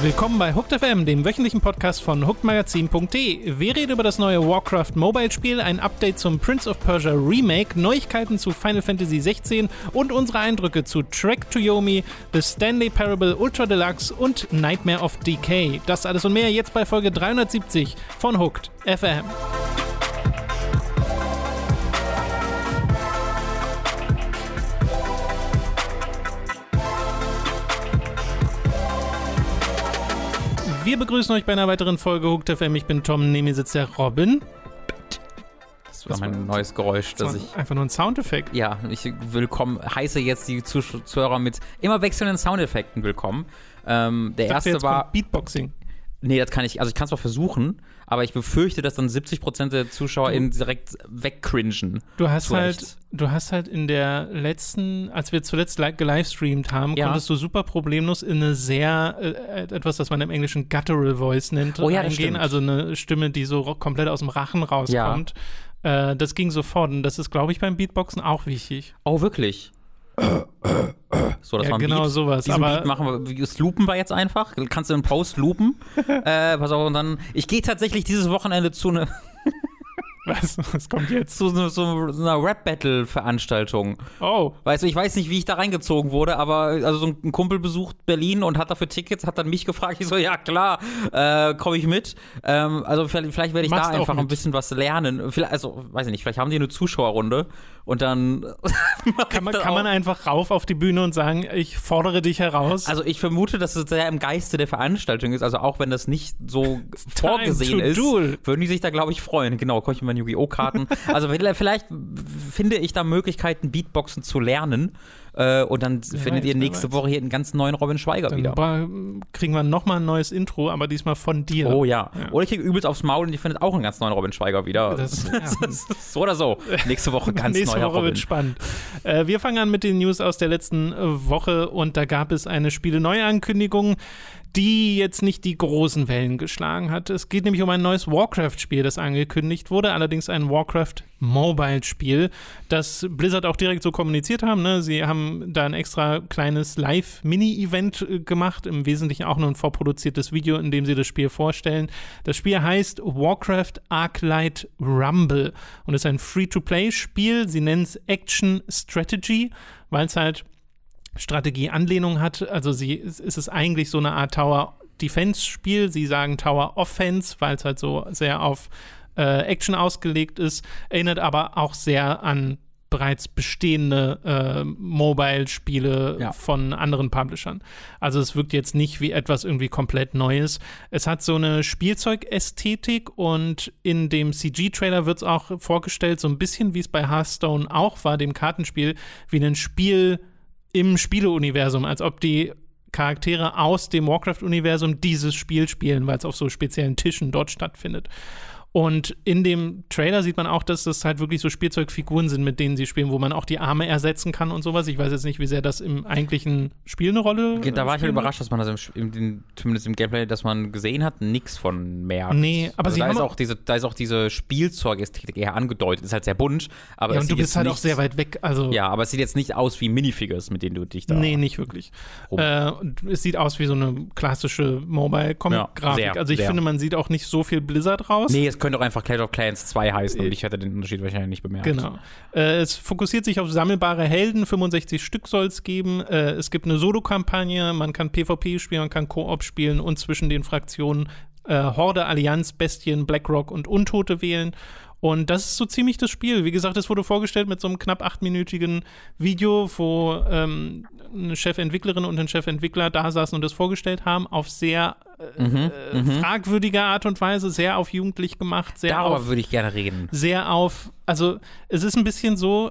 Willkommen bei Hooked FM, dem wöchentlichen Podcast von hookedmagazin.de. Wir reden über das neue Warcraft Mobile Spiel, ein Update zum Prince of Persia Remake, Neuigkeiten zu Final Fantasy 16 und unsere Eindrücke zu Trek to Yomi, The Stanley Parable Ultra Deluxe und Nightmare of Decay. Das alles und mehr jetzt bei Folge 370 von Hooked FM. Wir begrüßen euch bei einer weiteren Folge Hooked FM. Ich bin Tom, neben mir sitzt der Robin. Das war mein neues Geräusch, Das ich. einfach nur ein Soundeffekt. Ja, ich willkommen, heiße jetzt die Zuhörer mit immer wechselnden Soundeffekten willkommen. Ähm, der Ich dachte, erste jetzt war. Beatboxing. Nee, das kann ich, also ich kann es mal versuchen, aber ich befürchte, dass dann 70% der ZuschauerInnen direkt wegcringen. Du hast Zu halt, du hast halt in der letzten, als wir zuletzt li gelivestreamt haben, Ja. konntest du super problemlos in eine sehr, äh, etwas, das man im Englischen Guttural Voice nennt, Oh ja, eingehen. Also eine Stimme, die so komplett aus dem Rachen rauskommt. Äh, das ging sofort und das ist, glaube ich, beim Beatboxen auch wichtig. Oh, wirklich? So, das Ja, war ein genau Beat. sowas, Diesen aber- Beat machen wir, das loopen wir jetzt einfach. Kannst du im Post loopen? äh, pass auf, und dann, ich gehe tatsächlich dieses Wochenende zu, ne, Was, was kommt jetzt? zu, so, so, so einer Rap-Battle-Veranstaltung. Oh, Weißt du, ich weiß nicht, wie ich da reingezogen wurde, aber also so ein Kumpel besucht Berlin und hat dafür Tickets, hat dann mich gefragt. Ich so, ja klar, äh, komme ich mit. Ähm, also vielleicht, vielleicht werde ich Machst da einfach ein bisschen was lernen. Vielleicht, also, weiß ich nicht, vielleicht haben die eine Zuschauerrunde und dann. kann man, kann man einfach rauf auf die Bühne und sagen, ich fordere dich heraus? Also ich vermute, dass es sehr im Geiste der Veranstaltung ist. Also auch wenn das nicht so vorgesehen ist, duel. würden die sich da, glaube ich, freuen. Genau, koche ich mir Yu-Gi-Oh! Karten. also vielleicht finde ich da Möglichkeiten, Beatboxen zu lernen. Äh, und dann findet weiß, ihr wer nächste. Woche hier einen ganz neuen Robin Schweiger dann wieder. kriegen wir nochmal ein neues Intro, aber diesmal von dir. Oh ja. Ja. Oder ich kriege übelst aufs Maul und ihr findet auch einen ganz neuen Robin Schweiger wieder. Das- ja. so oder so. Nächste Woche ganz Nächste neuer Woche Robin. wird spannend. Äh, wir fangen an mit den News aus der letzten Woche und da gab es eine Spiele-Neuankündigung, die jetzt nicht die großen Wellen geschlagen hat. Es geht nämlich um ein neues Warcraft-Spiel, das angekündigt wurde, allerdings ein Warcraft-Mobile-Spiel, das Blizzard auch direkt so kommuniziert haben. Ne? Sie haben da ein extra kleines Live-Mini-Event äh, gemacht, im Wesentlichen auch nur ein vorproduziertes Video, in dem sie das Spiel vorstellen. Das Spiel heißt Warcraft Arclight Rumble und ist ein Free-to-Play-Spiel. Sie nennen es Action Strategy, weil es halt Strategie-Anlehnung hat. Also sie, es es ist eigentlich so eine Art Tower-Defense-Spiel. Sie sagen Tower-Offense, weil es halt so sehr auf äh, Action ausgelegt ist. Erinnert aber auch sehr an bereits bestehende äh, Mobile-Spiele Ja. von anderen Publishern. Also es wirkt jetzt nicht wie etwas irgendwie komplett Neues. Es hat so eine Spielzeugästhetik und in dem CG-Trailer wird es auch vorgestellt, so ein bisschen wie es bei Hearthstone auch war, dem Kartenspiel, wie ein Spiel im Spieleuniversum, als ob die Charaktere aus dem Warcraft-Universum dieses Spiel spielen, weil es auf so speziellen Tischen dort stattfindet. Und in dem Trailer sieht man auch, dass das halt wirklich so Spielzeugfiguren sind, mit denen sie spielen, wo man auch die Arme ersetzen kann und sowas. Ich weiß jetzt nicht, wie sehr das im eigentlichen Spiel eine Rolle Da war ich halt überrascht, dass man das im, im, zumindest im Gameplay, das man gesehen hat, nichts von merkt. Nee, aber also da ist auch- diese, da ist auch diese Spielzeugästhetik eher angedeutet. Ist halt sehr bunt, aber Ja, und du bist halt nicht, auch sehr weit weg. Also, Ja, aber es sieht jetzt nicht aus wie Minifigures, mit denen du dich da. nee, nicht wirklich. Äh, es sieht aus wie so eine klassische Mobile-Comic-Grafik. Ja, also ich sehr. finde, man sieht auch nicht so viel Blizzard raus. Nee, es könnte auch einfach Clash of Clans 2 heißen und ich hätte den Unterschied wahrscheinlich nicht bemerkt. Genau. Äh, es fokussiert sich auf sammelbare Helden, 65 Stück soll es geben. Äh, es gibt eine Solo-Kampagne, man kann PvP spielen, man kann Koop spielen und zwischen den Fraktionen äh, Horde, Allianz, Bestien, Blackrock und Untote wählen. Und das ist so ziemlich das Spiel. Wie gesagt, es wurde vorgestellt mit so einem knapp achtminütigen Video, wo ähm, eine Chefentwicklerin und ein Chefentwickler da saßen und das vorgestellt haben, auf sehr Mhm, äh, fragwürdige Art und Weise, sehr auf jugendlich gemacht, sehr auf Darüber würde ich gerne reden. sehr auf, also es ist ein bisschen so,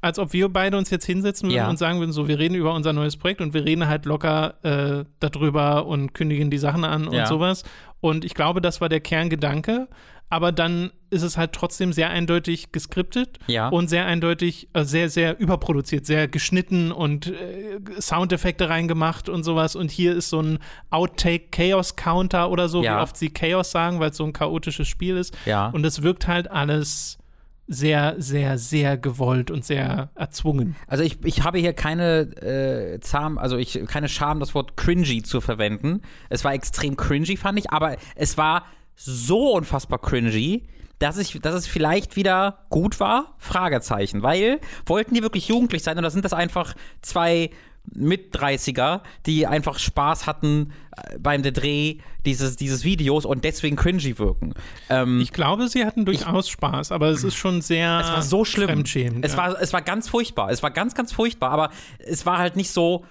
als ob wir beide uns jetzt hinsetzen würden Ja. und sagen würden, so, wir reden über unser neues Projekt und wir reden halt locker äh, darüber und kündigen die Sachen an und Ja. sowas. Und ich glaube, das war der Kerngedanke. Aber dann ist es halt trotzdem sehr eindeutig geskriptet Ja. und sehr eindeutig, äh, sehr, sehr überproduziert, sehr geschnitten und äh, Soundeffekte reingemacht und sowas. Und hier ist so ein Outtake-Chaos-Counter oder so, Ja. wie oft sie Chaos sagen, weil es so ein chaotisches Spiel ist. Ja. Und es wirkt halt alles sehr, sehr, sehr gewollt und sehr erzwungen. Also ich, ich habe hier keine äh, Zahm, also ich keine Scham, das Wort cringy zu verwenden. Es war extrem cringy, fand ich, aber es war so unfassbar cringy, dass, ich, dass es vielleicht wieder gut war? Fragezeichen. Weil, wollten die wirklich jugendlich sein oder sind das einfach zwei mit 30er, die einfach Spaß hatten äh, beim Dreh dieses, dieses Videos und deswegen cringy wirken. Ähm, ich glaube, sie hatten durchaus ich, Spaß, aber es ist schon sehr es war so schlimm. Es, ja. war, es war ganz furchtbar. Es war ganz, ganz furchtbar, aber es war halt nicht so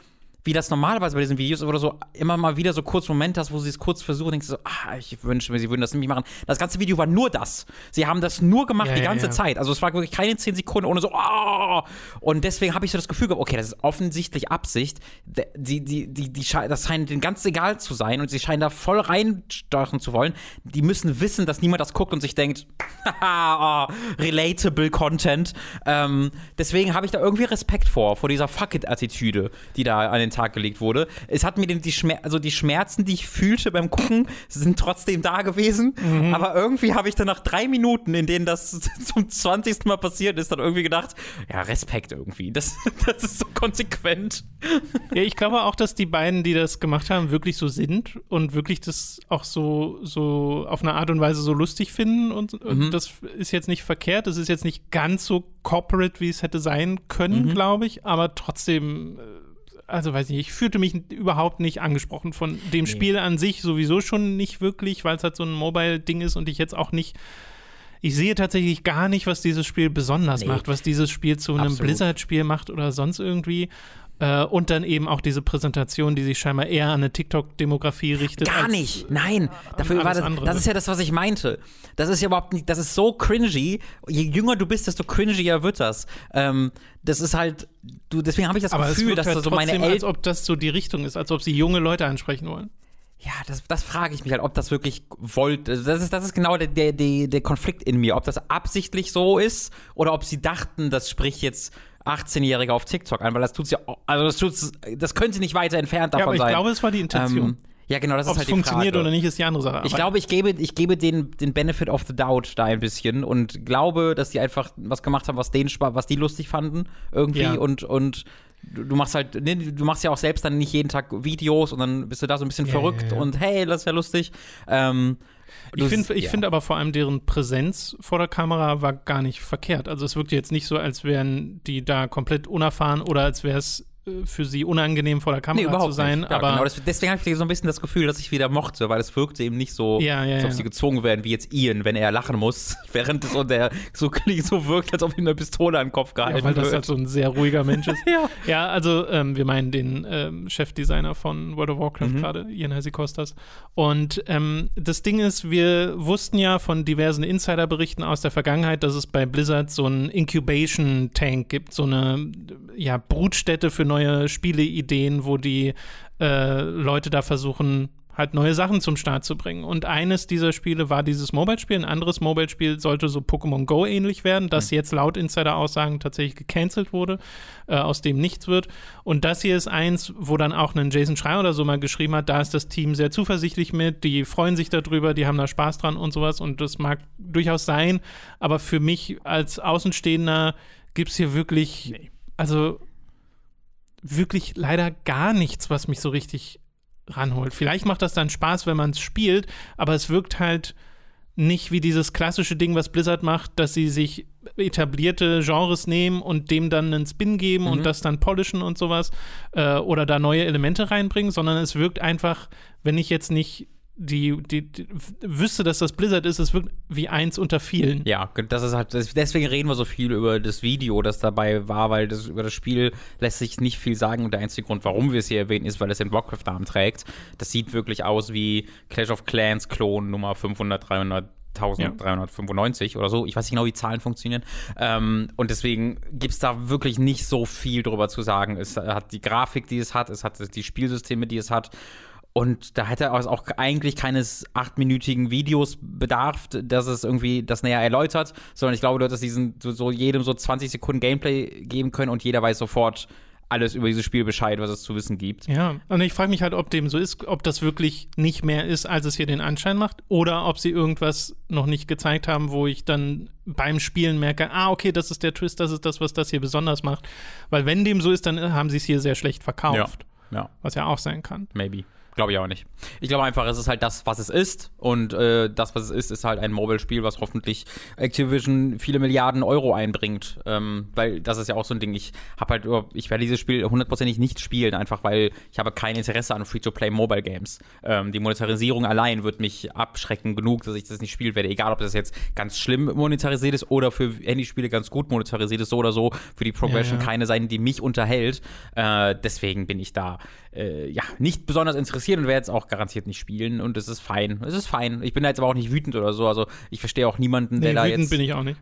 wie das normalerweise bei diesen Videos oder so immer mal wieder so kurz Momente hast, wo sie es kurz versuchen, denkst du so, ah, ich wünsche mir, sie würden das nämlich machen. Das ganze Video war nur das. Sie haben das nur gemacht ja, die ganze ja. Zeit. Also es war wirklich keine 10 Sekunden ohne so, oh! Und deswegen habe ich so das Gefühl gehabt, okay, das ist offensichtlich Absicht. Die, die, die, die, das scheint denen ganz egal zu sein und sie scheinen da voll reinstochen zu wollen. Die müssen wissen, dass niemand das guckt und sich denkt, haha, oh, relatable Content. Ähm, deswegen habe ich da irgendwie Respekt vor, vor dieser Fuck-it-Attitüde, die da an den Tag gelegt wurde. Es hat mir die, Schmer also die Schmerzen, die ich fühlte beim Gucken, sind trotzdem da gewesen. Mhm. Aber irgendwie habe ich dann nach drei Minuten, in denen das zum 20. Mal passiert ist, dann irgendwie gedacht, ja, Respekt irgendwie. Das, das ist so konsequent. Ja, ich glaube auch, dass die beiden, die das gemacht haben, wirklich so sind und wirklich das auch so, so auf eine Art und Weise so lustig finden. Und, und mhm. das ist jetzt nicht verkehrt. Das ist jetzt nicht ganz so corporate, wie es hätte sein können, mhm. glaube ich. Aber trotzdem äh, also weiß ich nicht, ich fühlte mich überhaupt nicht angesprochen von dem nee. Spiel an sich sowieso schon nicht wirklich, weil es halt so ein Mobile-Ding ist und ich jetzt auch nicht. Ich sehe tatsächlich gar nicht, was dieses Spiel besonders nee. macht, was dieses Spiel zu einem Blizzard-Spiel macht oder sonst irgendwie. Äh, und dann eben auch diese Präsentation, die sich scheinbar eher an eine TikTok-Demografie richtet. Gar nicht, nein. Dafür war das, das ist ja das, was ich meinte. Das ist ja überhaupt nicht, das ist so cringy. Je jünger du bist, desto cringier wird das. Ähm, das ist halt, du, deswegen habe ich das Aber Gefühl, dass halt so meine Eltern. als ob das so die Richtung ist, als ob sie junge Leute ansprechen wollen. Ja, das, das frage ich mich halt, ob das wirklich wollte. Das ist, das ist genau der, der, der Konflikt in mir, ob das absichtlich so ist oder ob sie dachten, das spricht jetzt 18-Jährige auf TikTok an, weil das tut's ja, also das tut's, das könnte nicht weiter entfernt davon sein. Ja, aber ich sein. glaube, es war die Intention. Ähm, ja, genau, das Ob ist halt die funktioniert Frage. oder nicht, ist die andere Sache. Ich glaube, ich gebe, ich gebe den, den Benefit of the Doubt da ein bisschen und glaube, dass die einfach was gemacht haben, was denen was die lustig fanden irgendwie ja. und und du machst halt, du machst ja auch selbst dann nicht jeden Tag Videos und dann bist du da so ein bisschen ja, verrückt ja, und hey, das ist ja lustig. Ähm, ich finde ich ja. find aber vor allem deren Präsenz vor der Kamera war gar nicht verkehrt. Also es wirkte jetzt nicht so, als wären die da komplett unerfahren oder als wäre es für sie unangenehm vor der Kamera nee, zu sein. Ja, aber genau, deswegen habe ich so ein bisschen das Gefühl, dass ich wieder mochte, weil es wirkte eben nicht so, ja, ja, als ob sie gezwungen werden, wie jetzt Ian, wenn er lachen muss, während es so, der, so, so wirkt, als ob ihm eine Pistole an den Kopf gehalten ja, weil das halt so ein sehr ruhiger Mensch ist. ja. also ähm, wir meinen den ähm, Chefdesigner von World of Warcraft mhm. gerade, Ian Hesikostas. Und ähm, das Ding ist, wir wussten ja von diversen Insiderberichten aus der Vergangenheit, dass es bei Blizzard so einen Incubation-Tank gibt, so eine ja, Brutstätte für neue neue Spieleideen, wo die äh, Leute da versuchen, halt neue Sachen zum Start zu bringen. Und eines dieser Spiele war dieses Mobile-Spiel. Ein anderes Mobile-Spiel sollte so Pokémon Go ähnlich werden, das mhm. jetzt laut Insider-Aussagen tatsächlich gecancelt wurde, äh, aus dem nichts wird. Und das hier ist eins, wo dann auch ein Jason Schreier oder so mal geschrieben hat, da ist das Team sehr zuversichtlich mit, die freuen sich darüber, die haben da Spaß dran und sowas. Und das mag durchaus sein, aber für mich als Außenstehender gibt es hier wirklich, nee. also wirklich leider gar nichts, was mich so richtig ranholt. Vielleicht macht das dann Spaß, wenn man es spielt, aber es wirkt halt nicht wie dieses klassische Ding, was Blizzard macht, dass sie sich etablierte Genres nehmen und dem dann einen Spin geben mhm. und das dann polischen und sowas äh, oder da neue Elemente reinbringen, sondern es wirkt einfach, wenn ich jetzt nicht die, die, die, wüsste, dass das Blizzard ist, es wirkt wie eins unter vielen. Ja, das ist halt, deswegen reden wir so viel über das Video, das dabei war, weil das, über das Spiel lässt sich nicht viel sagen und der einzige Grund, warum wir es hier erwähnen, ist, weil es den Warcraft-Namen trägt. Das sieht wirklich aus wie Clash of Clans Klon Nummer 500, 300. 1395 ja. oder so. Ich weiß nicht genau, wie Zahlen funktionieren. Ähm, und deswegen gibt es da wirklich nicht so viel drüber zu sagen. Es hat die Grafik, die es hat, es hat die Spielsysteme, die es hat. Und da hätte es auch eigentlich keines achtminütigen Videos bedarf, dass es irgendwie das näher erläutert, sondern ich glaube, du hättest diesen so, so jedem so 20 Sekunden Gameplay geben können und jeder weiß sofort, alles über dieses Spiel Bescheid, was es zu wissen gibt. Ja, und ich frage mich halt, ob dem so ist, ob das wirklich nicht mehr ist, als es hier den Anschein macht, oder ob sie irgendwas noch nicht gezeigt haben, wo ich dann beim Spielen merke, ah, okay, das ist der Twist, das ist das, was das hier besonders macht. Weil wenn dem so ist, dann haben sie es hier sehr schlecht verkauft. Ja. ja. Was ja auch sein kann. Maybe. Glaube ich auch nicht. Ich glaube einfach, es ist halt das, was es ist. Und äh, das, was es ist, ist halt ein Mobile-Spiel, was hoffentlich Activision viele Milliarden Euro einbringt. Ähm, weil das ist ja auch so ein Ding. Ich habe halt, ich werde dieses Spiel hundertprozentig nicht spielen, einfach weil ich habe kein Interesse an Free-to-Play-Mobile-Games. Ähm, die Monetarisierung allein wird mich abschrecken genug, dass ich das nicht spielen werde. Egal, ob das jetzt ganz schlimm monetarisiert ist oder für Handyspiele ganz gut monetarisiert ist, so oder so. Für die Progression ja, ja. keine sein, die mich unterhält. Äh, deswegen bin ich da äh, ja nicht besonders interessiert interessiert und werde jetzt auch garantiert nicht spielen und es ist fein. Es ist fein. Ich bin da jetzt aber auch nicht wütend oder so. Also ich verstehe auch niemanden, der nee, da jetzt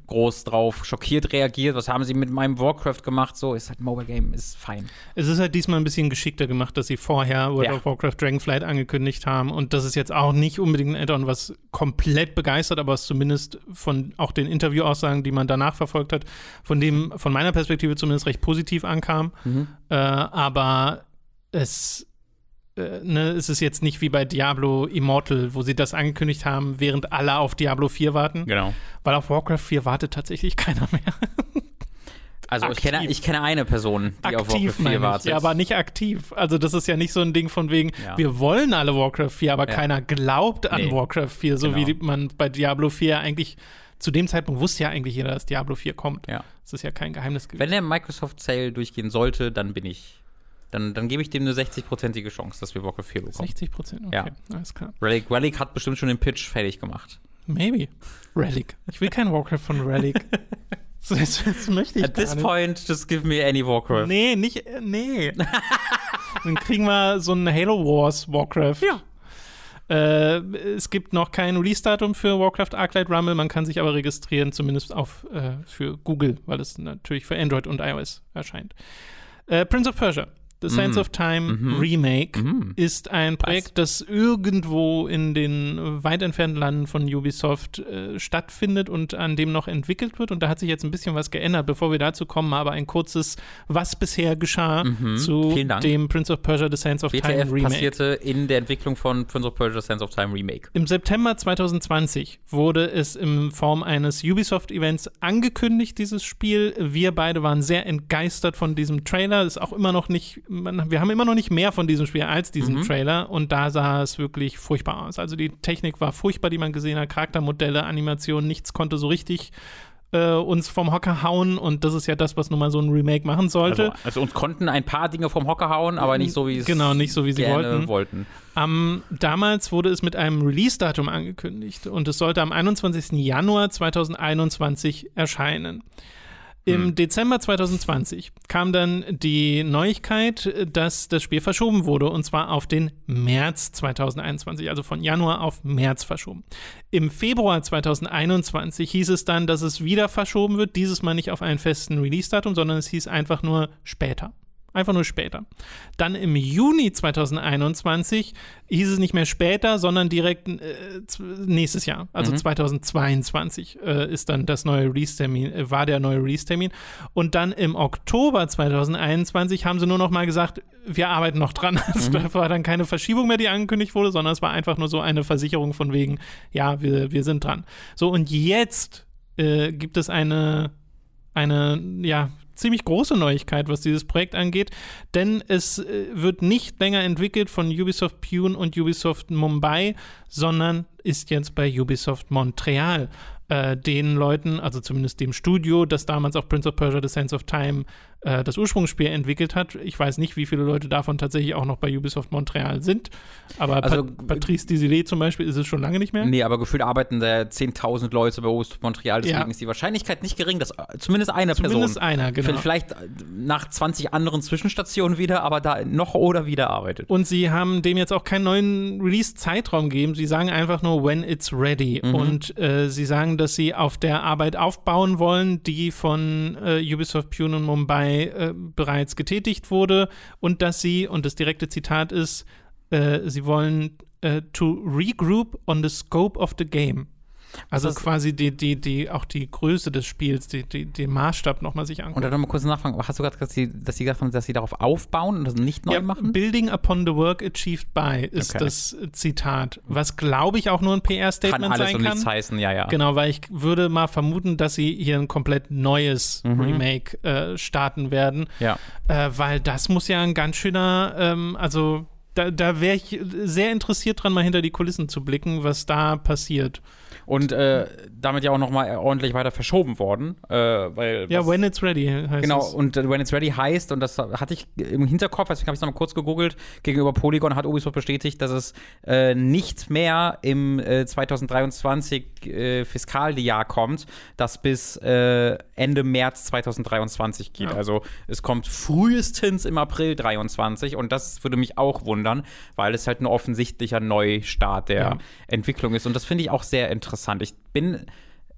groß drauf schockiert reagiert. Was haben sie mit meinem Warcraft gemacht? So ist halt Mobile Game, ist fein. Es ist halt diesmal ein bisschen geschickter gemacht, dass sie vorher World ja. of Warcraft Dragonflight angekündigt haben und das ist jetzt auch nicht unbedingt ein Add-on, was komplett begeistert, aber es zumindest von auch den Interviewaussagen, die man danach verfolgt hat, von dem von meiner Perspektive zumindest recht positiv ankam. Mhm. Äh, aber es äh, ne, es ist jetzt nicht wie bei Diablo Immortal, wo sie das angekündigt haben, während alle auf Diablo 4 warten. Genau. Weil auf Warcraft 4 wartet tatsächlich keiner mehr. Also ich kenne, ich kenne eine Person, die aktiv, auf Warcraft 4 wartet. Ja, aber nicht aktiv. Also das ist ja nicht so ein Ding von wegen, ja. wir wollen alle Warcraft 4, aber ja. keiner glaubt an nee. Warcraft 4, so genau. wie man bei Diablo 4 eigentlich zu dem Zeitpunkt wusste ja eigentlich jeder, dass Diablo 4 kommt. Ja. Das ist ja kein Geheimnis gewesen. Wenn der Microsoft Sale durchgehen sollte, dann bin ich dann, dann gebe ich dem eine 60-prozentige Chance, dass wir Warcraft 4 bekommen. 60 Prozent, okay. Ja. Alles klar. Relic, Relic hat bestimmt schon den Pitch fertig gemacht. Maybe. Relic. Ich will kein Warcraft von Relic. Das, das, möchte ich At this nicht. point, just give me any Warcraft. Nee, nicht, äh, nee. Dann kriegen wir so ein Halo Wars Warcraft. Ja. Äh, es gibt noch kein Release-Datum für Warcraft Arclight Rumble, man kann sich aber registrieren, zumindest auf, äh, für Google, weil es natürlich für Android und iOS erscheint. Äh, Prince of Persia The Sands mm. of Time mm Remake mm. ist ein Projekt, Was? das irgendwo in den weit entfernten Landen von Ubisoft äh, stattfindet und an dem noch entwickelt wird. Und da hat sich jetzt ein bisschen was geändert. Bevor wir dazu kommen, aber ein kurzes, was bisher geschah -hmm. zu dem Prince of Persia The Sands of WTF Time Remake. passierte in der Entwicklung von Prince of Persia The Sands of Time Remake. Im September 2020 wurde es in Form eines Ubisoft-Events angekündigt, dieses Spiel. Wir beide waren sehr entgeistert von diesem Trailer. Ist auch immer noch nicht man, wir haben immer noch nicht mehr von diesem Spiel als diesen mhm. Trailer und da sah es wirklich furchtbar aus. Also die Technik war furchtbar, die man gesehen hat, Charaktermodelle, Animationen, nichts konnte so richtig äh, uns vom Hocker hauen und das ist ja das, was nun mal so ein Remake machen sollte. Also, also uns konnten ein paar Dinge vom Hocker hauen, aber nicht so wie es genau nicht so wie sie wollten. wollten. Um, damals wurde es mit einem Release-Datum angekündigt und es sollte am 21. Januar 2021 erscheinen. Im hm. Dezember 2020 kam dann die Neuigkeit, dass das Spiel verschoben wurde und zwar auf den März 2021, also von Januar auf März verschoben. Im Februar 2021 hieß es dann, dass es wieder verschoben wird, dieses Mal nicht auf einen festen Release-Datum, sondern es hieß einfach nur später. Einfach nur später. Dann im Juni 2021 hieß es nicht mehr später, sondern direkt äh, nächstes Jahr, also mhm. 2022 äh, ist dann das neue Release-Termin, äh, war der neue Release-Termin. Und dann im Oktober 2021 haben sie nur noch mal gesagt, wir arbeiten noch dran. Also mhm. da war dann keine Verschiebung mehr, die angekündigt wurde, sondern es war einfach nur so eine Versicherung von wegen, ja, wir, wir sind dran. So, und jetzt äh, gibt es eine eine ja, ziemlich große Neuigkeit, was dieses Projekt angeht, denn es äh, wird nicht länger entwickelt von Ubisoft Pune und Ubisoft Mumbai, sondern ist jetzt bei Ubisoft Montreal. Äh, den Leuten, also zumindest dem Studio, das damals auch Prince of Persia The Sense of Time äh, das Ursprungsspiel entwickelt hat. Ich weiß nicht, wie viele Leute davon tatsächlich auch noch bei Ubisoft Montreal sind, aber also, Pat Patrice Desilets zum Beispiel ist es schon lange nicht mehr. Nee, aber gefühlt arbeiten da 10.000 Leute bei Ubisoft Montreal, deswegen ja. ist die Wahrscheinlichkeit nicht gering, dass äh, zumindest eine zumindest Person einer, genau. vielleicht äh, nach 20 anderen Zwischenstationen wieder, aber da noch oder wieder arbeitet. Und sie haben dem jetzt auch keinen neuen Release-Zeitraum gegeben. Sie sagen einfach nur, when it's ready. Mhm. Und äh, sie sagen, dass sie auf der Arbeit aufbauen wollen, die von äh, Ubisoft Pune und Mumbai äh, bereits getätigt wurde und dass sie, und das direkte Zitat ist, äh, sie wollen äh, to regroup on the scope of the game. Also quasi die, die, die, auch die Größe des Spiels, die, die, den Maßstab nochmal sich angucken. Und dann nochmal kurz nachfragen, hast du gerade gesagt, dass sie, dass sie gesagt haben, dass sie darauf aufbauen und das nicht neu ja, machen? Building upon the work achieved by ist Okay. das Zitat, was glaube ich auch nur ein Kann PR-Statement alles sein und kann. nichts heißen, ja, ja. Genau, weil ich würde mal vermuten, dass sie hier ein komplett neues Mhm. Remake äh, starten werden, Ja. äh, weil das muss ja ein ganz schöner, ähm, also da, da wäre ich sehr interessiert dran, mal hinter die Kulissen zu blicken, was da passiert. Und äh, damit ja auch nochmal ordentlich weiter verschoben worden, äh, weil Ja, was- when it's ready heißt Genau, es. und äh, When It's Ready heißt, und das hatte ich im Hinterkopf, deswegen habe ich es nochmal kurz gegoogelt, gegenüber Polygon hat Ubisoft bestätigt, dass es äh, nicht mehr im äh, 2023 äh, Fiskaljahr kommt, das bis äh, Ende März 2023 geht. Ja. Also es kommt frühestens im April 23 und das würde mich auch wundern, weil es halt ein offensichtlicher Neustart der Ja. Entwicklung ist. Und das finde ich auch sehr interessant. Ich bin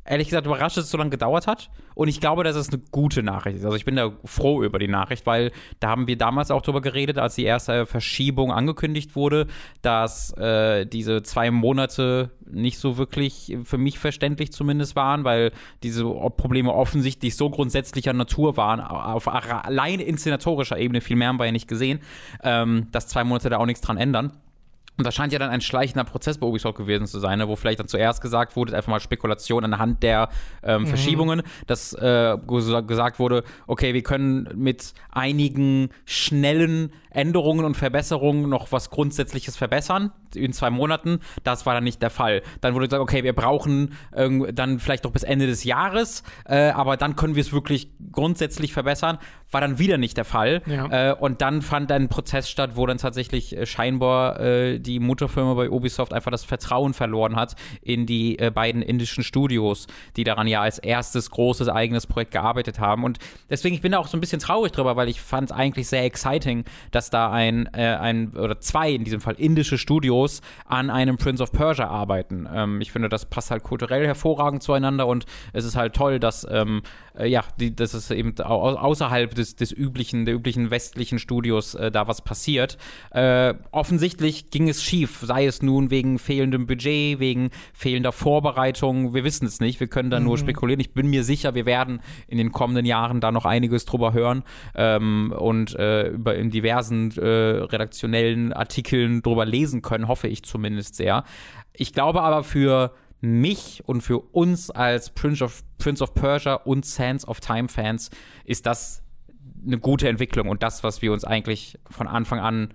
ehrlich gesagt überrascht, dass es so lange gedauert hat. Und ich glaube, dass es eine gute Nachricht ist. Also ich bin da froh über die Nachricht, weil da haben wir damals auch drüber geredet, als die erste Verschiebung angekündigt wurde, dass äh, diese zwei Monate nicht so wirklich für mich verständlich zumindest waren, weil diese Probleme offensichtlich so grundsätzlicher Natur waren, auf allein inszenatorischer Ebene, viel mehr haben wir ja nicht gesehen, ähm, dass zwei Monate da auch nichts dran ändern. Und das scheint ja dann ein schleichender Prozess bei Ubisoft gewesen zu sein, ne, wo vielleicht dann zuerst gesagt wurde, einfach mal Spekulation anhand der ähm, Verschiebungen, dass äh, ges- gesagt wurde, okay, wir können mit einigen schnellen Änderungen und Verbesserungen noch was Grundsätzliches verbessern in zwei Monaten. Das war dann nicht der Fall. Dann wurde gesagt, okay, wir brauchen ähm, dann vielleicht noch bis Ende des Jahres, äh, aber dann können wir es wirklich grundsätzlich verbessern. War dann wieder nicht der Fall. Ja. Äh, und dann fand ein Prozess statt, wo dann tatsächlich äh, scheinbar äh, die Mutterfirma bei Ubisoft einfach das Vertrauen verloren hat in die äh, beiden indischen Studios, die daran ja als erstes großes eigenes Projekt gearbeitet haben. Und deswegen, ich bin da auch so ein bisschen traurig drüber, weil ich fand es eigentlich sehr exciting, dass da ein, äh, ein oder zwei in diesem Fall indische Studios an einem Prince of Persia arbeiten. Ähm, ich finde, das passt halt kulturell hervorragend zueinander und es ist halt toll, dass ähm, äh, ja, die, dass es eben au außerhalb des, des üblichen, der üblichen westlichen Studios äh, da was passiert. Äh, offensichtlich ging es schief, sei es nun wegen fehlendem Budget, wegen fehlender Vorbereitung. Wir wissen es nicht, wir können da nur spekulieren. Ich bin mir sicher, wir werden in den kommenden Jahren da noch einiges drüber hören ähm, und äh, über in diversen äh, redaktionellen Artikeln drüber lesen können, hoffe ich zumindest sehr. Ich glaube aber für mich und für uns als Prince of, Prince of Persia und Sands of Time Fans ist das eine gute Entwicklung und das, was wir uns eigentlich von Anfang an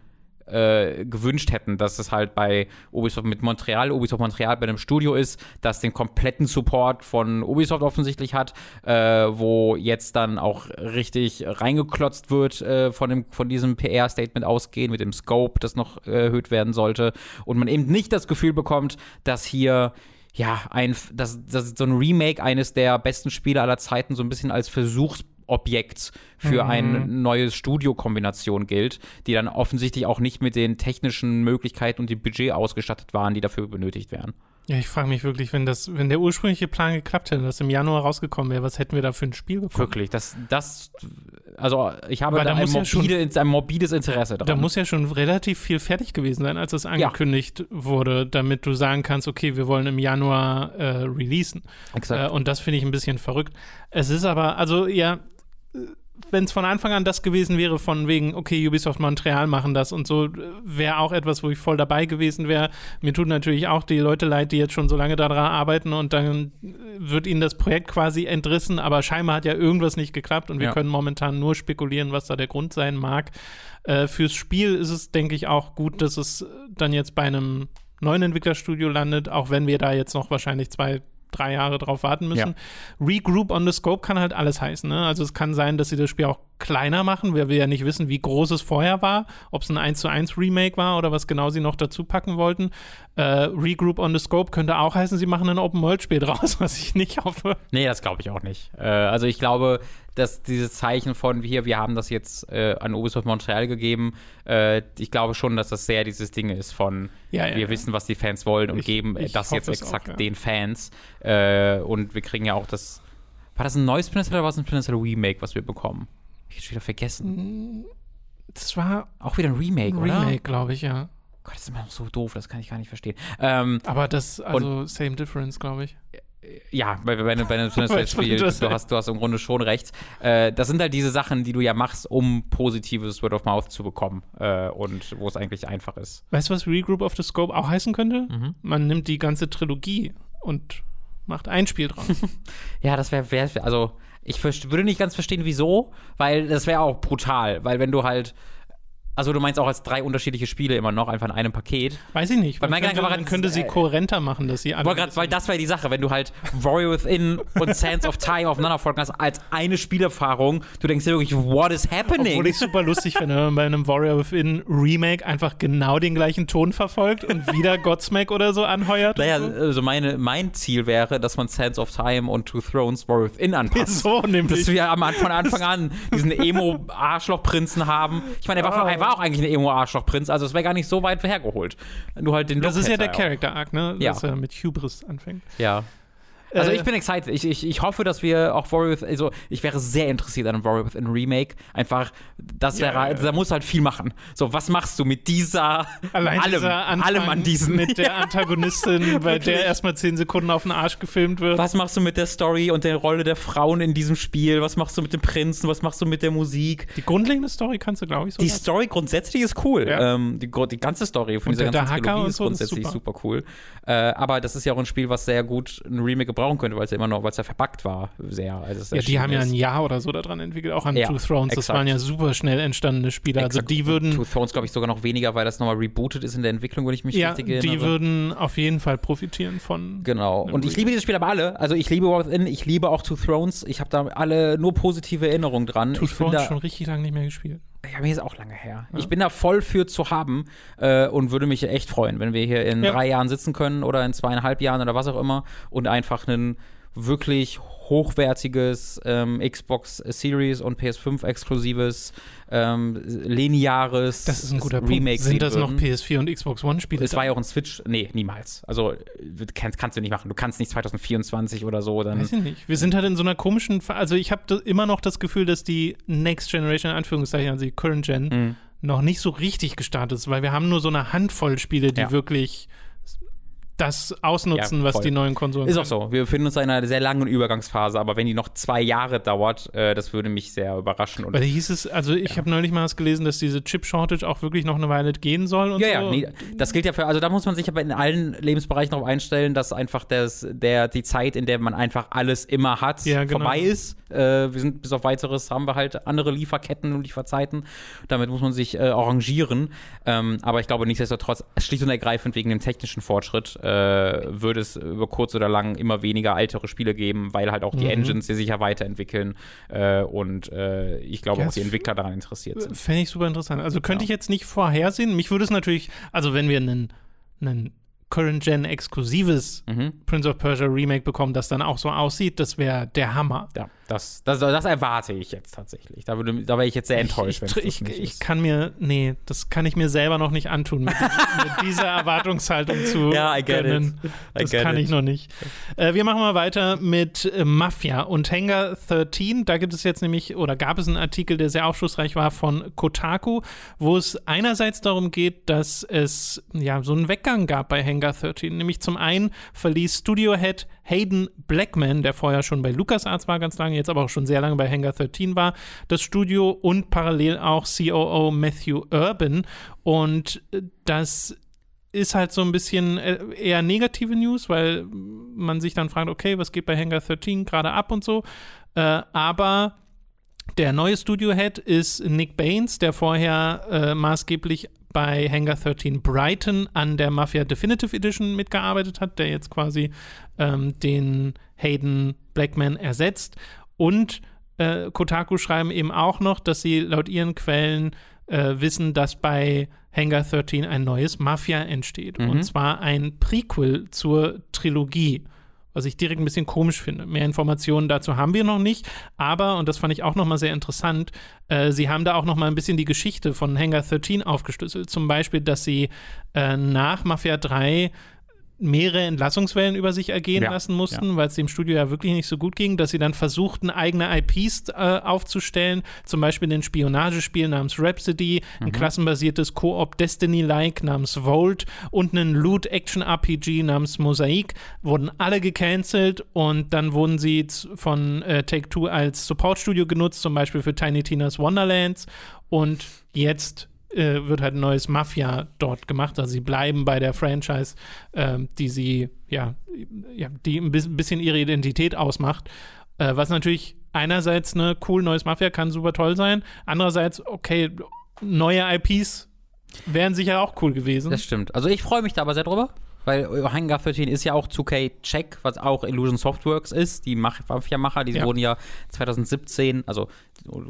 äh, gewünscht hätten, dass es halt bei Ubisoft mit Montreal, Ubisoft Montreal bei einem Studio ist, das den kompletten Support von Ubisoft offensichtlich hat, äh, wo jetzt dann auch richtig reingeklotzt wird äh, von, dem, von diesem PR-Statement ausgehen, mit dem Scope, das noch erhöht werden sollte. Und man eben nicht das Gefühl bekommt, dass hier ja, ein, dass, dass so ein Remake eines der besten Spiele aller Zeiten so ein bisschen als Versuchsobjekt für eine neue Studiokombination gilt, die dann offensichtlich auch nicht mit den technischen Möglichkeiten und dem Budget ausgestattet waren, die dafür benötigt wären. Ja, ich frage mich wirklich, wenn das, wenn der ursprüngliche Plan geklappt hätte, dass im Januar rausgekommen wäre, was hätten wir da für ein Spiel bekommen? Wirklich, das, das, also ich habe da da ein, ja schon- morbide, ein morbides Interesse dran. Da muss ja schon relativ viel fertig gewesen sein, als es angekündigt wurde, damit du sagen kannst, okay, wir wollen im Januar äh, releasen. Exakt. Äh, und das finde ich ein bisschen verrückt. Es ist aber, also ja, wenn es von Anfang an das gewesen wäre, von wegen, okay, Ubisoft Montreal machen das und so, wäre auch etwas, wo ich voll dabei gewesen wäre. Mir tut natürlich auch die Leute leid, die jetzt schon so lange daran arbeiten und dann wird ihnen das Projekt quasi entrissen, aber scheinbar hat ja irgendwas nicht geklappt und wir Ja. können momentan nur spekulieren, was da der Grund sein mag. Äh, fürs Spiel ist es, denke ich, auch gut, dass es dann jetzt bei einem neuen Entwicklerstudio landet, auch wenn wir da jetzt noch wahrscheinlich zwei, drei Jahre drauf warten müssen. Regroup on the Scope kann halt alles heißen. Ne? Also es kann sein, dass sie das Spiel auch kleiner machen, weil wir ja nicht wissen, wie groß es vorher war, ob es ein 1 zu 1 Remake war oder was genau sie noch dazu packen wollten. Äh, Regroup on the Scope könnte auch heißen, sie machen ein Open-World-Spiel draus, was ich nicht hoffe. Nee, das glaube ich auch nicht. Äh, also ich glaube, dass dieses Zeichen von hier, wir haben das jetzt äh, an Ubisoft Montreal gegeben, äh, ich glaube schon, dass das sehr dieses Ding ist von, Ja, ja, wir ja. wissen, was die Fans wollen und Ich- geben ich das jetzt exakt auch, ja. den Fans. Äh, und wir kriegen ja auch das, war das ein neues Splinter Cell oder war es ein Splinter Cell Remake, was wir bekommen? Ich hab's wieder vergessen. Das war Auch wieder ein Remake, ein oder? Remake, glaube ich, ja. Gott, das ist immer noch so doof, das kann ich gar nicht verstehen. Ähm, Aber das, also same difference, glaube ich. Ja, bei, bei, bei, einem Spiel, du hast, du hast im Grunde schon recht. Äh, das sind halt diese Sachen, die du ja machst, um positives Word of Mouth zu bekommen äh, und wo es eigentlich einfach ist. Weißt du, was Regroup of the Scope auch heißen könnte? Mhm. Man nimmt die ganze Trilogie und macht ein Spiel draus. Ja, das wäre, wär, also ich würde nicht ganz verstehen, wieso, weil das wäre auch brutal, weil wenn du halt, also du meinst auch als drei unterschiedliche Spiele immer noch, einfach in einem Paket. Weiß ich nicht. Weil Man mein könnte, Gedanke war könnte sie äh, kohärenter machen, dass sie alle. Grad, weil das wäre die Sache, wenn du halt Warrior Within und Sands of Time aufeinander folgen hast als eine Spielerfahrung, du denkst dir wirklich, what is happening? Obwohl ich super lustig finde, wenn man bei einem Warrior Within Remake einfach genau den gleichen Ton verfolgt und wieder Godsmack oder so anheuert. naja, und also meine, mein Ziel wäre, dass man Sands of Time und Two Thrones Warrior Within anpasst. so nämlich. Dass wir am Anfang, von Anfang an diesen Emo-Arschloch-Prinzen haben. Ich meine, er war, er war auch eigentlich ein Emo-Arschloch-Prinz, also es wäre gar nicht so weit hergeholt. Nur halt den das Look ist ja der er auch. Character Arc, ne? Ja. Dass er mit Hubris anfängt. Ja. Also Äh, ich bin excited. Ich, ich, ich hoffe, dass wir auch Warrior Within, also ich wäre sehr interessiert an einem Warrior Within Remake. Einfach, das wäre, ja. da muss halt viel machen. So, was machst du mit dieser, Allein allem, dieser Anfang allem an diesen, mit der Antagonistin, bei der erstmal zehn Sekunden auf den Arsch gefilmt wird. was machst du mit der Story und der Rolle der Frauen in diesem Spiel? Was machst du mit dem Prinzen? Was machst du mit der Musik? Die grundlegende Story kannst du, glaube ich, so Die lassen. Story grundsätzlich ist cool. Ja. Ähm, die, die ganze Story von Und dieser ganzen Trilogie ist grundsätzlich super. super, cool. Äh, aber das ist ja auch ein Spiel, was sehr gut ein Remake gebrauchen könnte, weil es ja immer noch, weil es ja verpackt war, sehr. Als es Ja, die haben ja erschienen ein ist. Jahr oder so daran entwickelt, auch an Ja, Two Thrones. Das exakt. waren ja super schnell entstandene Spiele. Also Exakt. die würden, Two Thrones, glaube ich, sogar noch weniger, weil das nochmal rebootet ist in der Entwicklung, wenn ich mich ja, richtig die erinnere. würden auf jeden Fall profitieren von. Genau. Und ich liebe dieses Spiel aber alle. Also ich liebe War Within, ich liebe auch Two Thrones. Ich habe da alle nur positive Erinnerungen dran. Two ich Thrones schon richtig lange nicht mehr gespielt. Ja, mir ist auch lange her. Ja. Ich bin da voll für zu haben äh, und würde mich echt freuen, wenn wir hier in Ja. drei Jahren sitzen können oder in zweieinhalb Jahren oder was auch immer und einfach ein wirklich hochwertiges ähm, Xbox Series und PS5 exklusives ähm, lineares Das ist ein guter Remake Punkt. Sind das noch würden. PS4 und Xbox One Spiele? Es war ja auch ein Switch. Nee, niemals. Also, äh, kannst, kannst du nicht machen. Du kannst nicht 2024 oder so dann. Weiß ich nicht. Wir sind halt in so einer komischen, also ich habe immer noch das Gefühl, dass die Next Generation, in Anführungszeichen, also die Current Gen, Mhm. noch nicht so richtig gestartet ist, weil wir haben nur so eine Handvoll Spiele, die Ja. wirklich das ausnutzen, Ja, was die neuen Konsolen Ist auch so. Wir befinden uns in einer sehr langen Übergangsphase, aber wenn die noch zwei Jahre dauert, äh, das würde mich sehr überraschen. Weil hieß es, also ich habe neulich mal was gelesen, dass diese Chip-Shortage auch wirklich noch eine Weile gehen soll ja, so. ja, nee, das gilt ja für, also da muss man sich aber in allen Lebensbereichen darauf einstellen, dass einfach das, der, die Zeit, in der man einfach alles immer hat, Ja, genau. vorbei ist. Äh, wir sind bis auf weiteres, haben wir halt andere Lieferketten und Lieferzeiten. Damit muss man sich äh, arrangieren. Ähm, aber ich glaube nichtsdestotrotz, schlicht und ergreifend wegen dem technischen Fortschritt, würde es über kurz oder lang immer weniger ältere Spiele geben, weil halt auch die Mhm. Engines die sich ja weiterentwickeln äh, und äh, ich glaube Ja, auch die Entwickler daran interessiert sind. Fände ich super interessant. Also könnte Ja. ich jetzt nicht vorhersehen. Mich würde es natürlich, also wenn wir einen, einen Current-Gen-exklusives Mhm. Prince of Persia Remake bekommen, das dann auch so aussieht, das wäre der Hammer. Ja, das, das, das erwarte ich jetzt tatsächlich. Da, würde, da wäre ich jetzt sehr enttäuscht, wenn ich, es ich, ich, ich kann mir, nee, das kann ich mir selber noch nicht antun, mit, mit dieser Erwartungshaltung zu Ja, I get können. it. I Das get kann it. ich noch nicht. Äh, wir machen mal weiter mit äh, Mafia und Hangar 13. Da gibt es jetzt nämlich, oder gab es einen Artikel, der sehr aufschlussreich war von Kotaku, wo es einerseits darum geht, dass es ja so einen Weggang gab bei Hangar 13. Nämlich zum einen verließ Studiohead Hayden Blackman, der vorher schon bei LucasArts war ganz lange, jetzt aber auch schon sehr lange bei Hangar 13 war, das Studio und parallel auch COO Matthew Urban. Und äh, das ist halt so ein bisschen äh, eher negative News, weil man sich dann fragt, okay, was geht bei Hangar 13 gerade ab und so. Äh, aber der neue Studio-Head ist Nick Baines, der vorher äh, maßgeblich bei Hangar 13 Brighton an der Mafia Definitive Edition mitgearbeitet hat, der jetzt quasi ähm, den Hayden Blackman ersetzt. Und äh, Kotaku schreiben eben auch noch, dass sie laut ihren Quellen äh, wissen, dass bei Hangar 13 ein neues Mafia entsteht. Mhm. Und zwar ein Prequel zur Trilogie. Was ich direkt ein bisschen komisch finde. Mehr Informationen dazu haben wir noch nicht, aber, und das fand ich auch nochmal sehr interessant, äh, sie haben da auch nochmal ein bisschen die Geschichte von Hangar 13 aufgeschlüsselt. Zum Beispiel, dass sie äh, nach Mafia 3 mehrere Entlassungswellen über sich ergehen Ja, lassen mussten, weil es dem Studio ja wirklich nicht so gut ging, dass sie dann versuchten, eigene IPs äh, aufzustellen, zum Beispiel ein Spionagespiel namens Rhapsody, ein Mhm. klassenbasiertes Koop Destiny-like namens Volt und ein Loot-Action-RPG namens Mosaic, wurden alle gecancelt und dann wurden sie von äh, Take-Two als Support-Studio genutzt, zum Beispiel für Tiny Tina's Wonderlands und jetzt äh, wird halt ein neues Mafia dort gemacht. Also sie bleiben bei der Franchise, ähm, die sie, ja, ja, die ein bis- bisschen ihre Identität ausmacht. Äh, was natürlich einerseits ne, cool, neues Mafia kann super toll sein. Andererseits, okay, neue IPs wären sicher auch cool gewesen. Das stimmt. Also ich freue mich da aber sehr drüber, weil Hangar 13 ist ja auch 2K Check, was auch Illusion Softworks ist, die Mach- Mafia-Macher, die Ja. wurden ja 2017, also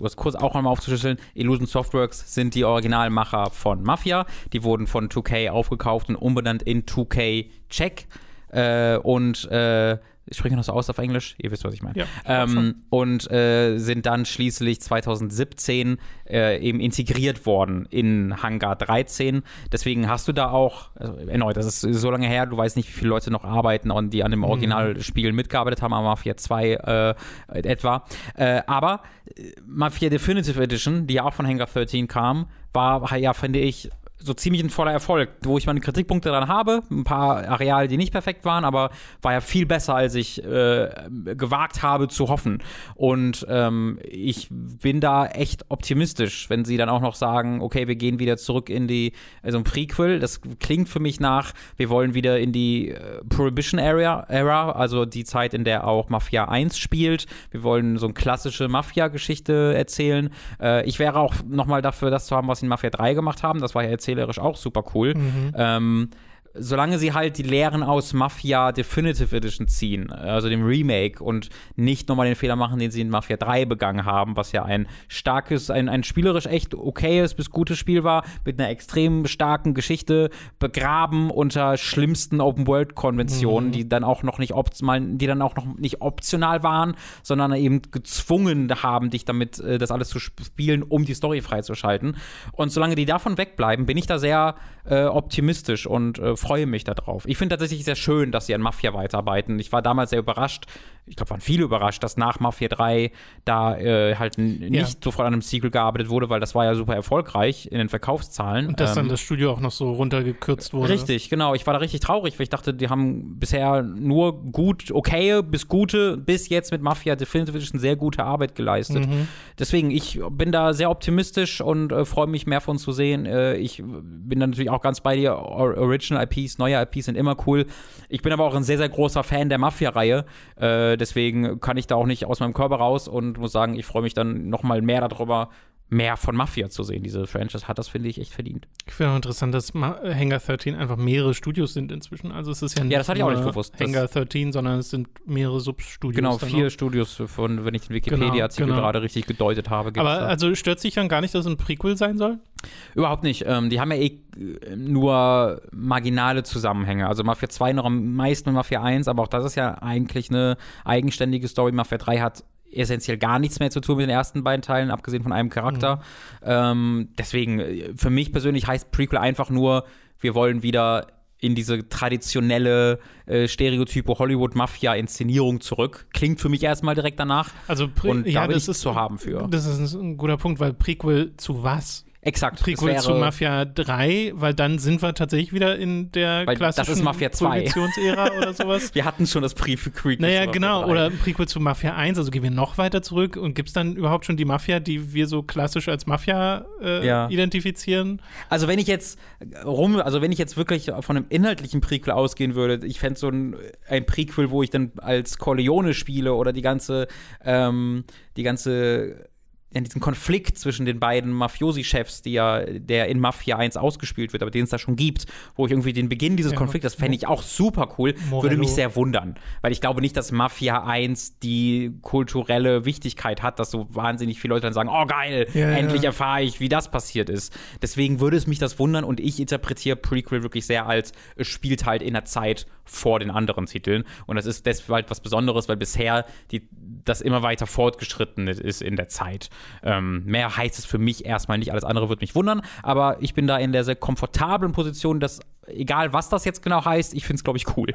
das kurz auch nochmal aufzuschlüsseln, Illusion Softworks sind die Originalmacher von Mafia, die wurden von 2K aufgekauft und umbenannt in 2K Check. Äh, und äh, ich spreche noch so aus auf Englisch, ihr wisst, was ich meine. Ja, ähm, und äh, sind dann schließlich 2017 äh, eben integriert worden in Hangar 13. Deswegen hast du da auch, also erneut, das ist so lange her, du weißt nicht, wie viele Leute noch arbeiten und die an dem Originalspiel mitgearbeitet haben, an Mafia 2 äh, etwa. Äh, aber äh, Mafia Definitive Edition, die ja auch von Hangar 13 kam, war ja, finde ich, so ziemlich ein voller Erfolg, wo ich meine Kritikpunkte dran habe, ein paar Areale, die nicht perfekt waren, aber war ja viel besser, als ich äh, gewagt habe zu hoffen. Und ähm, ich bin da echt optimistisch, wenn sie dann auch noch sagen, okay, wir gehen wieder zurück in die, also ein Prequel, das klingt für mich nach, wir wollen wieder in die äh, Prohibition Area, Era, also die Zeit, in der auch Mafia 1 spielt. Wir wollen so eine klassische Mafia-Geschichte erzählen. Äh, ich wäre auch nochmal dafür, das zu haben, was sie in Mafia 3 gemacht haben. Das war ja erzählerisch auch super cool. Ähm, solange sie halt die Lehren aus Mafia Definitive Edition ziehen, also dem Remake und nicht nochmal den Fehler machen, den sie in Mafia 3 begangen haben, was ja ein starkes, ein, ein spielerisch echt okayes bis gutes Spiel war, mit einer extrem starken Geschichte, begraben unter schlimmsten Open-World-Konventionen, die dann auch noch nicht optimal, die dann auch noch nicht optional waren, sondern eben gezwungen haben, dich damit äh, das alles zu spielen, um die Story freizuschalten. Und solange die davon wegbleiben, bin ich da sehr äh, optimistisch und äh, freue mich darauf. Ich finde tatsächlich sehr schön, dass sie an Mafia weiterarbeiten. Ich war damals sehr überrascht, ich glaube, waren viele überrascht, dass nach Mafia 3 da äh, halt nicht sofort an einem Sequel gearbeitet wurde, weil das war ja super erfolgreich in den Verkaufszahlen. Und dass dann Ähm, das Studio auch noch so runtergekürzt wurde. Richtig, genau. Ich war da richtig traurig, weil ich dachte, die haben bisher nur gut, okay bis gute, bis jetzt mit Mafia Definitive Edition sehr gute Arbeit geleistet. Mhm. Deswegen, ich bin da sehr optimistisch und äh, freue mich mehr von zu sehen. Äh, ich bin da natürlich auch ganz bei dir. Or Original IPs, neue IPs sind immer cool. Ich bin aber auch ein sehr, sehr großer Fan der Mafia-Reihe. Äh, deswegen kann ich da auch nicht aus meinem Körper raus und muss sagen, ich freue mich dann noch mal mehr darüber, mehr von Mafia zu sehen. Diese Franchise hat das, finde ich, echt verdient. Ich finde auch interessant, dass Ma Hangar 13 einfach mehrere Studios sind inzwischen. Also es ist ja nicht Ja, das hatte ich auch nicht nur gewusst. Hangar 13, sondern es sind mehrere Substudios. Genau, vier noch. Studios von, wenn ich den Wikipedia-Artikel Genau, genau. gerade richtig gedeutet habe. Aber also stört sich dann gar nicht, dass es ein Prequel sein soll? Überhaupt nicht. Ähm, die haben ja eh äh, nur marginale Zusammenhänge. Also Mafia 2 noch am meisten mit Mafia 1, aber auch das ist ja eigentlich eine eigenständige Story. Mafia 3 hat essentiell gar nichts mehr zu tun mit den ersten beiden Teilen, abgesehen von einem Charakter. Ähm, deswegen, äh, für mich persönlich heißt Prequel einfach nur, wir wollen wieder in diese traditionelle äh, Stereotype Hollywood-Mafia-Inszenierung zurück. Klingt für mich erstmal direkt danach. Also Pre Und da ja, bin das ist zu haben für. Das ist ein guter Punkt, weil Prequel zu was? Exakt. Prequel das zu Mafia 3, weil dann sind wir tatsächlich wieder in der Weil das klassischen ist Mafia 2. Prohibitionsära oder sowas. Wir hatten schon das Prequel. Naja, zu Mafia genau. 3. Oder ein Prequel zu Mafia 1, also gehen wir noch weiter zurück und gibt es dann überhaupt schon die Mafia, die wir so klassisch als Mafia äh, Ja. identifizieren? Also wenn ich jetzt rum, also wenn ich jetzt wirklich von einem inhaltlichen Prequel ausgehen würde, ich fände so ein, ein Prequel, wo ich dann als Corleone spiele oder die ganze, ähm, die ganze ja, diesen Konflikt zwischen den beiden Mafiosi-Chefs, ja, der in Mafia 1 ausgespielt wird, aber den es da schon gibt, wo ich irgendwie den Beginn dieses Ja. Konflikts, das fände ich auch super cool, Morello. würde mich sehr wundern. Weil ich glaube nicht, dass Mafia 1 die kulturelle Wichtigkeit hat, dass so wahnsinnig viele Leute dann sagen, oh geil, ja. endlich erfahre ich, wie das passiert ist. Deswegen würde es mich das wundern und ich interpretiere Prequel wirklich sehr als, es spielt halt in der Zeit vor den anderen Titeln. Und das ist deshalb was Besonderes, weil bisher die, das immer weiter fortgeschritten ist in der Zeit. Ähm, mehr heißt es für mich erstmal nicht, alles andere wird mich wundern, aber ich bin da in der sehr komfortablen Position, das egal was das jetzt genau heißt, ich finde es, glaube ich, cool.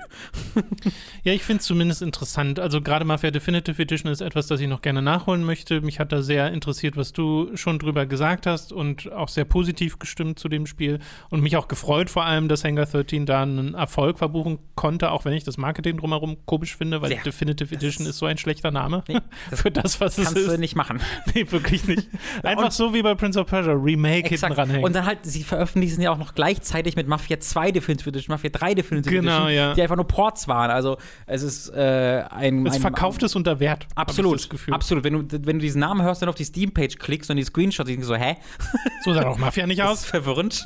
ja, ich finde es zumindest interessant. Also gerade Mafia Definitive Edition ist etwas, das ich noch gerne nachholen möchte. Mich hat da sehr interessiert, was du schon drüber gesagt hast und auch sehr positiv gestimmt zu dem Spiel und mich auch gefreut vor allem, dass Hangar 13 da einen Erfolg verbuchen konnte, auch wenn ich das Marketing drumherum komisch finde, weil ja, Definitive Edition ist, ist so ein schlechter Name nee, das für das, was es ist. Kannst du nicht machen. Nee, wirklich nicht. Einfach und, so wie bei Prince of Persia, Remake exakt. hinten ranhängen. Und dann halt, sie veröffentlichen ja auch noch gleichzeitig mit Mafia 2 Definitive Edition, Mafia 3 Definitive genau, Edition, ja. die einfach nur Ports waren. Also es ist äh, ein. Es ein, verkauft es unter Wert. Absolut. Absolut. Wenn du, wenn du diesen Namen hörst, dann auf die Steam-Page klickst und die Screenshots, denkst so, hä? So sah doch Mafia nicht aus. Das ist verwirrend.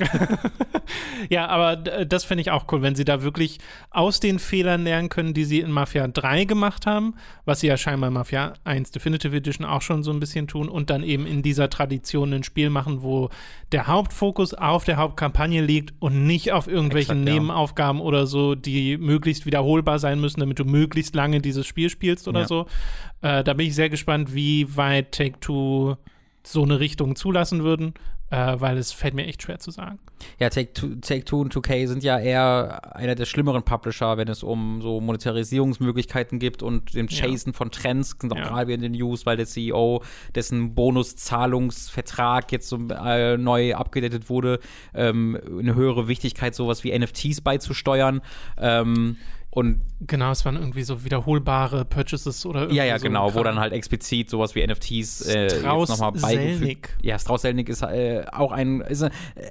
ja, aber das finde ich auch cool, wenn sie da wirklich aus den Fehlern lernen können, die sie in Mafia 3 gemacht haben, was sie ja scheinbar in Mafia 1 Definitive Edition auch schon so ein bisschen tun und dann eben in dieser Tradition ein Spiel machen, wo der Hauptfokus auf der Hauptkampagne liegt und nicht auf irgendwelchen Exakt, Nebenaufgaben ja. oder so, die möglichst wiederholbar sein müssen, damit du möglichst lange dieses Spiel spielst oder ja. so. Äh, da bin ich sehr gespannt, wie weit Take-Two so eine Richtung zulassen würden äh, weil es fällt mir echt schwer zu sagen. Ja, Take-Two Take und 2K sind ja eher einer der schlimmeren Publisher, wenn es um so Monetarisierungsmöglichkeiten gibt und dem Chasen ja. von Trends, sind auch ja. gerade in den News, weil der CEO, dessen Bonuszahlungsvertrag jetzt so, äh, neu abgedatet wurde, ähm, eine höhere Wichtigkeit, sowas wie NFTs beizusteuern. Ähm, und genau, es waren irgendwie so wiederholbare Purchases oder irgendwie Ja, ja, so genau, wo dann halt explizit sowas wie NFTs äh, nochmal beigefügt. Ja, Strauß Selnick ist äh, auch ein, ist,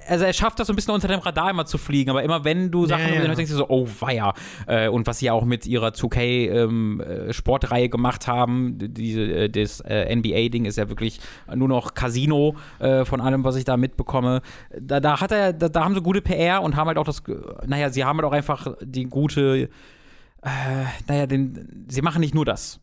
also er schafft das so ein bisschen unter dem Radar immer zu fliegen, aber immer wenn du Sachen ja, ja. denkst du so, oh weia. Äh, und was sie auch mit ihrer 2K ähm, äh, Sportreihe gemacht haben, diese, äh, das äh, NBA-Ding ist ja wirklich nur noch Casino äh, von allem, was ich da mitbekomme. Da, da hat er, da, da haben sie gute PR und haben halt auch das, naja, sie haben halt auch einfach die gute äh, naja, den, sie machen nicht nur das.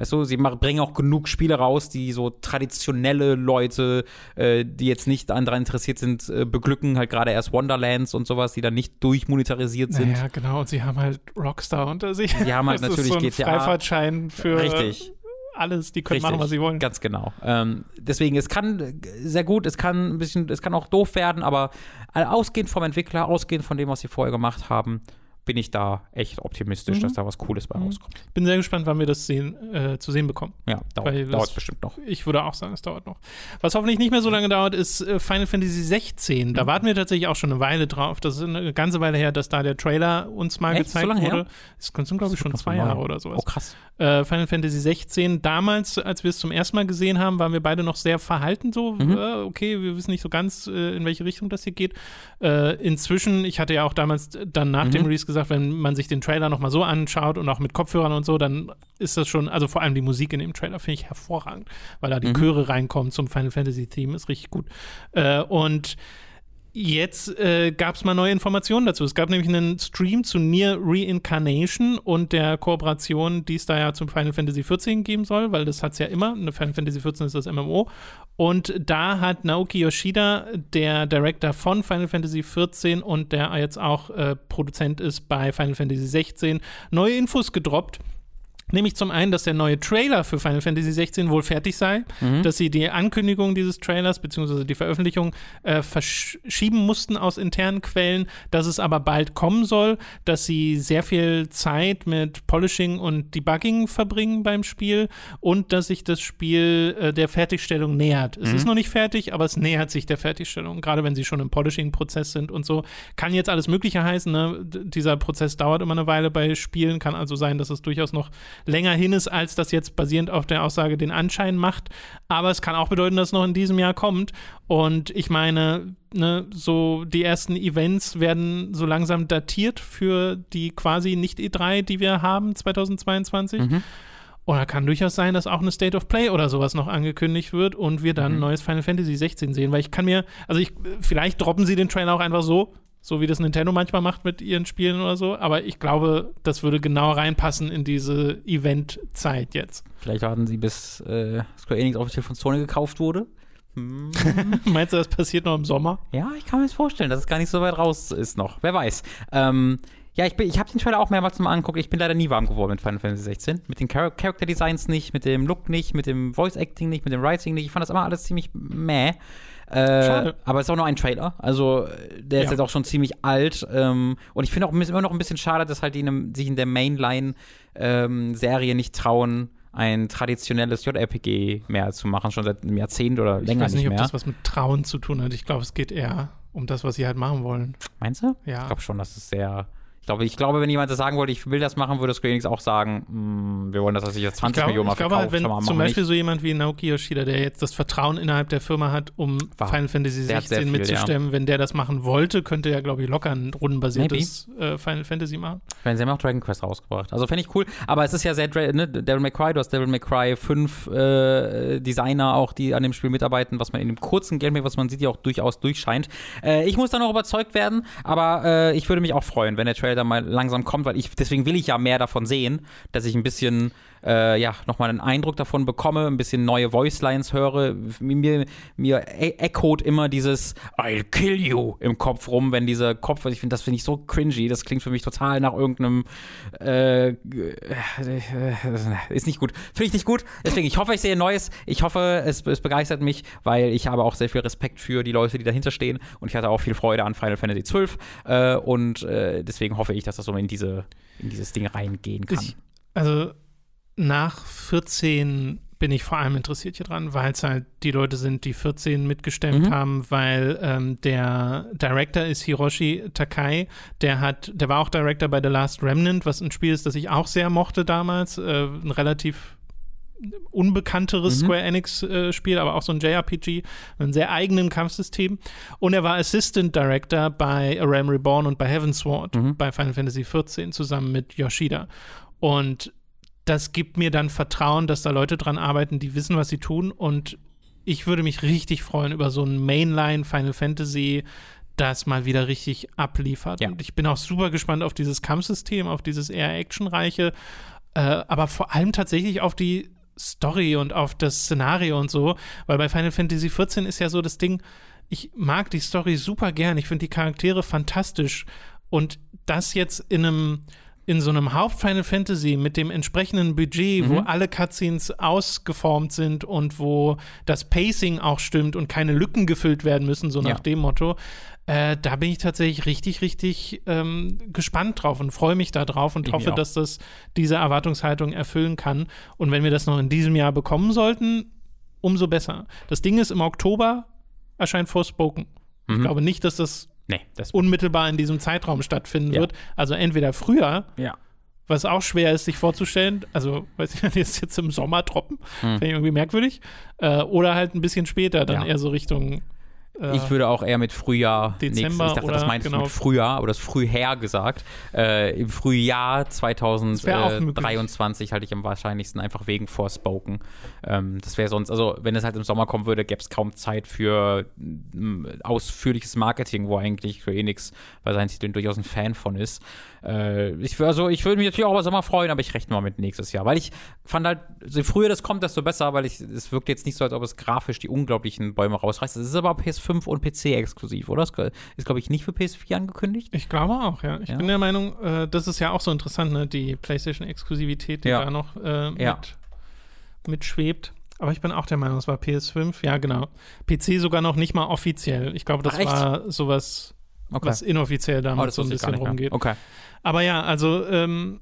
Weißt du, sie bringen auch genug Spiele raus, die so traditionelle Leute, äh, die jetzt nicht daran interessiert sind, äh, beglücken, halt gerade erst Wonderlands und sowas, die dann nicht durchmonetarisiert sind. Ja, genau, und sie haben halt Rockstar unter sich. Die haben halt das natürlich ist so ein GTA. Freifahrtschein für Richtig. alles, die können Richtig, machen, was sie wollen. Ganz genau. Ähm, deswegen, es kann sehr gut, es kann ein bisschen, es kann auch doof werden, aber ausgehend vom Entwickler, ausgehend von dem, was sie vorher gemacht haben, bin ich da echt optimistisch, mhm. dass da was Cooles bei mhm. rauskommt. Bin sehr gespannt, wann wir das sehen, äh, zu sehen bekommen. Ja, dauert, Weil dauert bestimmt noch. Ich würde auch sagen, es dauert noch. Was hoffentlich nicht mehr so lange dauert, ist äh, Final Fantasy 16. Da mhm. warten wir tatsächlich auch schon eine Weile drauf. Das ist eine ganze Weile her, dass da der Trailer uns mal echt? gezeigt so wurde. Es sind, glaube ich, schon zwei Jahre oder sowas. Oh, krass. Äh, Final Fantasy 16. Damals, als wir es zum ersten Mal gesehen haben, waren wir beide noch sehr verhalten so. Mhm. Äh, okay, wir wissen nicht so ganz, äh, in welche Richtung das hier geht. Äh, inzwischen, ich hatte ja auch damals dann nach mhm. dem Release gesagt, wenn man sich den Trailer nochmal so anschaut und auch mit Kopfhörern und so, dann ist das schon, also vor allem die Musik in dem Trailer finde ich hervorragend, weil da die mhm. Chöre reinkommen zum Final Fantasy Theme, ist richtig gut. Äh, und Jetzt äh, gab es mal neue Informationen dazu. Es gab nämlich einen Stream zu Near Reincarnation und der Kooperation, die es da ja zum Final Fantasy XIV geben soll, weil das hat es ja immer. Final Fantasy XIV ist das MMO. Und da hat Naoki Yoshida, der Director von Final Fantasy XIV und der jetzt auch äh, Produzent ist bei Final Fantasy XVI, neue Infos gedroppt Nämlich zum einen, dass der neue Trailer für Final Fantasy 16 wohl fertig sei, mhm. dass sie die Ankündigung dieses Trailers bzw. die Veröffentlichung äh, verschieben mussten aus internen Quellen, dass es aber bald kommen soll, dass sie sehr viel Zeit mit Polishing und Debugging verbringen beim Spiel und dass sich das Spiel äh, der Fertigstellung nähert. Es mhm. ist noch nicht fertig, aber es nähert sich der Fertigstellung, gerade wenn sie schon im Polishing-Prozess sind und so. Kann jetzt alles Mögliche heißen. Ne? Dieser Prozess dauert immer eine Weile bei Spielen, kann also sein, dass es durchaus noch länger hin ist, als das jetzt basierend auf der Aussage den Anschein macht. Aber es kann auch bedeuten, dass es noch in diesem Jahr kommt. Und ich meine, ne, so die ersten Events werden so langsam datiert für die quasi nicht E3, die wir haben 2022. Mhm. Da kann durchaus sein, dass auch eine State of Play oder sowas noch angekündigt wird und wir dann mhm. neues Final Fantasy 16 sehen. Weil ich kann mir, also ich, vielleicht droppen sie den Trailer auch einfach so, so wie das Nintendo manchmal macht mit ihren Spielen oder so. Aber ich glaube, das würde genau reinpassen in diese Event-Zeit jetzt. Vielleicht warten sie, bis äh, Square Enix offiziell von Sony gekauft wurde. Hm. Meinst du, das passiert noch im Sommer? Ja, ich kann mir das vorstellen, dass es gar nicht so weit raus ist noch. Wer weiß. Ähm, Ja, ich, ich habe den Trailer auch mehrmals mal angeguckt. Ich bin leider nie warm geworden mit Final Fantasy 16. Mit den Char Character Designs nicht, mit dem Look nicht, mit dem Voice Acting nicht, mit dem Writing nicht. Ich fand das immer alles ziemlich meh. Äh, Schade. Aber es ist auch nur ein Trailer. Also, der ist ja. jetzt auch schon ziemlich alt. Ähm, und ich finde auch immer noch ein bisschen schade, dass halt die in, sich in der Mainline-Serie ähm, nicht trauen, ein traditionelles JRPG mehr zu machen, schon seit einem Jahrzehnt oder länger nicht mehr. Ich weiß nicht, ob das was mit Trauen zu tun hat. Ich glaube, es geht eher um das, was sie halt machen wollen. Meinst du? Ja. Ich glaube schon, dass es sehr glaube, ich glaube, wenn jemand das sagen wollte, ich will das machen, würde Square Enix auch sagen, mm, wir wollen, dass er sich jetzt 20 glaube, Millionen mal. Ich glaube halt, wenn zum Beispiel nicht. so jemand wie Naoki Yoshida, der jetzt das Vertrauen innerhalb der Firma hat, um War. Final Fantasy 16 mitzustemmen, ja. wenn der das machen wollte, könnte er, glaube ich, locker ein rundenbasiertes äh, Final Fantasy machen. Wenn sie haben auch Dragon Quest rausgebracht. Also fände ich cool. Aber es ist ja sehr, ne, Devil May Cry, du hast Devil May Cry 5 äh, Designer auch, die an dem Spiel mitarbeiten, was man in dem kurzen Gameplay, was man sieht, ja auch durchaus durchscheint. Äh, ich muss da noch überzeugt werden, aber äh, ich würde mich auch freuen, wenn der Trailer da mal langsam kommt, weil ich, deswegen will ich ja mehr davon sehen, dass ich ein bisschen, äh, ja, nochmal einen Eindruck davon bekomme, ein bisschen neue Voicelines höre. Mir, mir e echot immer dieses I'll kill you im Kopf rum, wenn dieser Kopf, ich finde, das finde ich so cringy, das klingt für mich total nach irgendeinem, äh, ist nicht gut. Finde ich nicht gut. Deswegen, ich hoffe, ich sehe Neues. Ich hoffe, es, es begeistert mich, weil ich habe auch sehr viel Respekt für die Leute, die dahinter stehen und ich hatte auch viel Freude an Final Fantasy XII äh, und äh, deswegen hoffe ich, dass das so in diese, in dieses Ding reingehen kann. Ich, also nach 14 bin ich vor allem interessiert hier dran, weil es halt die Leute sind, die 14 mitgestemmt mhm. haben, weil ähm, der Director ist Hiroshi Takai, der hat, der war auch Director bei The Last Remnant, was ein Spiel ist, das ich auch sehr mochte damals, äh, ein relativ unbekannteres mhm. Square Enix-Spiel, äh, aber auch so ein JRPG, ein sehr eigenen Kampfsystem. Und er war Assistant Director bei A Realm Reborn und bei Heavensward mhm. bei Final Fantasy XIV zusammen mit Yoshida. Und das gibt mir dann Vertrauen, dass da Leute dran arbeiten, die wissen, was sie tun. Und ich würde mich richtig freuen über so ein Mainline Final Fantasy, das mal wieder richtig abliefert. Ja. Und ich bin auch super gespannt auf dieses Kampfsystem, auf dieses eher actionreiche, äh, aber vor allem tatsächlich auf die Story und auf das Szenario und so, weil bei Final Fantasy XIV ist ja so das Ding, ich mag die Story super gern, ich finde die Charaktere fantastisch und das jetzt in einem in so einem Haupt-Final Fantasy mit dem entsprechenden Budget, mhm. wo alle Cutscenes ausgeformt sind und wo das Pacing auch stimmt und keine Lücken gefüllt werden müssen, so nach ja. dem Motto, äh, da bin ich tatsächlich richtig, richtig ähm, gespannt drauf und freue mich da drauf und ich hoffe, dass das diese Erwartungshaltung erfüllen kann. Und wenn wir das noch in diesem Jahr bekommen sollten, umso besser. Das Ding ist, im Oktober erscheint Forspoken. Mhm. Ich glaube nicht, dass das, nee, das unmittelbar in diesem Zeitraum stattfinden ja. wird. Also entweder früher, ja. was auch schwer ist, sich vorzustellen. Also, weiß ich nicht, jetzt, jetzt im Sommer droppen, mhm. finde ich irgendwie merkwürdig. Äh, oder halt ein bisschen später, dann ja. eher so Richtung äh, ich würde auch eher mit Frühjahr. Dezember nächstes, ich dachte, oder, das meinst genau. du mit Frühjahr, aber das Frühher gesagt. Äh, Im Frühjahr 2023 halte ich am wahrscheinlichsten einfach wegen Forspoken. Ähm, das wäre sonst, also wenn es halt im Sommer kommen würde, gäbe es kaum Zeit für ausführliches Marketing, wo eigentlich für eh nichts bei seinen Titeln durchaus ein Fan von ist. Äh, ich, also, ich würde mich natürlich auch über Sommer freuen, aber ich rechne mal mit nächstes Jahr. Weil ich fand halt, je früher das kommt, desto besser, weil ich, es wirkt jetzt nicht so, als ob es grafisch die unglaublichen Bäume rausreißt. Es ist aber PS5 und PC exklusiv, oder? Das ist, glaube ich, nicht für PS4 angekündigt. Ich glaube auch, ja. Ich ja. bin der Meinung, äh, das ist ja auch so interessant, ne? die PlayStation-Exklusivität, die ja. da noch äh, mit, ja. mitschwebt. Aber ich bin auch der Meinung, es war PS5, ja, genau. PC sogar noch nicht mal offiziell. Ich glaube, das Ach, war sowas, okay. was inoffiziell damals oh, so ein bisschen rumgeht. Okay. Aber ja, also ähm,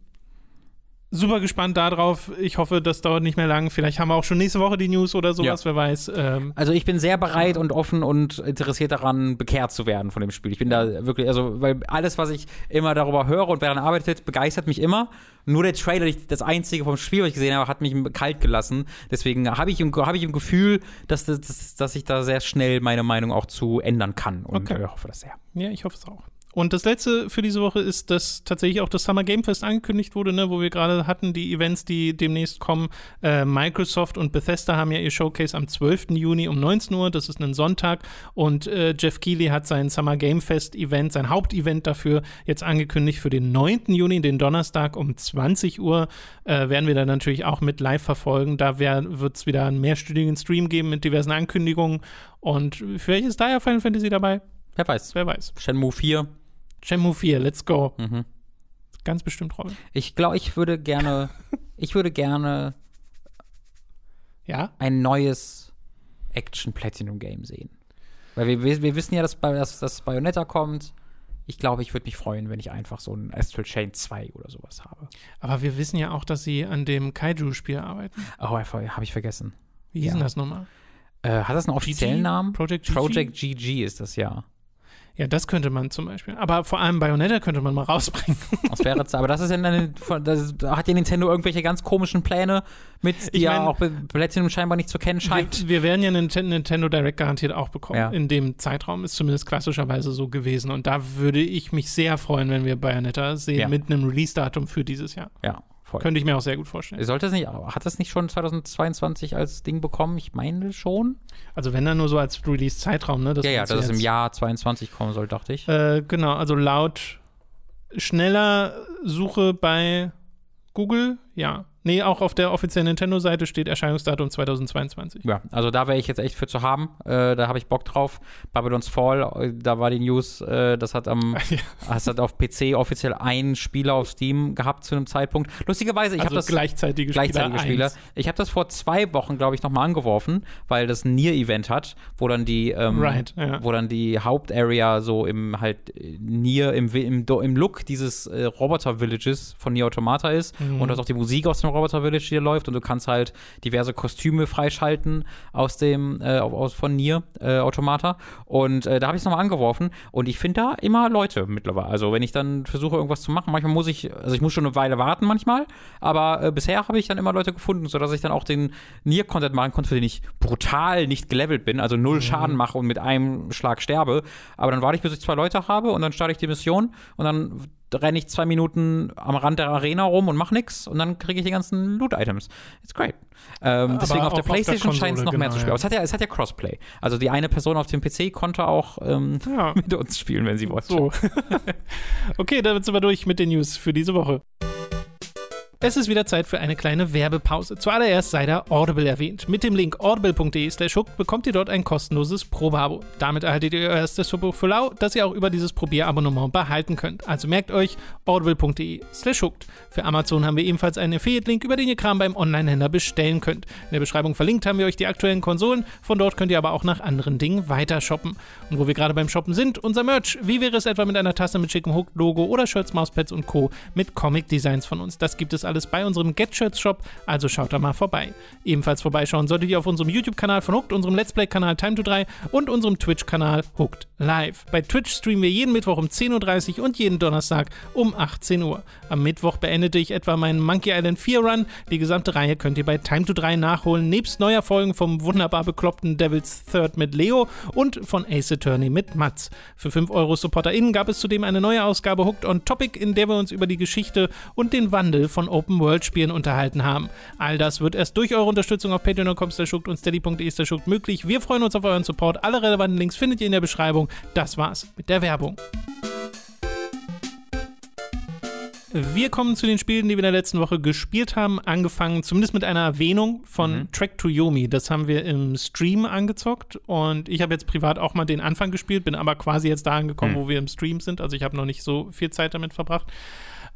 super gespannt darauf. Ich hoffe, das dauert nicht mehr lang. Vielleicht haben wir auch schon nächste Woche die News oder sowas, ja. wer weiß. Ähm, also ich bin sehr bereit und offen und interessiert daran, bekehrt zu werden von dem Spiel. Ich bin da wirklich, also, weil alles, was ich immer darüber höre und während arbeitet, begeistert mich immer. Nur der Trailer, das einzige vom Spiel, was ich gesehen habe, hat mich kalt gelassen. Deswegen habe ich, hab ich im Gefühl, dass, dass, dass ich da sehr schnell meine Meinung auch zu ändern kann. Und okay. hoffe das sehr. Ja, ich hoffe es auch. Und das letzte für diese Woche ist, dass tatsächlich auch das Summer Game Fest angekündigt wurde, ne, wo wir gerade hatten, die Events, die demnächst kommen. Äh, Microsoft und Bethesda haben ja ihr Showcase am 12. Juni um 19 Uhr, das ist ein Sonntag. Und äh, Jeff Keighley hat sein Summer Game Fest Event, sein Hauptevent dafür jetzt angekündigt für den 9. Juni, den Donnerstag um 20 Uhr. Äh, werden wir dann natürlich auch mit live verfolgen. Da wird es wieder einen mehrstündigen Stream geben mit diversen Ankündigungen. Und vielleicht ist da ja Final Fantasy dabei. Wer weiß. Wer weiß. Shenmue 4 Shenmue 4, let's go. Mhm. Ganz bestimmt, Robin. Ich glaube, ich würde gerne, ich würde gerne ja? ein neues Action-Platinum-Game sehen. Weil wir, wir, wir, wissen ja, dass, dass, dass Bayonetta kommt. Ich glaube, ich würde mich freuen, wenn ich einfach so ein Astral Chain 2 oder sowas habe. Aber wir wissen ja auch, dass sie an dem Kaiju-Spiel arbeiten. Oh, habe ich vergessen. Wie hieß ja. denn das nochmal? Äh, hat das einen offiziellen GG? Namen? Project GG? Project GG ist das ja. Ja, das könnte man zum Beispiel. Aber vor allem Bayonetta könnte man mal rausbringen. Das wäre aber das ist ja eine, das hat ja Nintendo irgendwelche ganz komischen Pläne mit, die ich mein, ja auch Platinum scheinbar nicht zu kennen scheint. Wir, wir werden ja einen Nintendo Direct garantiert auch bekommen. Ja. In dem Zeitraum ist zumindest klassischerweise so gewesen. Und da würde ich mich sehr freuen, wenn wir Bayonetta sehen ja. mit einem Release-Datum für dieses Jahr. Ja, Voll. Könnte ich mir auch sehr gut vorstellen. Sollte es nicht, hat das nicht schon 2022 als Ding bekommen? Ich meine schon. Also wenn dann nur so als Release-Zeitraum, ne? Das ja, ja, dass es im Jahr 22 kommen soll, dachte ich. Äh, genau, also laut schneller Suche bei Google, ja. Nee, auch auf der offiziellen Nintendo-Seite steht Erscheinungsdatum 2022. Ja, also da wäre ich jetzt echt für zu haben. Äh, da habe ich Bock drauf. Babylon's Fall, äh, da war die News, äh, das hat am, ja. das hat auf PC offiziell ein Spieler auf Steam gehabt zu einem Zeitpunkt. Lustigerweise, ich also habe das gleichzeitige, gleichzeitige Spieler. Spieler. Ich habe das vor zwei Wochen, glaube ich, nochmal angeworfen, weil das ein Nier-Event hat, wo dann die, ähm, right, ja. wo dann die Hauptarea so im halt Nier im, im, im Look dieses äh, Roboter-Villages von Nier Automata ist mhm. und dass auch die Musik aus dem Roboter Village hier läuft und du kannst halt diverse Kostüme freischalten aus dem, äh, aus, von Nier äh, Automata. Und äh, da habe ich es nochmal angeworfen und ich finde da immer Leute mittlerweile. Also wenn ich dann versuche, irgendwas zu machen, manchmal muss ich, also ich muss schon eine Weile warten manchmal, aber äh, bisher habe ich dann immer Leute gefunden, sodass ich dann auch den Nier-Content machen konnte, für den ich brutal nicht gelevelt bin, also null mhm. Schaden mache und mit einem Schlag sterbe. Aber dann warte ich, bis ich zwei Leute habe und dann starte ich die Mission und dann renne ich zwei Minuten am Rand der Arena rum und mache nichts und dann kriege ich die ganzen Loot-Items. It's great. Ähm, deswegen auf der PlayStation scheint es noch genau, mehr zu spielen. Ja. Aber es hat, ja, es hat ja Crossplay. Also die eine Person auf dem PC konnte auch ähm, ja. mit uns spielen, wenn sie wollte. So. okay, damit sind wir durch mit den News für diese Woche. Es ist wieder Zeit für eine kleine Werbepause. Zuallererst sei da Audible erwähnt. Mit dem Link audible.de slash hooked bekommt ihr dort ein kostenloses Probeabo. Damit erhaltet ihr euer erstes Hörbuch für lau, das ihr auch über dieses Probierabonnement behalten könnt. Also merkt euch audible.de slash hooked. Für Amazon haben wir ebenfalls einen Affiliate-Link, über den ihr Kram beim Online-Händler bestellen könnt. In der Beschreibung verlinkt haben wir euch die aktuellen Konsolen. Von dort könnt ihr aber auch nach anderen Dingen weiter shoppen. Und wo wir gerade beim Shoppen sind, unser Merch. Wie wäre es etwa mit einer Tasse mit schickem Hooked-Logo oder Shirts, Mauspads und Co. mit Comic-Designs von uns? Das gibt es alles bei unserem Get-Shirts-Shop, also schaut da mal vorbei. Ebenfalls vorbeischauen solltet ihr auf unserem YouTube-Kanal von Hooked, unserem Let's Play-Kanal Time to 3 und unserem Twitch-Kanal Hooked Live. Bei Twitch streamen wir jeden Mittwoch um 10.30 Uhr und jeden Donnerstag um 18 Uhr. Am Mittwoch beendete ich etwa meinen Monkey Island 4 Run. Die gesamte Reihe könnt ihr bei Time to 3 nachholen, nebst neuer Folgen vom wunderbar bekloppten Devil's Third mit Leo und von Ace Attorney mit Mats. Für 5 Euro SupporterInnen gab es zudem eine neue Ausgabe Hooked on Topic, in der wir uns über die Geschichte und den Wandel von Open World World-Spielen unterhalten haben. All das wird erst durch eure Unterstützung auf patreon.com und steady.de möglich. Wir freuen uns auf euren Support. Alle relevanten Links findet ihr in der Beschreibung. Das war's mit der Werbung. Wir kommen zu den Spielen, die wir in der letzten Woche gespielt haben. Angefangen zumindest mit einer Erwähnung von mhm. Track to Yomi. Das haben wir im Stream angezockt und ich habe jetzt privat auch mal den Anfang gespielt, bin aber quasi jetzt da angekommen, mhm. wo wir im Stream sind. Also ich habe noch nicht so viel Zeit damit verbracht.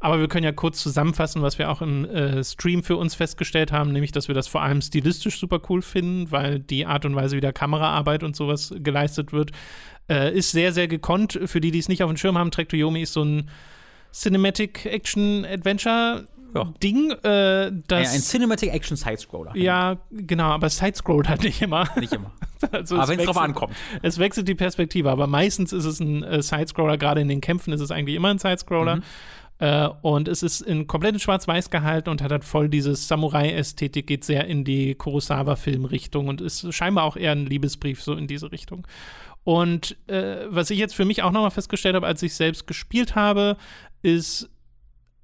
Aber wir können ja kurz zusammenfassen, was wir auch im äh, Stream für uns festgestellt haben, nämlich, dass wir das vor allem stilistisch super cool finden, weil die Art und Weise, wie da Kameraarbeit und sowas geleistet wird, äh, ist sehr, sehr gekonnt. Für die, die es nicht auf dem Schirm haben, Trek to Yomi ist so ein Cinematic Action Adventure ja. Ding, äh, das. Ja, ein Cinematic Action Sidescroller. Ja, genau, aber Sidescrollt halt nicht immer. Nicht immer. also aber wenn es drauf ankommt. Es wechselt die Perspektive, aber meistens ist es ein äh, Sidescroller, gerade in den Kämpfen ist es eigentlich immer ein Sidescroller. Mhm. Äh, und es ist in komplett schwarz-weiß gehalten und hat halt voll dieses Samurai-Ästhetik, geht sehr in die Kurosawa-Film-Richtung und ist scheinbar auch eher ein Liebesbrief so in diese Richtung. Und äh, was ich jetzt für mich auch nochmal festgestellt habe, als ich selbst gespielt habe, ist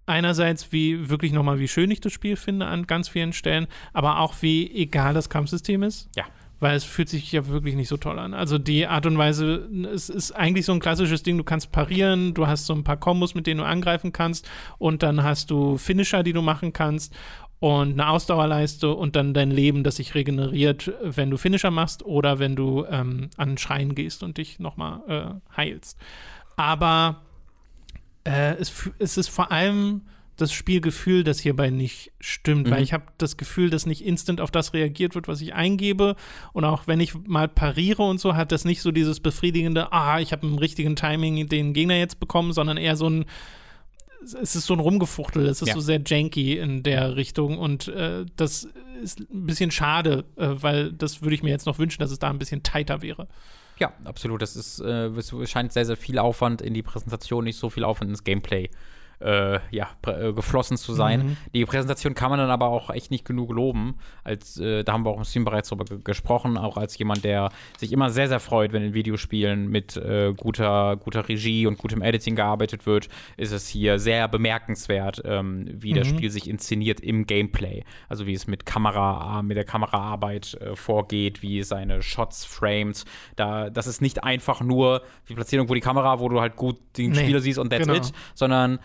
einerseits, wie wirklich nochmal, wie schön ich das Spiel finde an ganz vielen Stellen, aber auch wie egal das Kampfsystem ist. Ja weil es fühlt sich ja wirklich nicht so toll an. Also die Art und Weise, es ist eigentlich so ein klassisches Ding, du kannst parieren, du hast so ein paar Kombos, mit denen du angreifen kannst und dann hast du Finisher, die du machen kannst und eine Ausdauerleiste und dann dein Leben, das sich regeneriert, wenn du Finisher machst oder wenn du ähm, an Schreien gehst und dich nochmal äh, heilst. Aber Äh, es, es ist vor allem das Spielgefühl, das hierbei nicht stimmt, mhm. weil ich habe das Gefühl, dass nicht instant auf das reagiert wird, was ich eingebe und auch wenn ich mal pariere und so, hat das nicht so dieses befriedigende, ah, ich habe im richtigen Timing den Gegner jetzt bekommen, sondern eher so ein es ist so ein Rumgefuchtel, es ist ja. so sehr janky in der Richtung und äh, das ist ein bisschen schade, äh, weil das würde ich mir jetzt noch wünschen, dass es da ein bisschen tighter wäre. Ja, absolut. Das ist, äh, es scheint sehr, sehr viel Aufwand in die Präsentation, nicht so viel Aufwand ins Gameplay äh, ja, äh, geflossen zu sein. Mhm. Die Präsentation kann man dann aber auch echt nicht genug loben. Als, äh, da haben wir auch im Stream bereits drüber gesprochen, auch als jemand, der sich immer sehr, sehr freut, wenn in Videospielen mit äh, guter, guter Regie und gutem Editing gearbeitet wird, ist es hier sehr bemerkenswert, ähm, wie mhm. das Spiel sich inszeniert im Gameplay. Also wie es mit Kamera, mit der Kameraarbeit äh, vorgeht, wie seine Shots frames. Da, das ist nicht einfach nur die Platzierung, wo die Kamera, wo du halt gut den nee, Spieler siehst und that's genau. it, sondern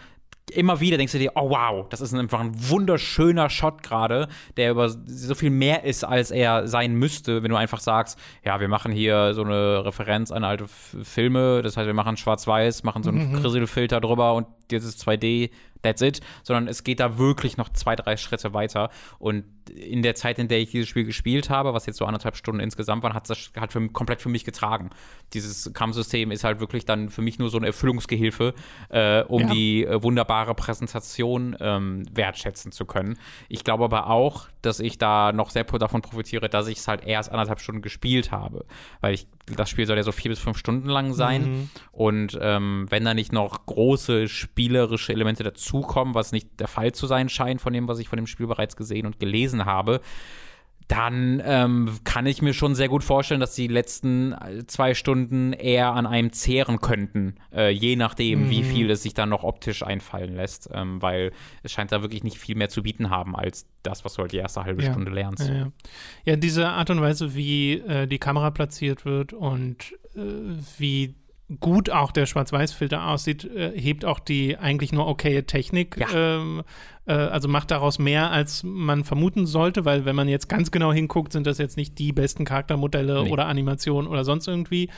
immer wieder denkst du dir, oh wow, das ist einfach ein wunderschöner Shot gerade, der über so viel mehr ist, als er sein müsste, wenn du einfach sagst, ja, wir machen hier so eine Referenz an alte Filme, das heißt, wir machen schwarz-weiß, machen so einen mhm. Krisselfilter drüber und jetzt ist 2D that's it, sondern es geht da wirklich noch zwei, drei Schritte weiter. Und in der Zeit, in der ich dieses Spiel gespielt habe, was jetzt so anderthalb Stunden insgesamt waren, hat das halt für, komplett für mich getragen. Dieses Kampfsystem ist halt wirklich dann für mich nur so eine Erfüllungsgehilfe, äh, um ja. die äh, wunderbare Präsentation ähm, wertschätzen zu können. Ich glaube aber auch, dass ich da noch sehr davon profitiere, dass ich es halt erst anderthalb Stunden gespielt habe. Weil ich, das Spiel soll ja so vier bis fünf Stunden lang sein. Mhm. Und ähm, wenn da nicht noch große spielerische Elemente dazu dazukommen, was nicht der Fall zu sein scheint von dem, was ich von dem Spiel bereits gesehen und gelesen habe, dann ähm, kann ich mir schon sehr gut vorstellen, dass die letzten äh, zwei Stunden eher an einem zehren könnten, äh, je nachdem, mhm. wie viel es sich dann noch optisch einfallen lässt, ähm, weil es scheint da wirklich nicht viel mehr zu bieten haben als das, was du halt die erste halbe ja. Stunde lernst. Ja, ja. ja, diese Art und Weise, wie äh, die Kamera platziert wird und äh, wie gut auch der Schwarz-Weiß-Filter aussieht, äh, hebt auch die eigentlich nur okaye Technik. Ja. Ähm, äh, also macht daraus mehr, als man vermuten sollte, weil wenn man jetzt ganz genau hinguckt, sind das jetzt nicht die besten Charaktermodelle nee. oder Animationen oder sonst irgendwie.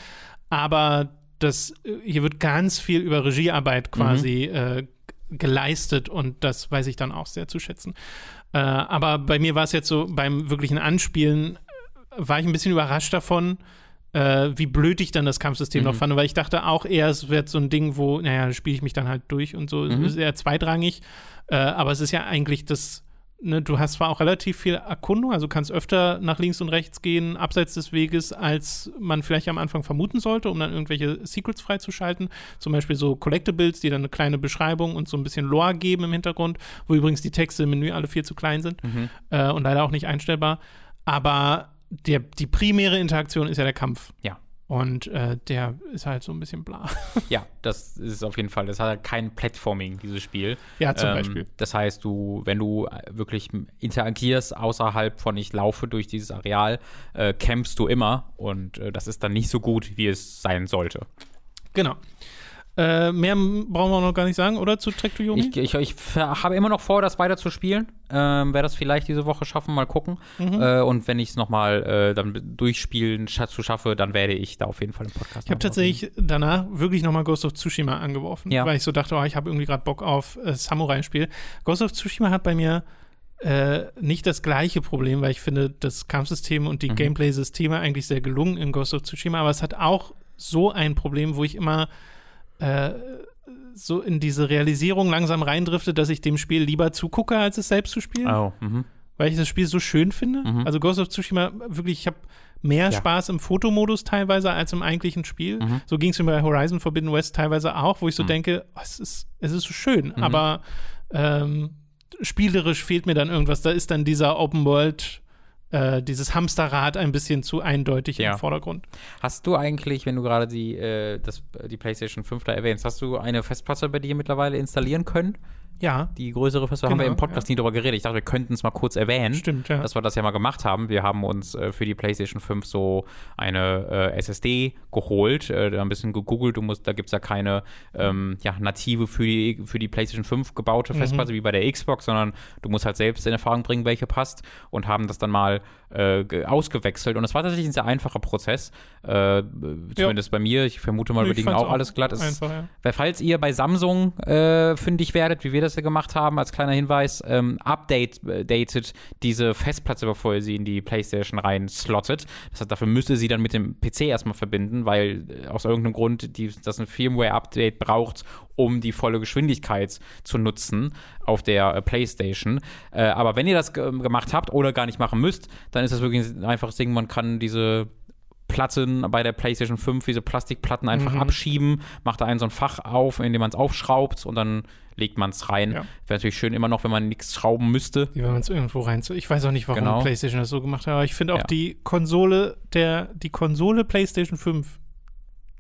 Aber das, äh, hier wird ganz viel über Regiearbeit quasi mhm. äh, geleistet und das weiß ich dann auch sehr zu schätzen. Äh, aber bei mir war es jetzt so, beim wirklichen Anspielen war ich ein bisschen überrascht davon, äh, wie blöd ich dann das Kampfsystem mhm. noch fand, weil ich dachte auch eher, es wird so ein Ding, wo, naja, spiele ich mich dann halt durch und so, mhm. ist eher zweitrangig. Äh, aber es ist ja eigentlich das, ne, du hast zwar auch relativ viel Erkundung, also kannst öfter nach links und rechts gehen, abseits des Weges, als man vielleicht am Anfang vermuten sollte, um dann irgendwelche Secrets freizuschalten. Zum Beispiel so Collectibles, die dann eine kleine Beschreibung und so ein bisschen Lore geben im Hintergrund, wo übrigens die Texte im Menü alle viel zu klein sind mhm. äh, und leider auch nicht einstellbar. Aber der, die primäre Interaktion ist ja der Kampf. Ja. Und äh, der ist halt so ein bisschen bla. Ja, das ist auf jeden Fall. Das hat halt kein Platforming, dieses Spiel. Ja, zum ähm, Beispiel. Das heißt, du, wenn du wirklich interagierst außerhalb von ich laufe durch dieses Areal, äh, campst du immer. Und äh, das ist dann nicht so gut, wie es sein sollte. Genau. Äh, mehr brauchen wir noch gar nicht sagen, oder zu Trek to Yomi? Ich, ich, ich habe immer noch vor, das weiter zu spielen. Ähm, Werde das vielleicht diese Woche schaffen, mal gucken. Mhm. Äh, und wenn ich es nochmal äh, dann durchspielen zu schaffe, dann werde ich da auf jeden Fall im Podcast. Ich habe tatsächlich danach wirklich nochmal Ghost of Tsushima angeworfen, ja. weil ich so dachte, oh, ich habe irgendwie gerade Bock auf äh, Samurai-Spiel. Ghost of Tsushima hat bei mir äh, nicht das gleiche Problem, weil ich finde, das Kampfsystem und die mhm. Gameplay-Systeme eigentlich sehr gelungen in Ghost of Tsushima, aber es hat auch so ein Problem, wo ich immer äh, so in diese Realisierung langsam reindriftet, dass ich dem Spiel lieber zugucke, als es selbst zu spielen. Oh, mhm. Weil ich das Spiel so schön finde. Mhm. Also Ghost of Tsushima, wirklich, ich habe mehr ja. Spaß im Fotomodus teilweise als im eigentlichen Spiel. Mhm. So ging es mir bei Horizon Forbidden West teilweise auch, wo ich so mhm. denke, oh, es, ist, es ist so schön, mhm. aber ähm, spielerisch fehlt mir dann irgendwas. Da ist dann dieser Open World äh, dieses Hamsterrad ein bisschen zu eindeutig ja. im Vordergrund. Hast du eigentlich, wenn du gerade die, äh, die PlayStation 5 da erwähnst, hast du eine Festplatte bei dir mittlerweile installieren können? Ja. Die größere Festplatte haben wir Genau, im Podcast nie drüber geredet. Ich dachte, wir könnten es mal kurz erwähnen. Stimmt, ja. Dass wir das ja mal gemacht haben. Wir haben uns äh, für die PlayStation 5 so eine äh, SSD geholt, äh, ein bisschen gegoogelt. Du musst, da gibt es ja keine ähm, ja, native für die, für die PlayStation 5 gebaute Mhm. Festplatte wie bei der Xbox, sondern du musst halt selbst in Erfahrung bringen, welche passt und haben das dann mal äh, ge- ausgewechselt. Und es war tatsächlich ein sehr einfacher Prozess. Äh, zumindest bei mir. Ich vermute mal, Nee, bei ich Dingen fand's auch alles glatt. Einfach, ja. weil falls ihr bei Samsung äh, fündig werdet, wie wir das ja gemacht haben, als kleiner Hinweis, ähm, update äh, datet diese Festplatte, bevor ihr sie in die Playstation rein slottet. Das heißt, dafür müsst ihr sie dann mit dem PC erstmal verbinden, weil äh, aus irgendeinem Grund die, das ein Firmware-Update braucht, um die volle Geschwindigkeit zu nutzen auf der äh, Playstation. Äh, aber wenn ihr das ge gemacht habt oder gar nicht machen müsst, dann ist das wirklich ein einfaches Ding. Man kann diese Platten bei der PlayStation 5, diese Plastikplatten einfach Mhm. abschieben, macht da einen so ein Fach auf, in dem man es aufschraubt und dann legt man es rein. Ja. Wäre natürlich schön immer noch, wenn man nichts schrauben müsste. Wie wenn man es irgendwo rein Ich weiß auch nicht, warum Genau. PlayStation das so gemacht hat, aber ich finde auch Ja. die Konsole, der, die Konsole PlayStation 5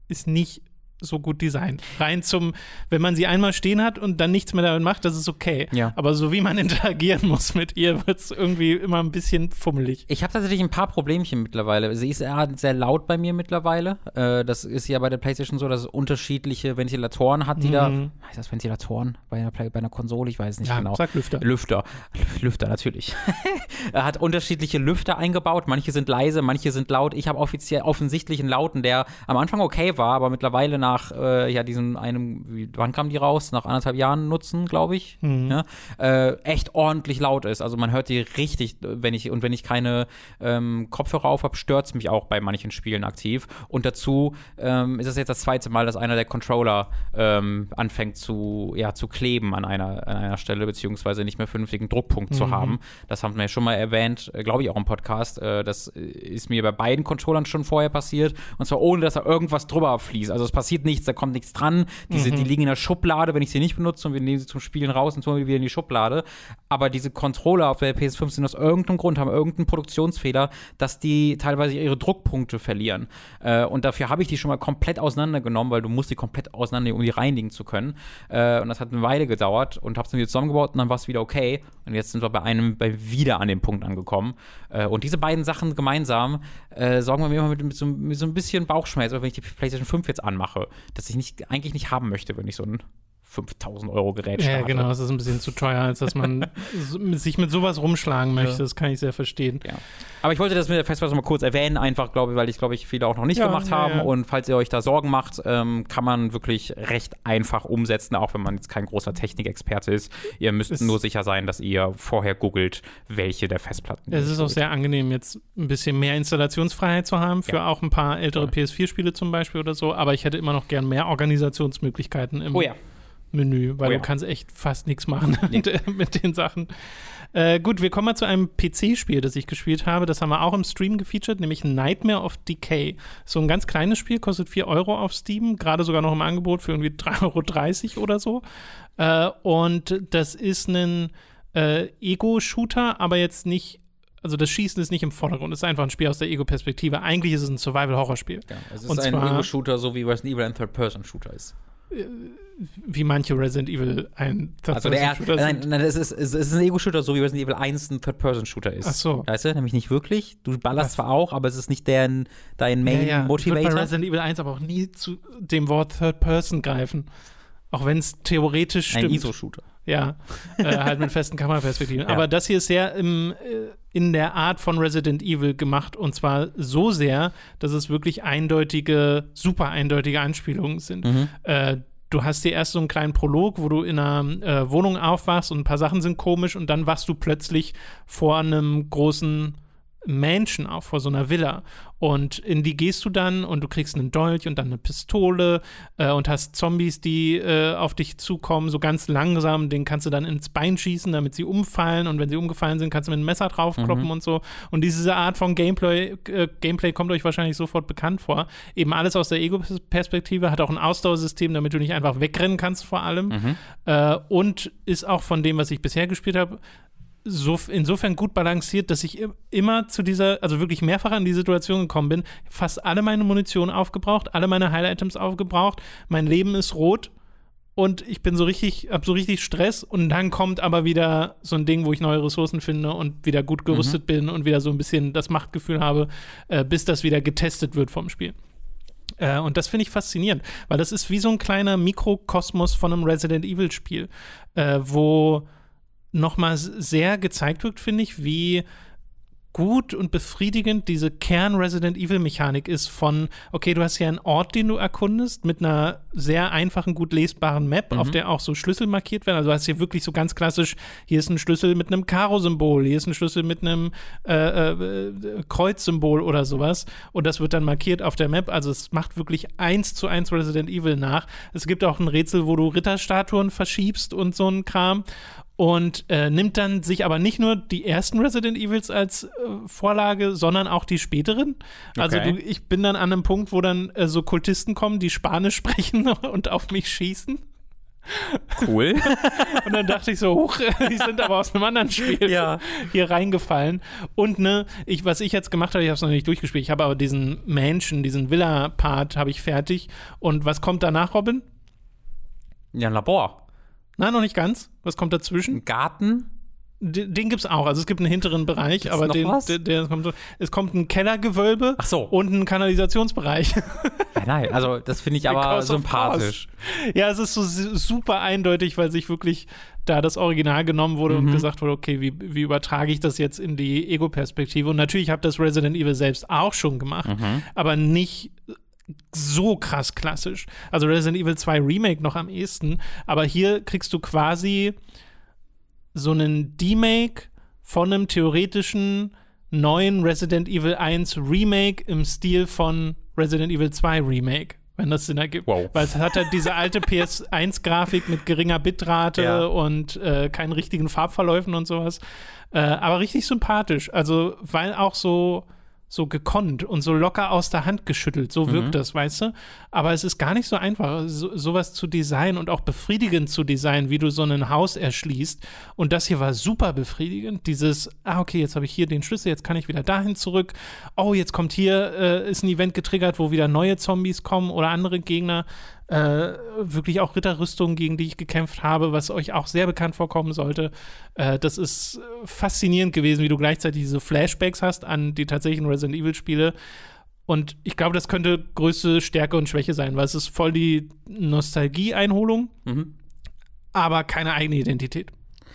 ist nicht so gut designt. Rein zum, wenn man sie einmal stehen hat und dann nichts mehr damit macht, das ist okay. Ja. Aber so wie man interagieren muss mit ihr, wird es irgendwie immer ein bisschen fummelig. Ich habe tatsächlich ein paar Problemchen mittlerweile. Sie ist sehr laut bei mir mittlerweile. Äh, das ist ja bei der PlayStation so, dass es unterschiedliche Ventilatoren hat, die da. Mhm. Heißt das Ventilatoren bei einer, bei einer Konsole? Ich weiß es nicht Ja, genau. sag Lüfter. Lüfter. Lüfter, natürlich. er hat unterschiedliche Lüfter eingebaut. Manche sind leise, manche sind laut. Ich habe offiziell offensichtlich einen lauten, der am Anfang okay war, aber mittlerweile nach äh, ja, diesem einem, wie, wann kam die raus? Nach anderthalb Jahren nutzen, glaube ich. Mhm. Ja, äh, echt ordentlich laut ist. Also man hört die richtig, wenn ich, und wenn ich keine ähm, Kopfhörer auf habe, stört es mich auch bei manchen Spielen aktiv. Und dazu ähm, ist es jetzt das zweite Mal, dass einer der Controller ähm, anfängt zu, ja, zu kleben an einer, an einer Stelle, beziehungsweise nicht mehr vernünftigen Druckpunkt zu Mhm. haben. Das haben wir ja schon mal erwähnt, äh, glaube ich auch im Podcast. Äh, das ist mir bei beiden Controllern schon vorher passiert. Und zwar ohne, dass da irgendwas drüber fließt. Also es passiert nichts, da kommt nichts dran. Diese, Mhm. Die liegen in der Schublade, wenn ich sie nicht benutze und wir nehmen sie zum Spielen raus und tun wir wieder in die Schublade. Aber diese Controller auf der PS5 sind aus irgendeinem Grund, haben irgendeinen Produktionsfehler, dass die teilweise ihre Druckpunkte verlieren. Äh, und dafür habe ich die schon mal komplett auseinandergenommen, weil du musst die komplett auseinandernehmen, um die reinigen zu können. Äh, und das hat eine Weile gedauert und habe es dann wieder zusammengebaut und dann war es wieder okay. Und jetzt sind wir bei einem bei wieder an dem Punkt angekommen. Äh, und diese beiden Sachen gemeinsam äh, sorgen bei mir immer mit, mit, so, mit so ein bisschen Bauchschmerz, wenn ich die PlayStation 5 jetzt anmache, dass ich nicht, eigentlich nicht haben möchte, wenn ich so ein 5000 Euro Gerät Ja, starte. genau, es ist ein bisschen zu teuer, als dass man sich mit sowas rumschlagen möchte. Ja. Das kann ich sehr verstehen. Ja. Aber ich wollte das mit der Festplatte mal kurz erwähnen, einfach, glaube ich, weil ich, glaube ich, viele auch noch nicht Ja, gemacht ja, haben. ja. Und falls ihr euch da Sorgen macht, ähm, kann man wirklich recht einfach umsetzen, auch wenn man jetzt kein großer Technikexperte ist. Ihr müsst Es- nur sicher sein, dass ihr vorher googelt, welche der Festplatten. Es ist auch sehr angenehm, jetzt ein bisschen mehr Installationsfreiheit zu haben, für Ja. auch ein paar ältere Voll. PS4-Spiele zum Beispiel oder so. Aber ich hätte immer noch gern mehr Organisationsmöglichkeiten im Oh ja. Menü, weil Oh ja. du kannst echt fast nichts machen Nee. mit den Sachen. Äh, gut, wir kommen mal zu einem PC-Spiel, das ich gespielt habe. Das haben wir auch im Stream gefeatured, nämlich Nightmare of Decay. So ein ganz kleines Spiel, kostet 4 Euro auf Steam, gerade sogar noch im Angebot für irgendwie 3,30 Euro oder so. Äh, und das ist ein äh, Ego-Shooter, aber jetzt nicht, also das Schießen ist nicht im Vordergrund, es ist einfach ein Spiel aus der Ego-Perspektive. Eigentlich ist es ein Survival-Horror-Spiel. Ja, es ist Und ein Ego-Shooter, so wie Resident Evil ein Third-Person-Shooter ist. Wie manche Resident Evil ein Also der erste, Third-Person-Shooter nein, nein, es ist, es ist ein Ego-Shooter, so wie Resident Evil 1 ein Third-Person-Shooter ist. Ach so. Weißt du, nämlich nicht wirklich. Du ballerst Was? zwar auch, aber es ist nicht dein, dein Ja, ja. Ich würd Main-Motivator. bei Resident Evil 1 aber auch nie zu dem Wort Third Person greifen. Auch wenn es theoretisch ein stimmt. ISO-Shooter. Ja, äh, halt mit festen Kameraperspektiven. Ja. Aber das hier ist sehr im, äh, in der Art von Resident Evil gemacht und zwar so sehr, dass es wirklich eindeutige, super eindeutige Anspielungen sind. Mhm. Äh, du hast hier erst so einen kleinen Prolog, wo du in einer äh, Wohnung aufwachst und ein paar Sachen sind komisch und dann wachst du plötzlich vor einem großen Mansion auf, vor so einer Villa. Und in die gehst du dann und du kriegst einen Dolch und dann eine Pistole äh, und hast Zombies, die äh, auf dich zukommen, so ganz langsam. Den kannst du dann ins Bein schießen, damit sie umfallen. Und wenn sie umgefallen sind, kannst du mit einem Messer draufkloppen Mhm. und so. Und diese Art von Gameplay, äh, Gameplay kommt euch wahrscheinlich sofort bekannt vor. Eben alles aus der Ego-Perspektive, hat auch ein Ausdauersystem, damit du nicht einfach wegrennen kannst vor allem. Mhm. Äh, und ist auch von dem, was ich bisher gespielt habe, so, insofern gut balanciert, dass ich im- immer zu dieser, also wirklich mehrfach an die Situation gekommen bin, fast alle meine Munition aufgebraucht, alle meine Heil-Items aufgebraucht, mein Leben ist rot und ich bin so richtig, hab so richtig Stress und dann kommt aber wieder so ein Ding, wo ich neue Ressourcen finde und wieder gut gerüstet mhm. bin und wieder so ein bisschen das Machtgefühl habe, äh, bis das wieder getestet wird vom Spiel. Äh, und das finde ich faszinierend, weil das ist wie so ein kleiner Mikrokosmos von einem Resident Evil Spiel, äh, wo nochmal sehr gezeigt wird, finde ich, wie gut und befriedigend diese Kern-Resident Evil-Mechanik ist von, okay, du hast hier einen Ort, den du erkundest, mit einer sehr einfachen, gut lesbaren Map, mhm. auf der auch so Schlüssel markiert werden. Also du hast hier wirklich so ganz klassisch, hier ist ein Schlüssel mit einem Karo-Symbol, hier ist ein Schlüssel mit einem äh, äh, Kreuz-Symbol oder sowas. Und das wird dann markiert auf der Map. Also es macht wirklich eins zu eins Resident Evil nach. Es gibt auch ein Rätsel, wo du Ritterstatuen verschiebst und so ein Kram und äh, nimmt dann sich aber nicht nur die ersten Resident Evils als äh, Vorlage, sondern auch die späteren. Also okay. du, ich bin dann an einem Punkt, wo dann äh, so Kultisten kommen, die Spanisch sprechen und auf mich schießen. Cool. und dann dachte ich so, huch, die sind aber aus einem anderen Spiel ja. hier reingefallen. Und ne, ich, was ich jetzt gemacht habe, ich habe es noch nicht durchgespielt. Ich habe aber diesen Mansion, diesen Villa-Part habe ich fertig. Und was kommt danach, Robin? Ja, ein Labor. Nein, noch nicht ganz. Was kommt dazwischen? Ein Garten? Den, den gibt es auch. Also es gibt einen hinteren Bereich, Gibt's aber den, der, der kommt so, es kommt ein Kellergewölbe Ach so. und ein Kanalisationsbereich. Ja, nein, also das finde ich aber sympathisch. Ja, es ist so super eindeutig, weil sich wirklich da das Original genommen wurde mhm. und gesagt wurde, okay, wie, wie übertrage ich das jetzt in die Ego-Perspektive? Und natürlich habe das Resident Evil selbst auch schon gemacht, mhm. aber nicht so krass klassisch. Also Resident Evil 2 Remake noch am ehesten, aber hier kriegst du quasi so einen Demake von einem theoretischen neuen Resident Evil 1 Remake im Stil von Resident Evil 2 Remake wenn das Sinn ergibt. Wow. Weil es hat halt diese alte PS1-Grafik mit geringer Bitrate ja. und äh, keinen richtigen Farbverläufen und sowas. Äh, aber richtig sympathisch. Also, weil auch so so gekonnt und so locker aus der Hand geschüttelt. So wirkt mhm. das, weißt du? Aber es ist gar nicht so einfach, so, sowas zu designen und auch befriedigend zu designen, wie du so ein Haus erschließt. Und das hier war super befriedigend. Dieses, ah, okay, jetzt habe ich hier den Schlüssel, jetzt kann ich wieder dahin zurück. Oh, jetzt kommt hier, äh, ist ein Event getriggert, wo wieder neue Zombies kommen oder andere Gegner äh, wirklich auch Ritterrüstungen, gegen die ich gekämpft habe, was euch auch sehr bekannt vorkommen sollte. Äh, das ist faszinierend gewesen, wie du gleichzeitig diese Flashbacks hast an die tatsächlichen Resident Evil-Spiele. Und ich glaube, das könnte größte Stärke und Schwäche sein, weil es ist voll die Nostalgie-Einholung, mhm. aber keine eigene Identität.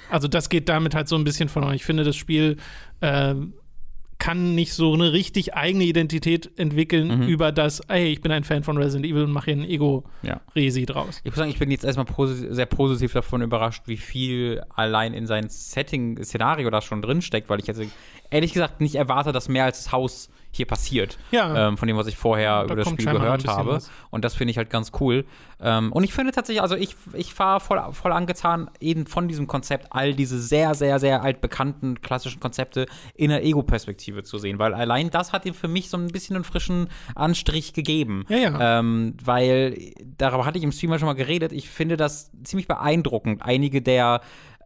Also das geht damit halt so ein bisschen von euch. Ich finde, das Spiel äh, kann nicht so eine richtig eigene Identität entwickeln mhm. über das, ey, ich bin ein Fan von Resident Evil und mache hier ein Ego-Resi ja. draus. Ich muss sagen, ich bin jetzt erstmal posi sehr positiv davon überrascht, wie viel allein in sein Setting, Szenario da schon drinsteckt, weil ich jetzt ehrlich gesagt nicht erwarte, dass mehr als das Haus hier passiert. Ja. Ähm, von dem, was ich vorher über das Spiel gehört habe. Was. Und das finde ich halt ganz cool. Ähm, und ich finde tatsächlich, also ich, ich war voll, voll angetan, eben von diesem Konzept, all diese sehr, sehr, sehr altbekannten klassischen Konzepte in der Ego-Perspektive zu sehen. Weil allein das hat ihm für mich so ein bisschen einen frischen Anstrich gegeben. Ja, ja. Ähm, weil, darüber hatte ich im Streamer schon mal geredet, ich finde das ziemlich beeindruckend. Einige der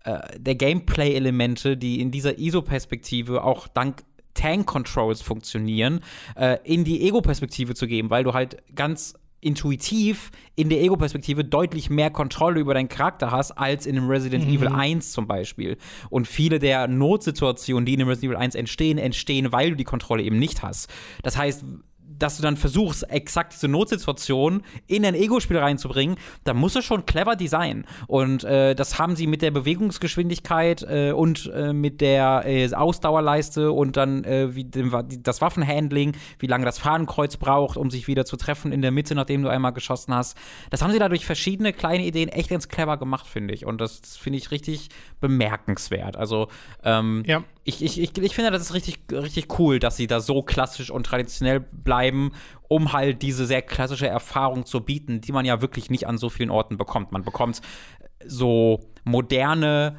äh, der Gameplay-Elemente, die in dieser ISO-Perspektive auch dank Tank-Controls funktionieren, äh, in die Ego-Perspektive zu geben, weil du halt ganz intuitiv in der Ego-Perspektive deutlich mehr Kontrolle über deinen Charakter hast, als in einem Resident mhm. Evil 1 zum Beispiel. Und viele der Notsituationen, die in einem Resident Evil 1 entstehen, entstehen, weil du die Kontrolle eben nicht hast. Das heißt, dass du dann versuchst, exakt diese Notsituation in ein Ego-Spiel reinzubringen, da muss es schon clever designen. Und äh, das haben sie mit der Bewegungsgeschwindigkeit äh, und äh, mit der äh, Ausdauerleiste und dann äh, wie dem, das Waffenhandling, wie lange das Fahnenkreuz braucht, um sich wieder zu treffen in der Mitte, nachdem du einmal geschossen hast. Das haben sie da durch verschiedene kleine Ideen echt ganz clever gemacht, finde ich. Und das, das finde ich richtig bemerkenswert. Also, ähm, ja. Ich, ich, ich, ich finde, das ist richtig, richtig cool, dass sie da so klassisch und traditionell bleiben, um halt diese sehr klassische Erfahrung zu bieten, die man ja wirklich nicht an so vielen Orten bekommt. Man bekommt so moderne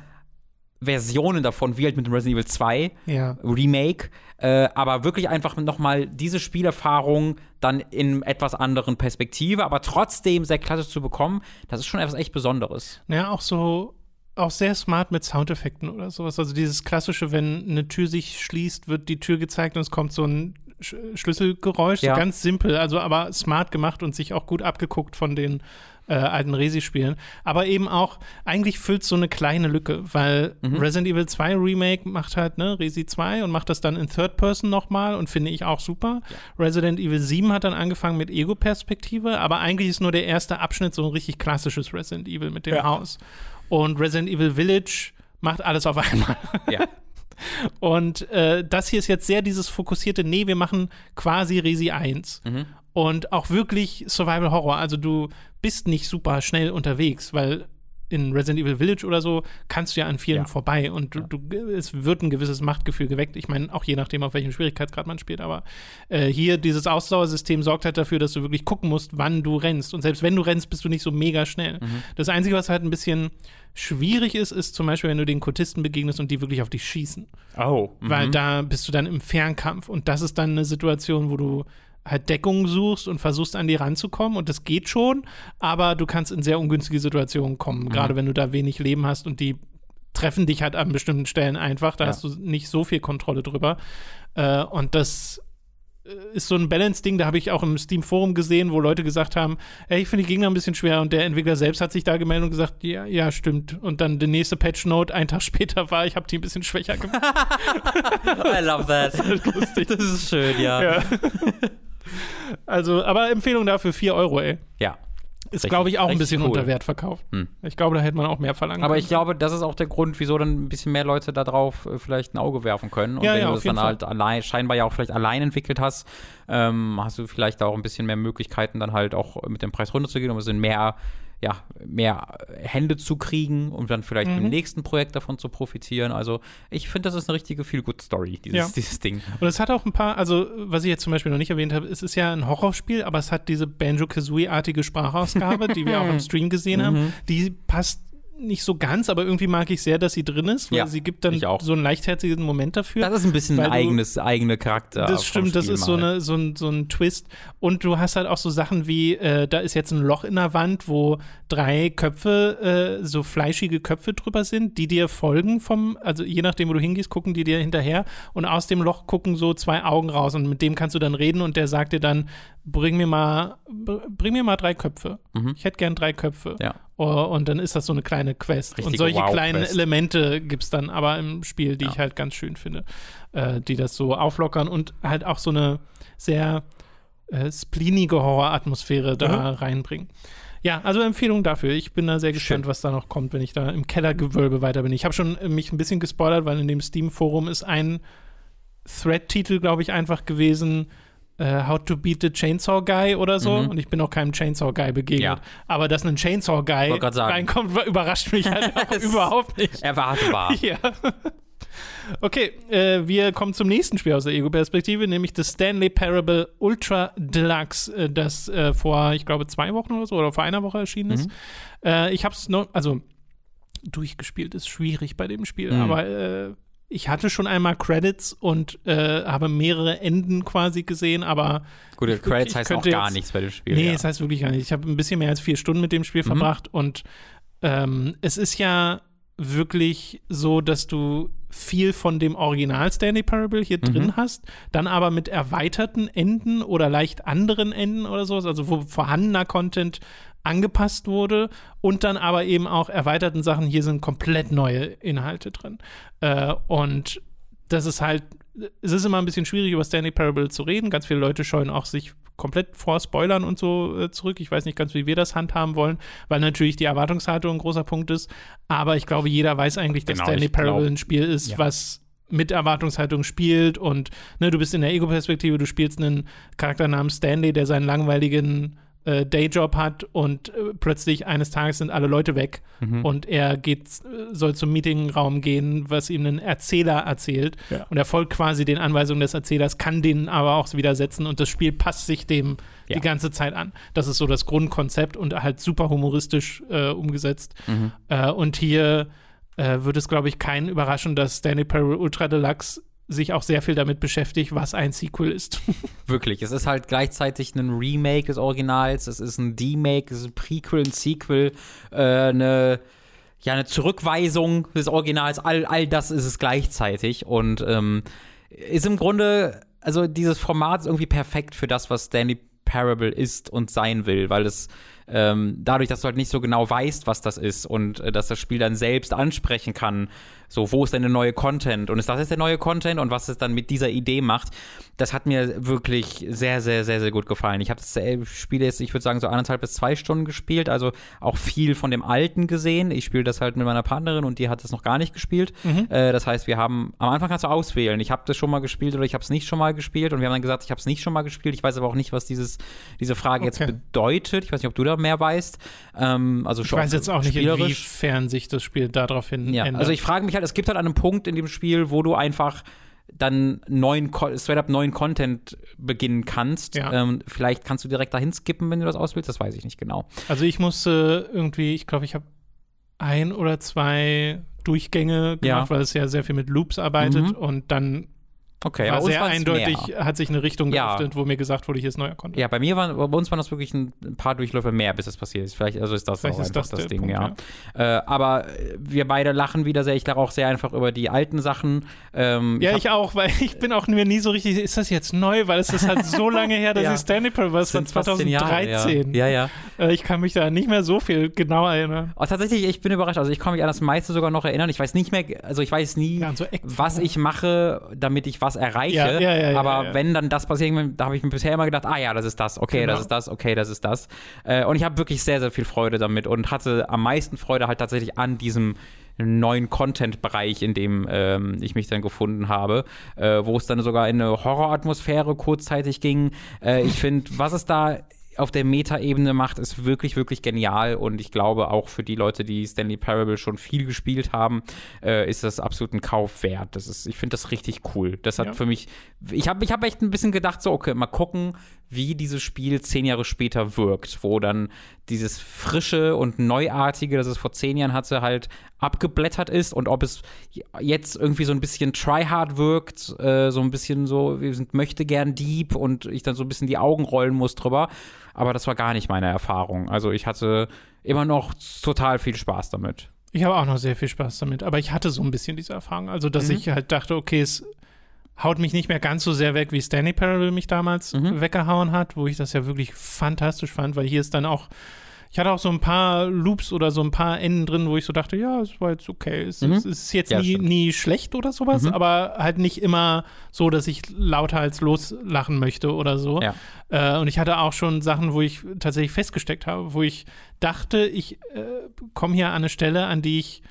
Versionen davon, wie halt mit dem Resident Evil 2 ja. Remake, äh, aber wirklich einfach nochmal diese Spielerfahrung dann in etwas anderen Perspektive, aber trotzdem sehr klassisch zu bekommen, das ist schon etwas echt Besonderes. Ja, auch so auch sehr smart mit Soundeffekten oder sowas. Also dieses klassische, wenn eine Tür sich schließt, wird die Tür gezeigt und es kommt so ein Sch Schlüsselgeräusch, Ja. so ganz simpel, also aber smart gemacht und sich auch gut abgeguckt von den äh, alten Resi-Spielen. Aber eben auch, eigentlich füllt so eine kleine Lücke, weil Mhm. Resident Evil 2 Remake macht halt, ne, Resi 2 und macht das dann in Third Person nochmal und finde ich auch super. Resident Evil 7 hat dann angefangen mit Ego-Perspektive, aber eigentlich ist nur der erste Abschnitt so ein richtig klassisches Resident Evil mit dem Ja. Haus. Und Resident Evil Village macht alles auf einmal. Ja. Und äh, das hier ist jetzt sehr dieses fokussierte, nee, wir machen quasi Resi 1. Mhm. Und auch wirklich Survival Horror. Also du bist nicht super schnell unterwegs, weil in Resident Evil Village oder so kannst du ja an vielen Ja. vorbei und du, du, es wird ein gewisses Machtgefühl geweckt. Ich meine, auch je nachdem, auf welchem Schwierigkeitsgrad man spielt, aber äh, hier dieses Ausdauersystem sorgt halt dafür, dass du wirklich gucken musst, wann du rennst. Und selbst wenn du rennst, bist du nicht so mega schnell. Das Einzige, was halt ein bisschen schwierig ist, ist zum Beispiel, wenn du den Kultisten begegnest und die wirklich auf dich schießen Oh. weil da bist du dann im Fernkampf und das ist dann eine Situation, wo du halt Deckung suchst und versuchst an die ranzukommen und das geht schon, aber du kannst in sehr ungünstige Situationen kommen, gerade wenn du da wenig Leben hast und die treffen dich halt an bestimmten Stellen einfach, da Ja. hast du nicht so viel Kontrolle drüber äh, und das äh, ist so ein Balance-Ding, da habe ich auch im Steam-Forum gesehen, wo Leute gesagt haben, ey, ich finde die Gegner ein bisschen schwer und der Entwickler selbst hat sich da gemeldet und gesagt, ja, ja, stimmt. Und dann die nächste Patch-Note, einen Tag später war, ich habe die ein bisschen schwächer gemacht. I love that. Das ist schön, ja. Ja. Also, aber Empfehlung dafür 4 Euro, ey. Ja. Ist, glaube ich, auch ein bisschen cool. unter Wert verkauft. Hm. Ich glaube, da hätte man auch mehr verlangen Aber können. ich glaube, das ist auch der Grund, wieso dann ein bisschen mehr Leute da drauf äh, vielleicht ein Auge werfen können. Und Ja, wenn ja, du das dann halt allein, scheinbar ja auch vielleicht allein entwickelt hast, ähm, hast du vielleicht auch ein bisschen mehr Möglichkeiten, dann halt auch mit dem Preis runterzugehen, um ein bisschen mehr, ja, mehr Hände zu kriegen und dann vielleicht Mhm. im nächsten Projekt davon zu profitieren. Also ich finde, das ist eine richtige Feel-Good-Story, dieses, Ja. dieses Ding. Und es hat auch ein paar, also was ich jetzt zum Beispiel noch nicht erwähnt habe, es ist ja ein Horrorspiel, aber es hat diese Banjo-Kazooie-artige Sprachausgabe, die wir auch im Stream gesehen Mhm. haben. Die passt nicht so ganz, aber irgendwie mag ich sehr, dass sie drin ist, weil Ja, sie gibt dann so einen leichtherzigen Moment dafür. Das ist ein bisschen ein eigenes, eigene Charakter. Das stimmt, das ist so, eine, so, ein, so ein Twist. Und du hast halt auch so Sachen wie, äh, da ist jetzt ein Loch in der Wand, wo drei Köpfe, äh, so fleischige Köpfe drüber sind, die dir folgen vom, also je nachdem, wo du hingehst, gucken die dir hinterher und aus dem Loch gucken so zwei Augen raus und mit dem kannst du dann reden und der sagt dir dann, bring mir mal, br- bring mir mal drei Köpfe. Ich hätte gern drei Köpfe. Mhm. Ja. Oh, und dann ist das so eine kleine Quest. und Richtige solche kleinen Wow-Quest. Elemente gibt es dann aber im Spiel, die Ja. ich halt ganz schön finde, äh, die das so auflockern und halt auch so eine sehr äh, splinige Horroratmosphäre da reinbringen. Ja, also Empfehlung dafür. Ich bin da sehr gespannt, Schön. was da noch kommt, wenn ich da im Kellergewölbe weiter bin. Ich habe schon äh, mich ein bisschen gespoilert, weil in dem Steam-Forum ist ein Thread-Titel, glaube ich, einfach gewesen. Äh, How to Beat the Chainsaw Guy oder so. Mhm. Und ich bin auch keinem Chainsaw Guy begegnet. Ja. Aber dass ein Chainsaw Guy reinkommt, überrascht mich halt überhaupt nicht. Erwartbar. Ja. Okay, äh, wir kommen zum nächsten Spiel aus der Ego-Perspektive, nämlich das Stanley Parable Ultra Deluxe, äh, das äh, vor, ich glaube, zwei Wochen oder so oder vor einer Woche erschienen ist. Mhm. Äh, ich habe es noch, also durchgespielt ist schwierig bei dem Spiel, Mhm. aber äh, ich hatte schon einmal Credits und äh, habe mehrere Enden quasi gesehen, aber Gut, Ich- Credits ich heißt auch gar jetzt- nichts bei dem Spiel. Nee, ja. das heißt wirklich gar nicht. Ich habe ein bisschen mehr als vier Stunden mit dem Spiel Mhm. verbracht und ähm, es ist ja wirklich so, dass du viel von dem Original Stanley Parable hier Mhm. drin hast, dann aber mit erweiterten Enden oder leicht anderen Enden oder sowas, also wo vorhandener Content angepasst wurde und dann aber eben auch erweiterten Sachen. Hier sind komplett neue Inhalte drin. Äh, und das ist halt, es ist immer ein bisschen schwierig, über Stanley Parable zu reden. Ganz viele Leute scheuen auch sich komplett vor Spoilern und so äh, zurück. Ich weiß nicht ganz, wie wir das handhaben wollen, weil natürlich die Erwartungshaltung ein großer Punkt ist. Aber ich glaube, jeder weiß eigentlich, dass Genau, Stanley ich glaub- Parable ein Spiel ist, Ja. was mit Erwartungshaltung spielt und ne, du bist in der Ego-Perspektive, du spielst einen Charakter namens Stanley, der seinen langweiligen äh, Dayjob hat und äh, plötzlich eines Tages sind alle Leute weg Mhm. und er geht, soll zum Meetingraum gehen, was ihm ein Erzähler erzählt Ja. und er folgt quasi den Anweisungen des Erzählers, kann denen aber auch widersetzen und das Spiel passt sich dem Ja. die ganze Zeit an. Das ist so das Grundkonzept und halt super humoristisch äh, umgesetzt. Mhm. Äh, und hier äh, wird es, glaube ich, keinen überraschen, dass Stanley Parable Ultra Deluxe sich auch sehr viel damit beschäftigt, was ein Sequel ist. Wirklich, es ist halt gleichzeitig ein Remake des Originals, es ist ein Demake, es ist ein Prequel, ein Sequel, äh, eine, ja, eine Zurückweisung des Originals, all, all das ist es gleichzeitig und ähm, ist im Grunde also dieses Format ist irgendwie perfekt für das, was Stanley Parable ist und sein will, weil es ähm, dadurch, dass du halt nicht so genau weißt, was das ist und äh, dass das Spiel dann selbst ansprechen kann, so, wo ist denn der neue Content und ist das jetzt der neue Content und was es dann mit dieser Idee macht, das hat mir wirklich sehr, sehr, sehr, sehr gut gefallen. Ich habe das Spiel jetzt, ich würde sagen, so anderthalb bis zwei Stunden gespielt, also auch viel von dem Alten gesehen. Ich spiele das halt mit meiner Partnerin und die hat das noch gar nicht gespielt. Mhm. Äh, das heißt, wir haben, am Anfang kannst du auswählen, ich habe das schon mal gespielt oder ich habe es nicht schon mal gespielt und wir haben dann gesagt, ich habe es nicht schon mal gespielt. Ich weiß aber auch nicht, was dieses, diese Frage okay. jetzt bedeutet. Ich weiß nicht, ob du da mehr weißt. Ähm, also ich weiß jetzt auch nicht, inwiefern sich das Spiel daraufhin ja, ändert. Also ich frage mich halt, es gibt halt einen Punkt in dem Spiel, wo du einfach dann neuen, straight up neuen Content beginnen kannst. Ja. Ähm, vielleicht kannst du direkt dahin skippen, wenn du das auswählst, das weiß ich nicht genau. Also ich musste irgendwie, ich glaube, ich habe ein oder zwei Durchgänge gemacht, ja. weil es ja sehr viel mit Loops arbeitet mhm. und dann Okay, war sehr eindeutig, mehr. hat sich eine Richtung geöffnet, ja. wo mir gesagt wurde, hier ist neuer Content. Ja, bei mir waren, bei uns waren das wirklich ein paar Durchläufe mehr, bis das passiert ist. Vielleicht, also ist das Vielleicht auch ist einfach das, das Ding, Punkt, ja. ja. Äh, aber wir beide lachen wieder sehr. Ich lache auch sehr einfach über die alten Sachen. Ähm, ja, ich, ich, auch, weil ich bin auch mir nie so richtig, ist das jetzt neu? Weil es ist halt so lange her, dass ja. ich Stanley war, von 2013. Jahre, ja, ja. ja. Äh, ich kann mich da nicht mehr so viel genau erinnern. Oh, tatsächlich, ich bin überrascht. Also ich kann mich an das meiste sogar noch erinnern. Ich weiß nicht mehr, also ich weiß nie, so was ich mache, damit ich was erreiche. Ja, ja, ja, aber wenn dann das passiert, da habe ich mir bisher immer gedacht, ah ja, das ist das, okay, genau. das ist das, okay, das ist das. Äh, und ich habe wirklich sehr, sehr viel Freude damit und hatte am meisten Freude halt tatsächlich an diesem neuen Content-Bereich, in dem ähm, ich mich dann gefunden habe, äh, wo es dann sogar in eine Horroratmosphäre kurzzeitig ging. Äh, ich finde, was es da auf der Meta-Ebene macht, ist wirklich, wirklich genial. Und ich glaube, auch für die Leute, die Stanley Parable schon viel gespielt haben, äh, ist das absolut ein Kauf wert. Das ist, ich finde das richtig cool. Das hat ja. für mich, ich habe ich hab echt ein bisschen gedacht, so, okay, mal gucken, wie dieses Spiel zehn Jahre später wirkt, wo dann dieses frische und neuartige, das es vor zehn Jahren hatte, halt abgeblättert ist und ob es jetzt irgendwie so ein bisschen tryhard wirkt, äh, so ein bisschen so, wir sind möchte gern Dieb und ich dann so ein bisschen die Augen rollen muss drüber aber das war gar nicht meine Erfahrung. Also ich hatte immer noch total viel Spaß damit. Ich habe auch noch sehr viel Spaß damit, aber ich hatte so ein bisschen diese Erfahrung. Also, dass mhm. ich halt dachte, okay, es haut mich nicht mehr ganz so sehr weg, wie Stanley Parable mich damals mhm. weggehauen hat, wo ich das ja wirklich fantastisch fand, weil hier ist dann auch ich hatte auch so ein paar Loops oder so ein paar Enden drin, wo ich so dachte, ja, es war jetzt okay. Es, mhm. es ist jetzt ja, nie, nie, schlecht oder sowas, mhm. aber halt nicht immer so, dass ich lauter als loslachen möchte oder so. Ja. Äh, und ich hatte auch schon Sachen, wo ich tatsächlich festgesteckt habe, wo ich dachte, ich äh, komme hier an eine Stelle, an die ich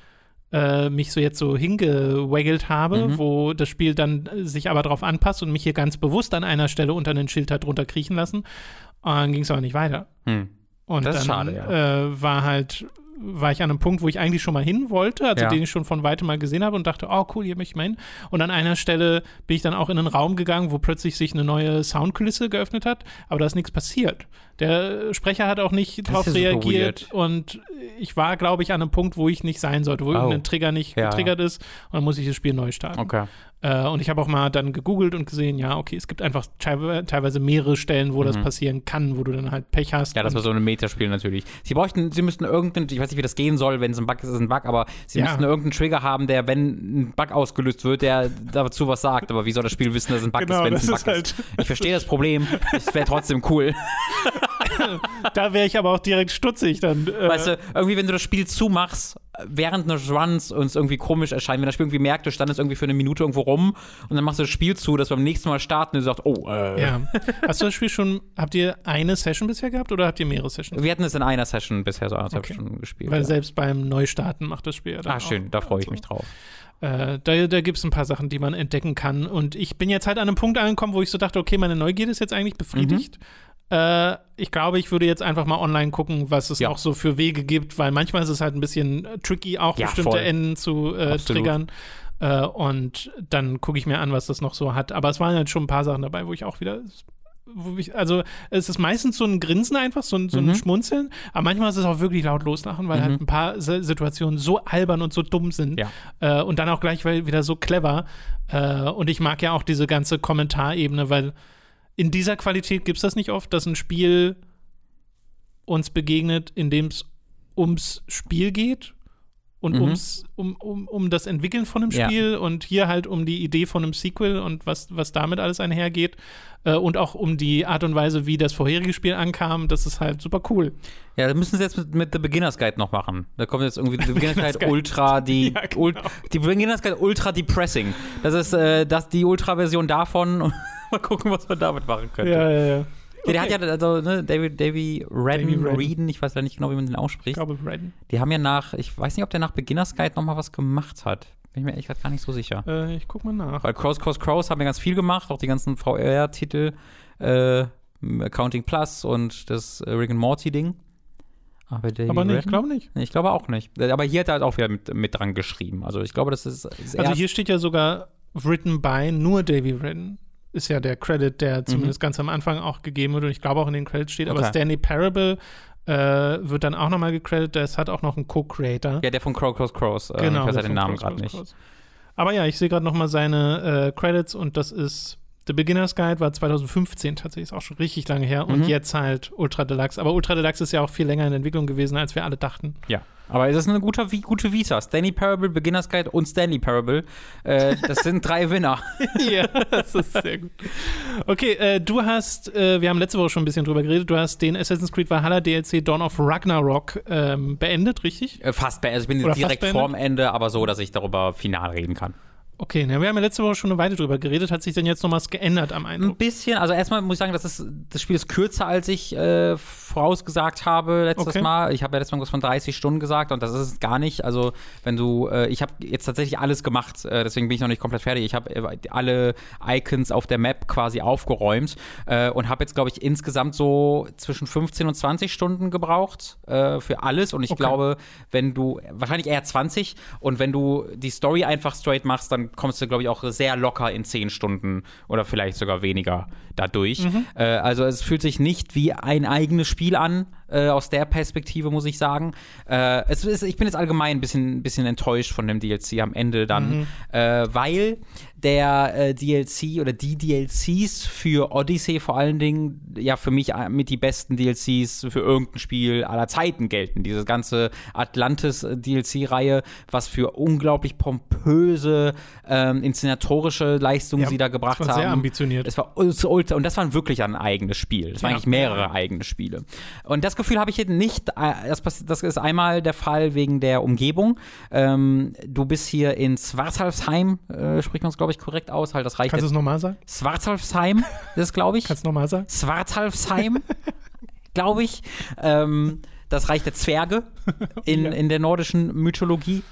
äh, mich so jetzt so hingewaggelt habe, mhm. wo das Spiel dann sich aber darauf anpasst und mich hier ganz bewusst an einer Stelle unter den Schild hat drunter kriechen lassen. Und dann ging es aber nicht weiter. Mhm. Und das ist dann, schade, ja. Äh, war halt war ich an einem Punkt, wo ich eigentlich schon mal hin wollte, also ja. den ich schon von weitem mal gesehen habe und dachte, oh cool, hier möchte ich mal hin. Und an einer Stelle bin ich dann auch in einen Raum gegangen, wo plötzlich sich eine neue Soundkulisse geöffnet hat, aber da ist nichts passiert. Der Sprecher hat auch nicht darauf reagiert und ich war, glaube ich, an einem Punkt, wo ich nicht sein sollte, wo oh. irgendein Trigger nicht ja. getriggert ist und dann muss ich das Spiel neu starten. Okay. Äh, und ich habe auch mal dann gegoogelt und gesehen, ja, okay, es gibt einfach teilweise mehrere Stellen, wo mhm. das passieren kann, wo du dann halt Pech hast. Ja, das war so ein Metaspiel natürlich. Sie bräuchten, sie müssten irgendeinen, ich weiß nicht, wie das gehen soll, wenn es ein Bug ist, ist ein Bug, aber sie ja. müssten irgendeinen Trigger haben, der, wenn ein Bug ausgelöst wird, der dazu was sagt. Aber wie soll das Spiel wissen, dass es ein Bug genau, ist, wenn es ein Bug ist? Halt ich verstehe das Problem. Es wäre trotzdem cool. da wäre ich aber auch direkt stutzig dann. Äh weißt du, irgendwie, wenn du das Spiel zumachst, während eines Runs uns irgendwie komisch erscheint, wenn das Spiel irgendwie merkt, du standest irgendwie für eine Minute irgendwo rum und dann machst du das Spiel zu, dass beim nächsten Mal starten und du sagst, oh, äh. Ja. Hast du das Spiel schon, habt ihr eine Session bisher gehabt oder habt ihr mehrere Sessions? Wir hatten es in einer Session bisher so anderthalb okay. Stunden gespielt. Weil ja. selbst beim Neustarten macht das Spiel ja dann Ah, schön, da freue ich mich drauf. Äh, da da gibt es ein paar Sachen, die man entdecken kann. Und ich bin jetzt halt an einem Punkt angekommen, wo ich so dachte, okay, meine Neugierde ist jetzt eigentlich befriedigt. Mhm. Äh, ich glaube, ich würde jetzt einfach mal online gucken, was es ja. noch so für Wege gibt, weil manchmal ist es halt ein bisschen tricky, auch ja, bestimmte voll. Enden zu äh, triggern. Äh, und dann gucke ich mir an, was das noch so hat. Aber es waren halt schon ein paar Sachen dabei, wo ich auch wieder ich, also es ist meistens so ein Grinsen einfach, so ein, so ein mhm. Schmunzeln, aber manchmal ist es auch wirklich laut loslachen, weil halt mhm. halt ein paar Situationen so albern und so dumm sind ja. äh, und dann auch gleich wieder so clever. Äh, und ich mag ja auch diese ganze Kommentarebene, weil in dieser Qualität gibt es das nicht oft, dass ein Spiel uns begegnet, in dem es ums Spiel geht und Mhm. ums, um, um, um das Entwickeln von einem Ja. Spiel und hier halt um die Idee von einem Sequel und was, was damit alles einhergeht äh, und auch um die Art und Weise, wie das vorherige Spiel ankam. Das ist halt super cool. Ja, das müssen sie jetzt mit, mit The Beginner's Guide noch machen. Da kommt jetzt irgendwie The Beginner's Guide. Ultra, die, Ja, genau. Ul- die Beginner's Guide Ultra Depressing. Das ist äh, das, die Ultra-Version davon. Mal gucken, was man damit machen könnte. Ja, ja, ja. Ja, Der hat ja, also, ne, David, Davy Redden, Redden. Ich weiß ja nicht genau, wie man den Ich ausspricht. glaube, Redden. Die haben ja nach, ich weiß nicht, ob der nach Beginner's Guide nochmal was gemacht hat. Bin ich mir ehrlich gesagt gar nicht so sicher. Äh, ich guck mal nach. Weil Crows, Crows, Crows haben ja ganz viel gemacht, auch die ganzen VR-Titel, äh, Accounting Plus und das äh, Rick and Morty-Ding. Aber, Davy Aber nee, ich glaube nicht. Nee, ich glaube auch nicht. Aber hier hat er halt auch wieder mit, mit dran geschrieben. Also ich glaube, das ist, ist Also hier steht ja sogar written by nur Davy Redden. Ist ja der Credit, der zumindest ganz am Anfang auch gegeben wird und ich glaube auch in den Credits steht. Aber Mhm. Okay. Stanley Parable äh, wird dann auch nochmal gecredited. Das hat auch noch einen Co-Creator. ja, der von Crow, Crows, Crows. Äh, genau. ich weiß ja den von Namen Cross, gerade Cross, nicht. Cross. Aber ja, ich sehe gerade nochmal seine äh, Credits und das ist The Beginner's Guide war 2015 tatsächlich, ist auch schon richtig lange her. Und Mhm. jetzt halt Ultra Deluxe. Aber Ultra Deluxe ist ja auch viel länger in Entwicklung gewesen, als wir alle dachten. Ja. Aber es ist eine gute, gute Vita. Stanley Parable, Beginner's Guide und Stanley Parable. Äh, das sind drei Winner. ja, das ist sehr gut. Okay, äh, du hast, äh, wir haben letzte Woche schon ein bisschen drüber geredet, du hast den Assassin's Creed Valhalla DLC Dawn of Ragnarok ähm, beendet, richtig? Äh, fast, be- also ich bin Oder direkt vorm Ende, aber so, dass ich darüber final reden kann. Okay, na, wir haben ja letzte Woche schon eine Weile drüber geredet. Hat sich denn jetzt noch was geändert am Ein Eindruck? bisschen, also erstmal muss ich sagen, das, ist, das Spiel ist kürzer, als ich äh, vorausgesagt habe letztes Okay. Mal. Ich habe ja letztes Mal was von 30 Stunden gesagt und das ist es gar nicht. Also wenn du, äh, ich habe jetzt tatsächlich alles gemacht, äh, deswegen bin ich noch nicht komplett fertig. Ich habe äh, alle Icons auf der Map quasi aufgeräumt äh, und habe jetzt, glaube ich, insgesamt so zwischen 15 und 20 Stunden gebraucht äh, für alles und ich Okay. glaube, wenn du, wahrscheinlich eher 20 und wenn du die Story einfach straight machst, dann kommst du, glaube ich, auch sehr locker in 10 Stunden oder vielleicht sogar weniger dadurch. Äh, also es fühlt sich nicht wie ein eigenes Spiel an, äh, aus der Perspektive, muss ich sagen. Äh, es ist, ich bin jetzt allgemein ein bisschen, bisschen enttäuscht von dem DLC am Ende dann, äh, weil der äh, DLC oder die DLCs für Odyssey vor allen Dingen ja für mich äh, mit die besten DLCs für irgendein Spiel aller Zeiten gelten. Diese ganze Atlantis-DLC-Reihe, was für unglaublich pompöse ähm, inszenatorische Leistungen Ja, sie da gebracht das war haben. sehr ambitioniert. Es war ultra, und das war wirklich ein eigenes Spiel. Das waren Ja. eigentlich mehrere eigene Spiele. Und das Gefühl habe ich hier nicht. äh, Das, das ist einmal der Fall wegen der Umgebung. Ähm, du bist hier in Schwarzhalfsheim, äh, spricht man es, glaube ich, korrekt aus. Halt das Reich Kannst du es nochmal sagen? Schwarzhalfsheim, das ist, glaube ich. Kannst du nochmal sagen? Schwarzhalfsheim, glaube ich. Ähm, das Reich der Zwerge in, Ja. in der nordischen Mythologie.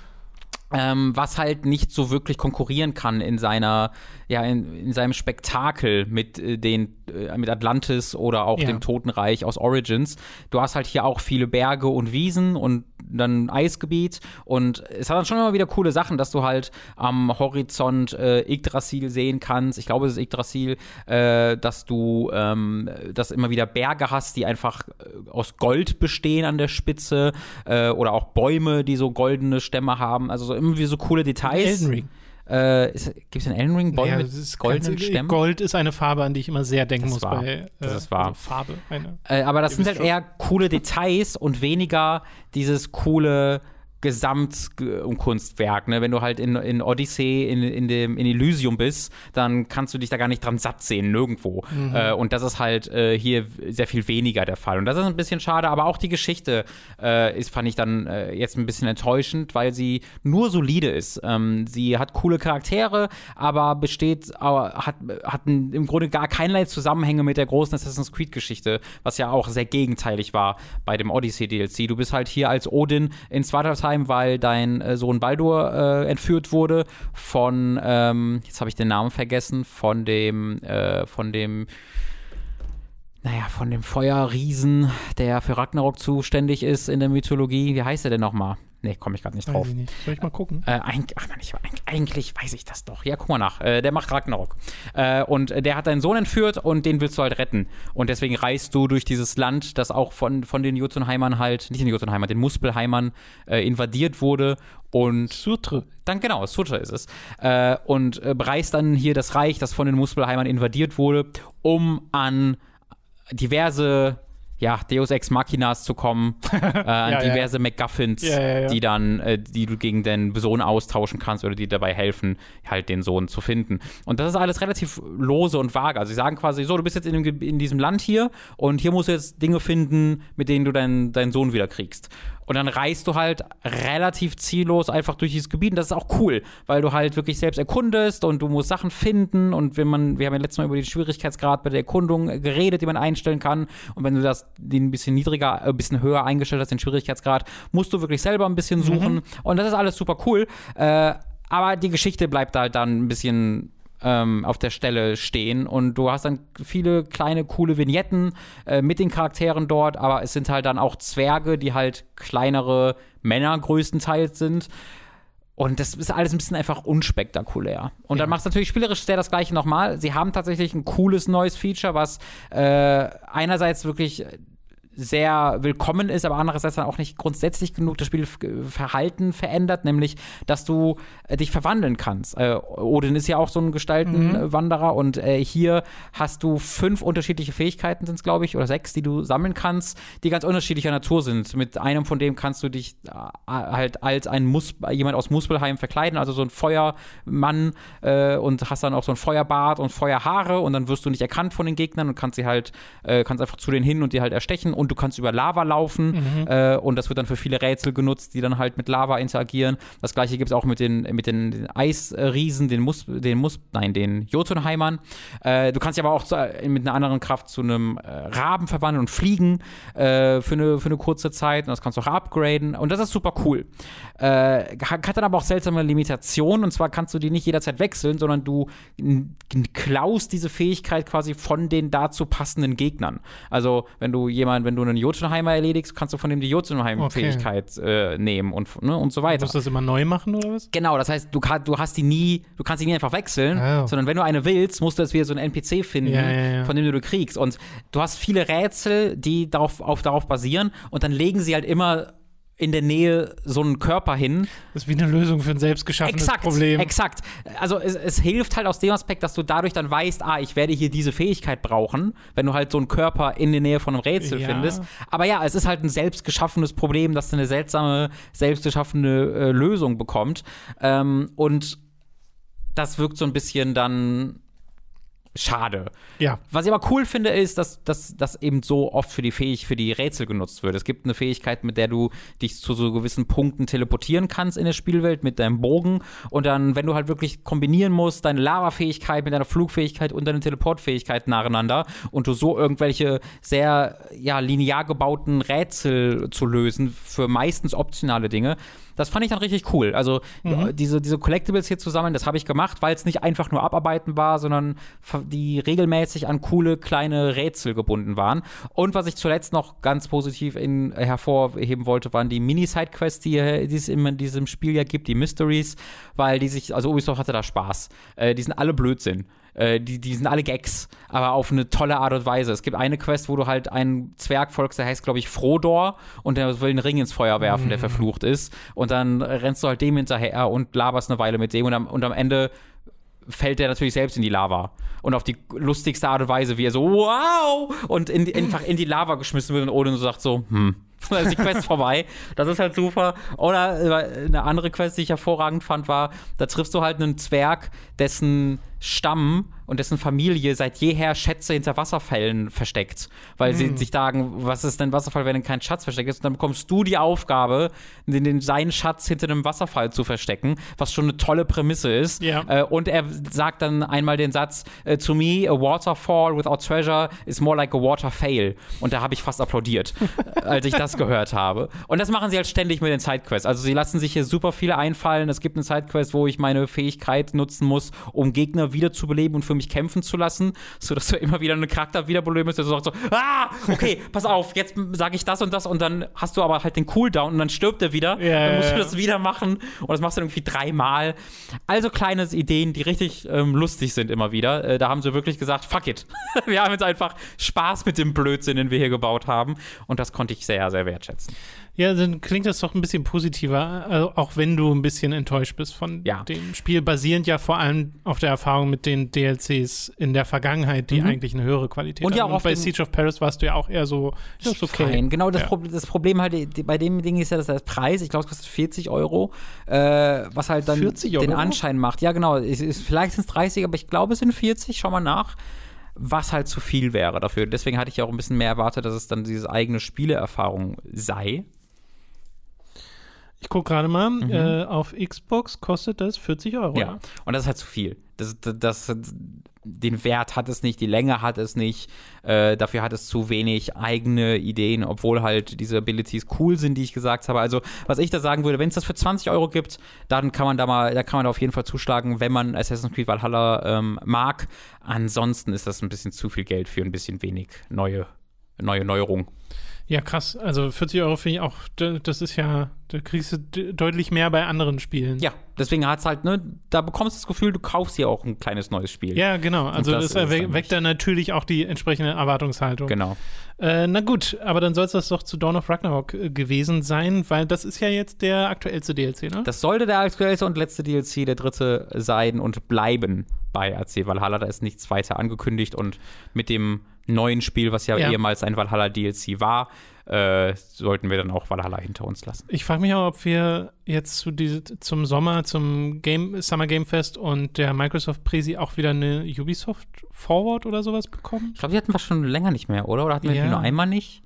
Ähm, was halt nicht so wirklich konkurrieren kann in seiner, ja, in, in seinem Spektakel mit äh, den, äh, mit Atlantis oder auch Ja. dem Totenreich aus Origins. Du hast halt hier auch viele Berge und Wiesen und dann Eisgebiet und es hat dann schon immer wieder coole Sachen, dass du halt am Horizont äh, Yggdrasil sehen kannst. Ich glaube, es ist Yggdrasil, äh, dass du ähm, dass immer wieder Berge hast, die einfach äh, aus Gold bestehen an der Spitze äh, oder auch Bäume, die so goldene Stämme haben. Also so irgendwie so coole Details. Elden Ring. Äh, Gibt es in Elden Ring Bäume Ja, mit goldenen Stämmen? Gold ist eine Farbe, an die ich immer sehr denken Das muss wahr. bei äh, Das wahr. Also Farbe. Eine. Äh, aber das sind halt eher coole Details und weniger dieses coole Gesamtkunstwerk. Ne? Wenn du halt in, in Odyssey, in, in, dem, in Elysium bist, dann kannst du dich da gar nicht dran satt sehen, nirgendwo. Äh, und das ist halt äh, hier sehr viel weniger der Fall. Und das ist ein bisschen schade, aber auch die Geschichte äh, ist, fand ich dann äh, jetzt ein bisschen enttäuschend, weil sie nur solide ist. Ähm, sie hat coole Charaktere, aber besteht, aber hat, hat im Grunde gar keinerlei Zusammenhänge mit der großen Assassin's Creed-Geschichte, was ja auch sehr gegenteilig war bei dem Odyssey-DLC. Du bist halt hier als Odin in Svartalfheim, weil dein äh, Sohn Baldur äh, entführt wurde von, ähm, jetzt habe ich den Namen vergessen, von dem, äh, von dem naja, von dem Feuerriesen, der für Ragnarok zuständig ist in der Mythologie. Wie heißt er denn nochmal? Nee, komme ich gerade nicht drauf. Weiß ich nicht. Soll ich mal gucken? Äh, eigentlich, ach man, ich, eigentlich, eigentlich weiß ich das doch. Ja, guck mal nach. Äh, der macht Ragnarok. Äh, und der hat deinen Sohn entführt und den willst du halt retten. Und deswegen reist du durch dieses Land, das auch von, von den Jotunheimern halt, nicht den Jotunheimern, den Muspelheimern äh, invadiert wurde. Und Sutre. dann genau, Sutra ist es. Äh, und äh, bereist dann hier das Reich, das von den Muspelheimern invadiert wurde, um an diverse ja, Deus Ex Machinas zu kommen, äh, ja, diverse ja. MacGuffins, ja, die dann, äh, die du gegen den Sohn austauschen kannst oder die dabei helfen, halt den Sohn zu finden. Und das ist alles relativ lose und vage. Also sie sagen quasi, so, du bist jetzt in, dem, in diesem Land hier und hier musst du jetzt Dinge finden, mit denen du deinen, deinen Sohn wieder kriegst. Und dann reist du halt relativ ziellos einfach durch dieses Gebiet. Und das ist auch cool, weil du halt wirklich selbst erkundest und du musst Sachen finden. Und wenn man, wir haben ja letztes Mal über den Schwierigkeitsgrad bei der Erkundung geredet, die man einstellen kann. Und wenn du das den ein bisschen niedriger, ein äh, bisschen höher eingestellt hast, den Schwierigkeitsgrad, musst du wirklich selber ein bisschen suchen. Mhm. Und das ist alles super cool. Äh, aber die Geschichte bleibt halt dann ein bisschen ähm, auf der Stelle stehen. Und du hast dann viele kleine, coole Vignetten äh, mit den Charakteren dort, aber es sind halt dann auch Zwerge, die halt kleinere Männer größtenteils sind. Und das ist alles ein bisschen einfach unspektakulär. Und ja. dann macht es natürlich spielerisch sehr das gleiche nochmal. Sie haben tatsächlich ein cooles neues Feature, was äh, einerseits wirklich sehr willkommen ist, aber andererseits dann auch nicht grundsätzlich genug das Spielverhalten verändert, nämlich, dass du äh, dich verwandeln kannst. Äh, Odin ist ja auch so ein Gestaltenwanderer mhm. und äh, hier hast du fünf unterschiedliche Fähigkeiten, sind es, glaube ich, oder sechs, die du sammeln kannst, die ganz unterschiedlicher Natur sind. Mit einem von dem kannst du dich äh, halt als ein Mus jemand aus Muspelheim verkleiden, also so ein Feuermann äh, und hast dann auch so ein Feuerbart und Feuerhaare und dann wirst du nicht erkannt von den Gegnern und kannst sie halt, äh, kannst einfach zu denen hin und die halt erstechen und du kannst über Lava laufen mhm. äh, und das wird dann für viele Rätsel genutzt, die dann halt mit Lava interagieren. Das gleiche gibt es auch mit den, mit den, den Eisriesen, den Mus, den Mus, nein, den Jotunheimern. Äh, du kannst dich aber auch zu, äh, mit einer anderen Kraft zu einem äh, Raben verwandeln und fliegen äh, für, eine, für eine kurze Zeit und das kannst du auch upgraden und das ist super cool. Äh, hat dann aber auch seltsame Limitationen und zwar kannst du die nicht jederzeit wechseln, sondern du klaust diese Fähigkeit quasi von den dazu passenden Gegnern. Also wenn du jemanden, wenn wenn du einen Jotunheimer erledigst, kannst du von dem die Jotunheim-Fähigkeit okay. äh, nehmen und, ne, und so weiter. Du musst das immer neu machen oder was? Genau, das heißt, du, du hast die nie, du kannst die nie einfach wechseln, oh. sondern wenn du eine willst, musst du jetzt wieder so einen NPC finden, ja, ja, ja. von dem du du kriegst. Und du hast viele Rätsel, die darauf, auf, darauf basieren und dann legen sie halt immer in der Nähe so einen Körper hin. Das ist wie eine Lösung für ein selbstgeschaffenes exakt, Problem. Exakt. Also es, es, hilft halt aus dem Aspekt, dass du dadurch dann weißt, ah, ich werde hier diese Fähigkeit brauchen, wenn du halt so einen Körper in der Nähe von einem Rätsel ja. findest. Aber ja, es ist halt ein selbstgeschaffenes Problem, das eine seltsame, selbstgeschaffene äh, Lösung bekommt. Ähm, und das wirkt so ein bisschen dann schade. Ja. Was ich aber cool finde, ist, dass das eben so oft für die Fähig für die Rätsel genutzt wird. Es gibt eine Fähigkeit, mit der du dich zu so gewissen Punkten teleportieren kannst in der Spielwelt mit deinem Bogen. Und dann, wenn du halt wirklich kombinieren musst, deine Lava-Fähigkeit mit deiner Flugfähigkeit und deine Teleportfähigkeit nacheinander und du so irgendwelche sehr ja, linear gebauten Rätsel zu lösen für meistens optionale Dinge, das fand ich dann richtig cool. Also mhm. diese, diese Collectibles hier zusammen, das habe ich gemacht, weil es nicht einfach nur abarbeiten war, sondern die regelmäßig an coole kleine Rätsel gebunden waren. Und was ich zuletzt noch ganz positiv in, hervorheben wollte, waren die Mini-Side-Quests, die, die es in diesem Spiel ja gibt, die Mysteries, weil die sich, also Ubisoft hatte da Spaß. Äh, die sind alle Blödsinn. Äh, die, die sind alle Gags, aber auf eine tolle Art und Weise. Es gibt eine Quest, wo du halt einen Zwerg folgst, der heißt, glaube ich, Frodor und der will einen Ring ins Feuer werfen, mhm. der verflucht ist. Und dann rennst du halt dem hinterher und laberst eine Weile mit dem und am, und am Ende fällt der natürlich selbst in die Lava. Und auf die lustigste Art und Weise, wie er so, wow! Und in, einfach in die Lava geschmissen wird und Odin so sagt so, hm, dann ist die Quest vorbei. Das ist halt super. Oder äh, eine andere Quest, die ich hervorragend fand, war, da triffst du halt einen Zwerg, dessen Stamm und dessen Familie seit jeher Schätze hinter Wasserfällen versteckt. Weil mhm. sie hm. sich sagen, was ist denn Wasserfall, wenn kein Schatz versteckt ist? Und dann bekommst du die Aufgabe, den, den, seinen Schatz hinter einem Wasserfall zu verstecken, was schon eine tolle Prämisse ist. Ja. Äh, und er sagt dann einmal den Satz, äh, to me, a waterfall without treasure is more like a water fail. Und da habe ich fast applaudiert, als ich das gehört habe. Und das machen sie halt ständig mit den Sidequests. Also sie lassen sich hier super viele einfallen. Es gibt eine Sidequest, wo ich meine Fähigkeit nutzen muss, um Gegner wiederzubeleben und für mich kämpfen zu lassen, sodass du immer wieder einen Charakter wiederbeleben musst, der so sagt so, ah, okay, pass auf, jetzt sage ich das und das und dann hast du aber halt den Cooldown und dann stirbt er wieder. Ja, dann musst du das wieder machen und das machst du irgendwie dreimal. Also kleine Ideen, die richtig ähm, lustig sind immer wieder. Äh, da haben sie wirklich gesagt, fuck it. wir haben jetzt einfach Spaß mit dem Blödsinn, den wir hier gebaut haben und das konnte ich sehr sehr wertschätzen. Ja, dann klingt das doch ein bisschen positiver, also auch wenn du ein bisschen enttäuscht bist von Ja. dem Spiel, basierend ja vor allem auf der Erfahrung mit den DLCs in der Vergangenheit, die Mhm. eigentlich eine höhere Qualität Und ja auch auf bei Siege of Paris warst du ja auch eher so, das ist okay. Fein. Genau, das, Ja. Pro das Problem halt bei dem Ding ist ja, dass der Preis, ich glaube, es kostet 40 Euro, äh, was halt dann 40 den? Anschein macht. Ja, genau, es ist, vielleicht sind es 30, aber ich glaube, es sind 40, schau mal nach. Was halt zu viel wäre dafür. Deswegen hatte ich ja auch ein bisschen mehr erwartet, dass es dann diese eigene Spieleerfahrung sei. Ich gucke gerade mal, äh, auf Xbox kostet das 40 Euro. Mhm. Ja. Und das ist halt zu viel. Das, das, das, den Wert hat es nicht, die Länge hat es nicht. Äh, dafür hat es zu wenig eigene Ideen, obwohl halt diese Abilities cool sind, die ich gesagt habe. Also, was ich da sagen würde, wenn es das für 20 Euro gibt, dann kann man da mal, da kann man da auf jeden Fall zuschlagen, wenn man Assassin's Creed Valhalla ähm, mag. Ansonsten ist das ein bisschen zu viel Geld für ein bisschen wenig neue, neue Neuerung. Ja, krass. Also 40 Euro finde ich auch, das ist ja, da kriegst du deutlich mehr bei anderen Spielen. Ja, deswegen hat es halt, ne, da bekommst du das Gefühl, du kaufst dir auch ein kleines neues Spiel. Ja, genau. Also das das, dann weckt nicht. dann natürlich auch die entsprechende Erwartungshaltung. Genau. Äh, na gut, aber dann soll es das doch zu Dawn of Ragnarok äh, gewesen sein, weil das ist ja jetzt der aktuellste DLC, ne? Das sollte der aktuellste und letzte DLC, der dritte sein und bleiben bei AC Valhalla. Da ist nichts weiter angekündigt und mit dem neuen Spiel, was ja, Ja. ehemals ein Valhalla DLC war, äh, sollten wir dann auch Valhalla hinter uns lassen. Ich frage mich auch, ob wir jetzt zu diese, zum Sommer, zum Game, Summer Game Fest und der Microsoft Presi auch wieder eine Ubisoft Forward oder sowas bekommen. Ich glaube, die hatten wir schon länger nicht mehr, oder? Oder hatten wir Ja. die nur einmal nicht?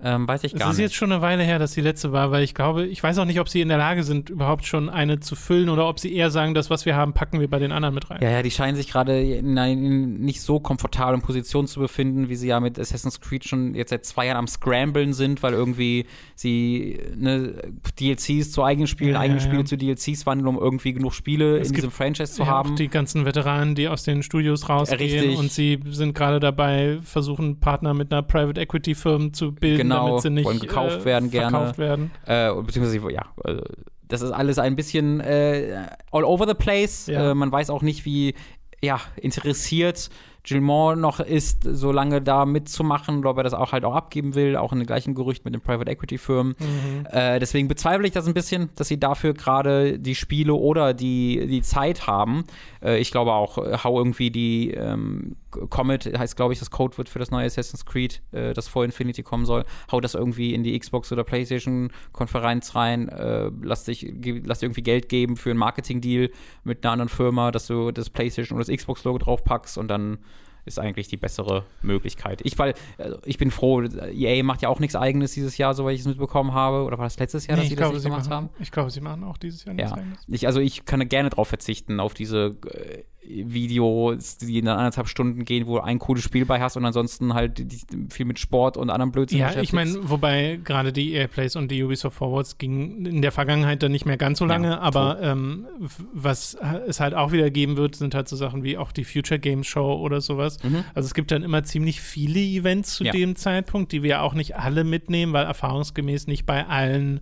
Ähm, weiß ich Es gar ist nicht. jetzt schon eine Weile her, dass die letzte war, weil ich glaube, ich weiß auch nicht, ob sie in der Lage sind, überhaupt schon eine zu füllen oder ob sie eher sagen, das, was wir haben, packen wir bei den anderen mit rein. Ja, ja, die scheinen sich gerade in einer in nicht so komfortablen Position zu befinden, wie sie ja mit Assassin's Creed schon jetzt seit zwei Jahren am Scramblen sind, weil irgendwie sie ne, DLCs zu eigenen Spielen, Ja, eigene ja, Spiele ja. zu DLCs wandeln, um irgendwie genug Spiele Es in diesem Franchise zu haben. Auch die ganzen Veteranen, die aus den Studios rausgehen Richtig. und sie sind gerade dabei, versuchen Partner mit einer Private Equity Firma zu bilden, Genau, damit sie nicht wollen gekauft äh, werden gerne. verkauft werden. äh, beziehungsweise, ja, äh, das ist alles ein bisschen äh, all over the place. Ja. Äh, man weiß auch nicht, wie ja, interessiert Gilmore noch ist, so lange da mitzumachen, oder ob er das auch halt auch abgeben will, auch in dem gleichen Gerücht mit den Private Equity Firmen. Mhm. Äh, deswegen bezweifle ich das ein bisschen, dass sie dafür gerade die Spiele oder die, die Zeit haben. Äh, ich glaube auch, äh, hau irgendwie die ähm, Comet, heißt glaube ich das Codewort für das neue Assassin's Creed, äh, das vor Infinity kommen soll, hau das irgendwie in die Xbox oder Playstation Konferenz rein, äh, lass dich lass dir irgendwie Geld geben für einen Marketing-Deal mit einer anderen Firma, dass du das Playstation oder das Xbox-Logo draufpackst und dann ist eigentlich die bessere Möglichkeit. Ich, weil, also ich bin froh, EA macht ja auch nichts eigenes dieses Jahr, soweit ich es mitbekommen habe. Oder war das letztes Jahr, Nee, dass sie das glaube, nicht sie gemacht machen, haben? ich glaube, sie machen auch dieses Jahr nichts Ja. eigenes. Ich, also ich kann gerne drauf verzichten, auf diese äh, Videos, die in anderthalb Stunden gehen, wo du ein cooles Spiel bei hast und ansonsten halt viel mit Sport und anderem Blödsinn Ja, ich meine, wobei gerade die EA Plays und die Ubisoft Forwards gingen in der Vergangenheit dann nicht mehr ganz so Ja, lange, aber ähm, was es halt auch wieder geben wird, sind halt so Sachen wie auch die Future Games Show oder sowas. Mhm. Also es gibt dann immer ziemlich viele Events zu Ja. dem Zeitpunkt, die wir auch nicht alle mitnehmen, weil erfahrungsgemäß nicht bei allen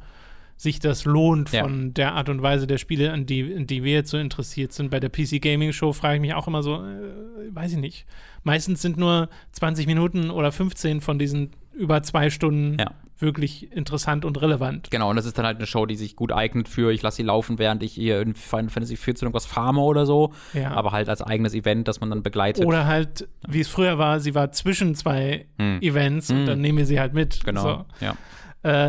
sich das lohnt Ja. von der Art und Weise der Spiele, an die, in die wir jetzt so interessiert sind. Bei der PC Gaming Show frage ich mich auch immer so, äh, weiß ich nicht. Meistens sind nur 20 Minuten oder 15 von diesen über zwei Stunden Ja. wirklich interessant und relevant. Genau, und das ist dann halt eine Show, die sich gut eignet für, ich lasse sie laufen, während ich hier in Final Fantasy 14 irgendwas farme oder so. Ja. Aber halt als eigenes Event, das man dann begleitet. Oder halt, wie es früher war, sie war zwischen zwei Hm. Events und Hm. dann nehmen wir sie halt mit. Genau, So. ja.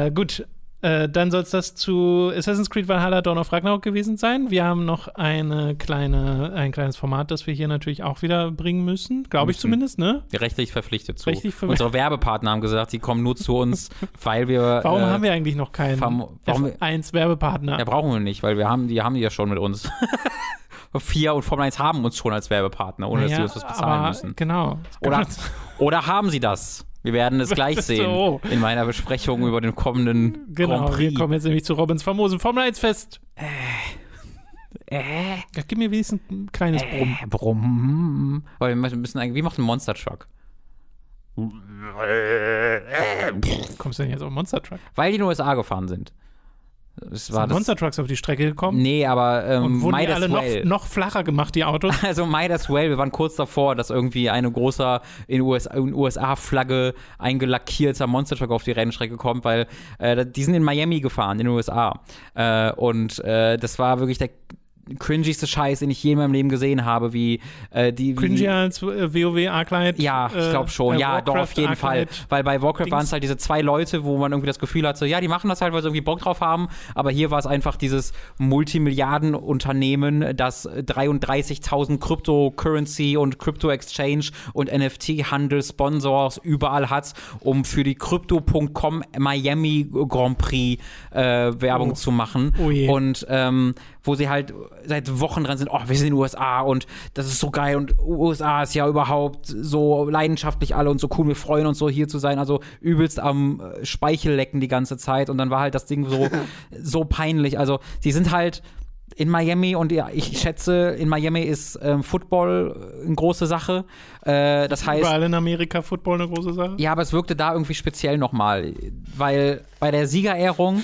Äh, gut, äh, dann soll es das zu Assassin's Creed Valhalla Dawn of Ragnarok gewesen sein. Wir haben noch eine kleine, ein kleines Format, das wir hier natürlich auch wieder bringen müssen. Glaube ich zumindest, ne? Rechtlich verpflichtet zu. Rechtlich ver- Unsere Werbepartner haben gesagt, sie kommen nur zu uns, weil wir. Warum äh, haben wir eigentlich noch keinen Fam- warum wir- F1-Werbepartner? Ja, brauchen wir nicht, weil wir haben, die haben die ja schon mit uns. Vier und Formel 1 haben uns schon als Werbepartner, ohne dass sie uns was bezahlen müssen. Genau. Oder, oder haben sie das? Wir werden es gleich sehen So. in meiner Besprechung über den kommenden Genau, Grand wir Prix. kommen jetzt nämlich zu Robins famosen Formel 1 Fest. Äh, Ja, gib mir wenigstens ein kleines Brummen. äh, brumm. Aber wir müssen eigentlich, wie macht ein Monster Truck? Kommst du denn jetzt auf Monster Truck? Weil die in den USA gefahren sind. Es war Sind Monster Trucks auf die Strecke gekommen? Nee, aber ähm, Und wurden die alle well. noch, noch flacher gemacht, die Autos? Also might as well, wir waren kurz davor, dass irgendwie eine große in USA, in USA Flagge eingelackierter Monster Truck auf die Rennstrecke kommt, weil äh, die sind in Miami gefahren, in den USA. Äh, und äh, das war wirklich der cringigste Scheiß, den ich je in meinem Leben gesehen habe, wie äh, die. Cringy als äh, WoW Arclight? ja, ich glaube schon. äh, ja, doch, auf Warcraft jeden Fall. Arclight. Weil bei Warcraft waren es halt diese zwei Leute, wo man irgendwie das Gefühl hatte, ja, die machen das halt, weil sie irgendwie Bock drauf haben. Aber hier war es einfach dieses Multimilliardenunternehmen, das 33.000 Cryptocurrency und Crypto-Exchange und NFT-Handel-Sponsors überall hat, um für die Crypto.com Miami Grand Prix äh, Werbung Oh. zu machen. Oh je. Und ähm, wo sie halt seit Wochen dran sind, oh, wir sind in den USA und das ist so geil und USA ist ja überhaupt so leidenschaftlich alle und so cool, wir freuen uns so hier zu sein, also übelst am äh, Speichel lecken die ganze Zeit und dann war halt das Ding so, so peinlich. Also sie sind halt in Miami und ja, ich schätze, in Miami ist ähm, Football eine große Sache. Äh, das heißt, Überall in Amerika Football eine große Sache? ja, aber es wirkte da irgendwie speziell nochmal, weil bei der Siegerehrung,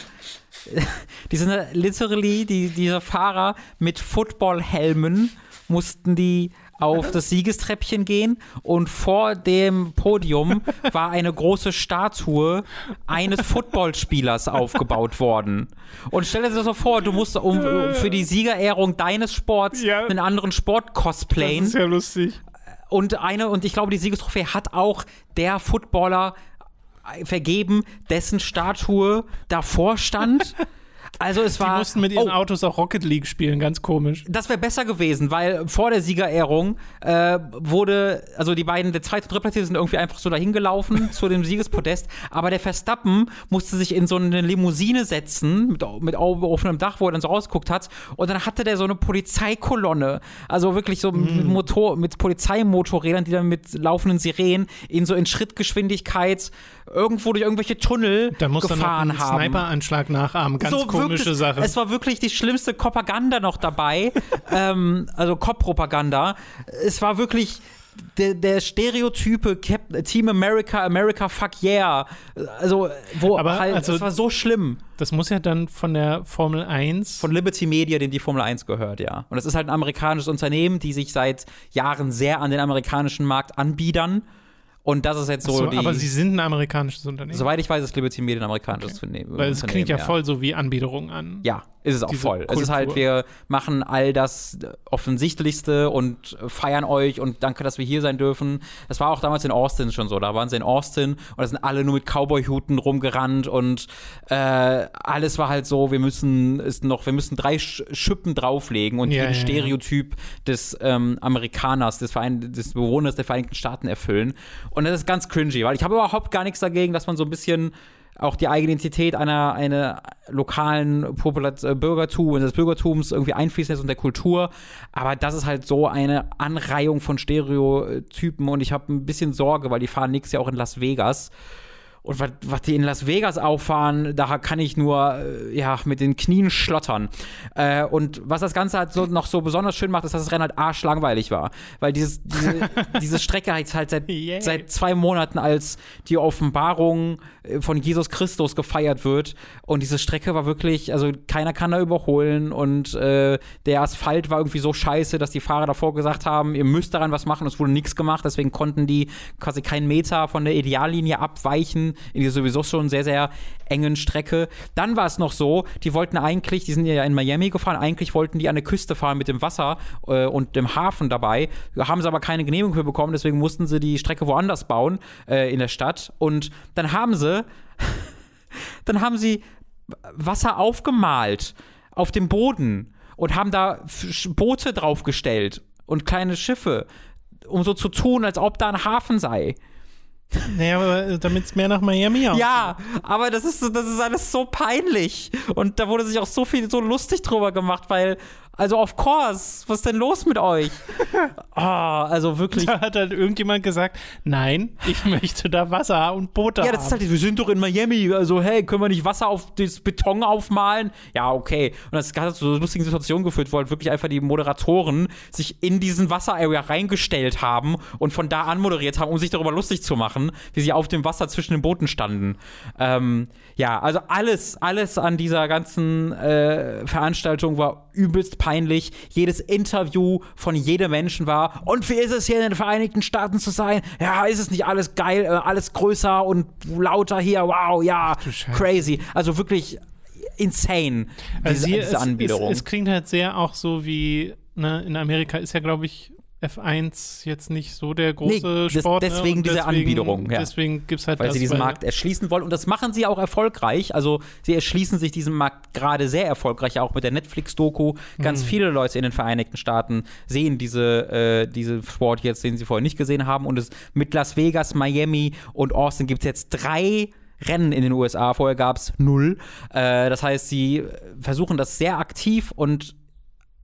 die sind literally, die, diese Fahrer mit Footballhelmen mussten die auf das Siegestreppchen gehen und vor dem Podium war eine große Statue eines Footballspielers aufgebaut worden. Und stell dir das so vor, du musst um, für die Siegerehrung deines Sports Ja. einen anderen Sport cosplayen ja lustig. und eine, und ich glaube, die Siegestrophäe hat auch der Footballer vergeben, dessen Statue davor stand. Also es Die war. mussten mit ihren oh, Autos auch Rocket League spielen, ganz komisch. das wäre besser gewesen, weil vor der Siegerehrung äh, wurde, also die beiden, der zweite und dritte sind irgendwie einfach so dahin gelaufen zu dem Siegespodest, aber der Verstappen musste sich in so eine Limousine setzen, mit, mit offenem Dach, wo er dann so rausgeguckt hat, und dann hatte der so eine Polizeikolonne, also wirklich so Mhm. mit, Motor, mit Polizeimotorrädern, die dann mit laufenden Sirenen in so in Schrittgeschwindigkeit irgendwo durch irgendwelche Tunnel Da muss dann noch gefahren einen haben Sniper-Anschlag nachahmen. Ganz so komische wirklich, Sache. Es war wirklich die schlimmste Propaganda noch dabei. ähm, also Cop-Propaganda. Es war wirklich der, der Stereotype Cap Team America, America Fuck Yeah. Also, wo Aber halt, also- es war so schlimm. Das muss ja dann von der Formel 1. Von Liberty Media, dem die Formel 1 gehört, ja. Und das ist halt ein amerikanisches Unternehmen, die sich seit Jahren sehr an den amerikanischen Markt anbiedern. Und das ist jetzt so, so, die. aber sie sind ein amerikanisches Unternehmen. soweit ich weiß, ist Liberty Media ein amerikanisches Unternehmen. Weil es klingt ja Unternehmen, voll so wie Anbiederung an. Ja, ist es auch voll. Es ist halt, Kultur. wir machen all das Offensichtlichste und feiern euch und danke, dass wir hier sein dürfen. Das war auch damals in Austin schon so. Da waren sie in Austin und da sind alle nur mit Cowboy-Huten rumgerannt und äh, alles war halt so, wir müssen ist noch, wir müssen drei Sch Schippen drauflegen und Ja, jeden ja, ja. Stereotyp des ähm, Amerikaners, des, Verein des Bewohners der Vereinigten Staaten erfüllen. Und das ist ganz cringy, weil ich habe überhaupt gar nichts dagegen, dass man so ein bisschen auch die Eigenidentität einer, einer lokalen Populat äh, Bürgertum, des Bürgertums irgendwie einfließen lässt und der Kultur. Aber das ist halt so eine Anreihung von Stereotypen und ich habe ein bisschen Sorge, weil die fahren nächstes Jahr auch in Las Vegas. Und was, die in Las Vegas auffahren, da kann ich nur äh, ja, mit den Knien schlottern. Äh, und was das Ganze halt so, noch so besonders schön macht, ist, dass das Rennen halt arschlangweilig war. Weil dieses, diese, diese Strecke halt, halt seit, Yay. seit zwei Monaten als die Offenbarung äh, von Jesus Christus gefeiert wird. Und diese Strecke war wirklich, also keiner kann da überholen. Und äh, der Asphalt war irgendwie so scheiße, dass die Fahrer davor gesagt haben, ihr müsst daran was machen. Es wurde nichts gemacht. Deswegen konnten die quasi keinen Meter von der Ideallinie abweichen in dieser sowieso schon sehr, sehr engen Strecke. Dann war es noch so, die wollten eigentlich, die sind ja in Miami gefahren, eigentlich wollten die an der Küste fahren mit dem Wasser äh, und dem Hafen dabei. Haben sie aber keine Genehmigung für bekommen, deswegen mussten sie die Strecke woanders bauen äh, in der Stadt. Und dann haben sie, dann haben sie Wasser aufgemalt auf dem Boden und haben da Boote draufgestellt und kleine Schiffe, um so zu tun, als ob da ein Hafen sei. Naja, aber damit es mehr nach Miami aussieht. Ja, aber das ist, das ist alles so peinlich. Und da wurde sich auch so viel so lustig drüber gemacht, weil Also, of course. Was ist denn los mit euch? oh, also wirklich. Da hat halt irgendjemand gesagt, nein, ich möchte da Wasser und Boote Ja, das ist halt, wir sind doch in Miami. Also, hey, können wir nicht Wasser auf das Beton aufmalen? Ja, okay. Und das hat zu so lustigen Situationen geführt, wo halt wirklich einfach die Moderatoren sich in diesen Wasser-Area reingestellt haben und von da an moderiert haben, um sich darüber lustig zu machen, wie sie auf dem Wasser zwischen den Booten standen. Ähm, ja, also alles, alles an dieser ganzen äh, Veranstaltung war übelst peinlich. Jedes Interview von jedem Menschen war, und wie ist es hier in den Vereinigten Staaten zu sein? Ja, ist es nicht alles geil, äh, alles größer und lauter hier? Wow, ja, crazy. Also wirklich insane, diese, Also diese es, Anbiederung. Es, es klingt halt sehr auch so wie, ne, in Amerika ist ja, glaube ich, F1 jetzt nicht so der große Nee, des- Sport. ne? deswegen Und diese Anbiederung, ja. Deswegen gibt es halt weil das, sie diesen Markt erschließen wollen. Und das machen sie auch erfolgreich. Also sie erschließen sich diesen Markt gerade sehr erfolgreich, auch mit der Netflix-Doku. Ganz Mhm. viele Leute in den Vereinigten Staaten sehen diese, äh, diese Sport jetzt, den sie vorher nicht gesehen haben. Und es mit Las Vegas, Miami und Austin gibt es jetzt drei Rennen in den USA. Vorher gab es null. Äh, das heißt, sie versuchen das sehr aktiv und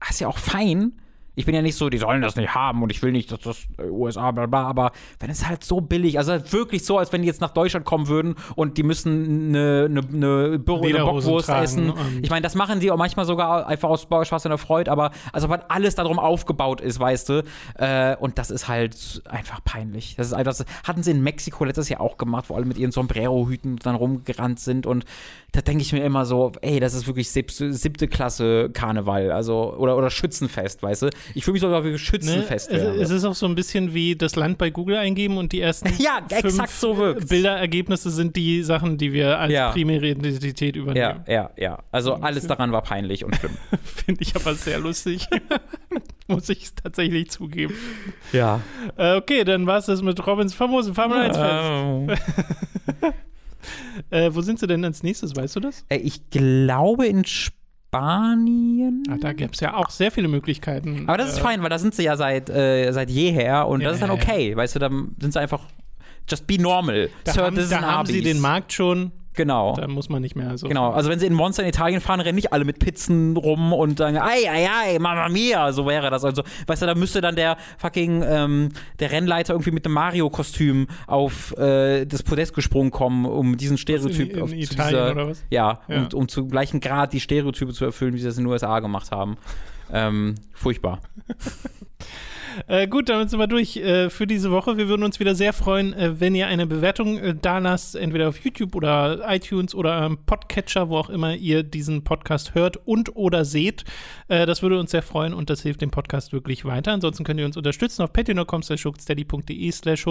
das ist ja auch fein. Ich bin ja nicht so, die sollen das nicht haben und ich will nicht, dass das äh, USA, bla bla, aber wenn es halt so billig, also halt wirklich so, als wenn die jetzt nach Deutschland kommen würden und die müssen eine, eine, eine, Büro, eine Bockwurst essen. Ich meine, das machen die auch manchmal sogar einfach aus Spaß und der Freude, aber also weil alles darum aufgebaut ist, weißt du. Äh, und das ist halt einfach peinlich. Das ist einfach, das hatten sie in Mexiko letztes Jahr auch gemacht, wo alle mit ihren Sombrero-Hüten dann rumgerannt sind und da denke ich mir immer so, ey, das ist wirklich siebte, siebte Klasse Karneval, also oder, oder Schützenfest, weißt du. Ich fühle mich sogar wie Ne? Schützenfest. Es, wäre. es ist auch so ein bisschen wie das Land bei Google eingeben und die ersten Ja, exakt fünf so. Bilderergebnisse sind die Sachen, die wir als Ja. primäre Identität ja, übernehmen. ja, ja. Also alles daran war peinlich und schlimm. Finde ich aber sehr lustig. Muss ich tatsächlich zugeben. ja. Äh, okay, dann war es das mit Robins famosen Formel 1 Fans. Äh, wo sind sie denn als nächstes, weißt du das? Äh, Ich glaube in Spanien. Ah, da gäbe es ja auch sehr viele Möglichkeiten. Aber das ist äh, fein, weil da sind sie ja seit, äh, seit jeher und Ja, das ist dann ja. okay. Weißt du, dann sind sie einfach just be normal. Da Sir, haben, da haben sie den Markt schon, Genau. da muss man nicht mehr so. Genau, also wenn sie in Monster in Italien fahren, rennen nicht alle mit Pizzen rum und sagen, ei, ei, ei, Mamma Mia, so wäre das. Also, weißt du, da müsste dann der fucking, ähm, der Rennleiter irgendwie mit einem Mario-Kostüm auf äh, das Podest gesprungen kommen, um diesen Stereotyp in, in auf, zu Italien dieser, oder was? Ja, Ja. Um, um zu gleichen Grad die Stereotype zu erfüllen, wie sie das in den USA gemacht haben. Ähm, furchtbar. Äh, gut, damit sind wir durch äh, für diese Woche. Wir würden uns wieder sehr freuen, äh, wenn ihr eine Bewertung äh, da lasst, entweder auf YouTube oder iTunes oder am Podcatcher, wo auch immer ihr diesen Podcast hört und oder seht. Äh, das würde uns sehr freuen und das hilft dem Podcast wirklich weiter. Ansonsten könnt ihr uns unterstützen auf patreon.com slash slash.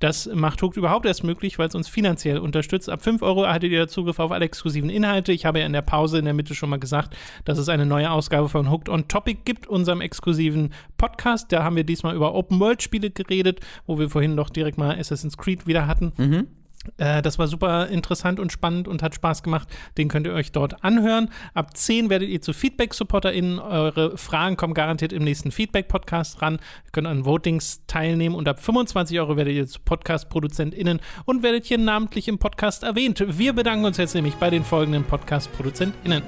Das macht Hooked überhaupt erst möglich, weil es uns finanziell unterstützt. Ab 5 Euro erhaltet ihr Zugriff auf alle exklusiven Inhalte. Ich habe ja in der Pause in der Mitte schon mal gesagt, dass es eine neue Ausgabe von Hooked on Topic gibt, unserem exklusiven Podcast. Da haben wir diesmal über Open-World-Spiele geredet, wo wir vorhin doch direkt mal Assassin's Creed wieder hatten. Mhm. Äh, das war super interessant und spannend und hat Spaß gemacht. Den könnt ihr euch dort anhören. Ab 10 werdet ihr zu Feedback-SupporterInnen. Eure Fragen kommen garantiert im nächsten Feedback-Podcast ran. Ihr könnt an Votings teilnehmen und ab 25 Euro werdet ihr zu Podcast-ProduzentInnen und werdet hier namentlich im Podcast erwähnt. Wir bedanken uns jetzt nämlich bei den folgenden Podcast-ProduzentInnen.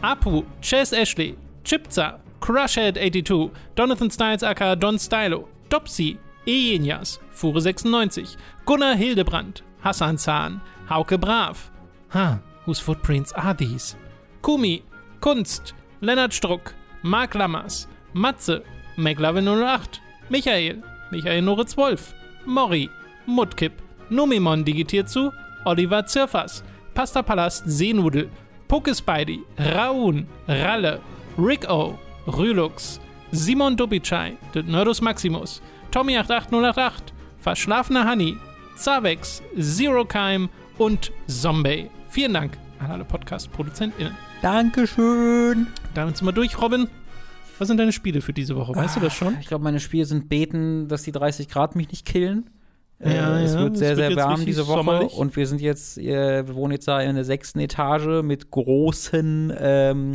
Apu, Chase Ashley, Chipza, Crushhead82, Jonathan Styles aka Don Stylo, Dopsy, Ejenias, Fure96, Gunnar Hildebrand, Hassan Zahn, Hauke Brav. Huh, whose footprints are these? Kumi, Kunst, Lennart Struck, Mark Lammers, Matze, McLovin08, Michael, Michael Noritz Wolf, Mori, Mudkip, Numimon digitiert zu, Oliver Zirfas, Pasta Palast Seenudel, Pokespidey, Raun, Ralle, Rick O, Rülux, Simon Dubicai, The Nerdus Maximus, Tommy88088, Verschlafener Honey, Zavex, Zero Keim und Zombie. Vielen Dank an alle Podcast-ProduzentInnen. Dankeschön. Damit sind wir durch, Robin. Was sind deine Spiele für diese Woche? Weißt du das schon? Ich glaube, meine Spiele sind beten, dass die 30 Grad mich nicht killen. Ja, äh, es ja, wird es sehr, wird sehr warm diese Woche sommerlich. und wir sind jetzt, äh, wir wohnen jetzt da in der sechsten Etage mit großen, ähm,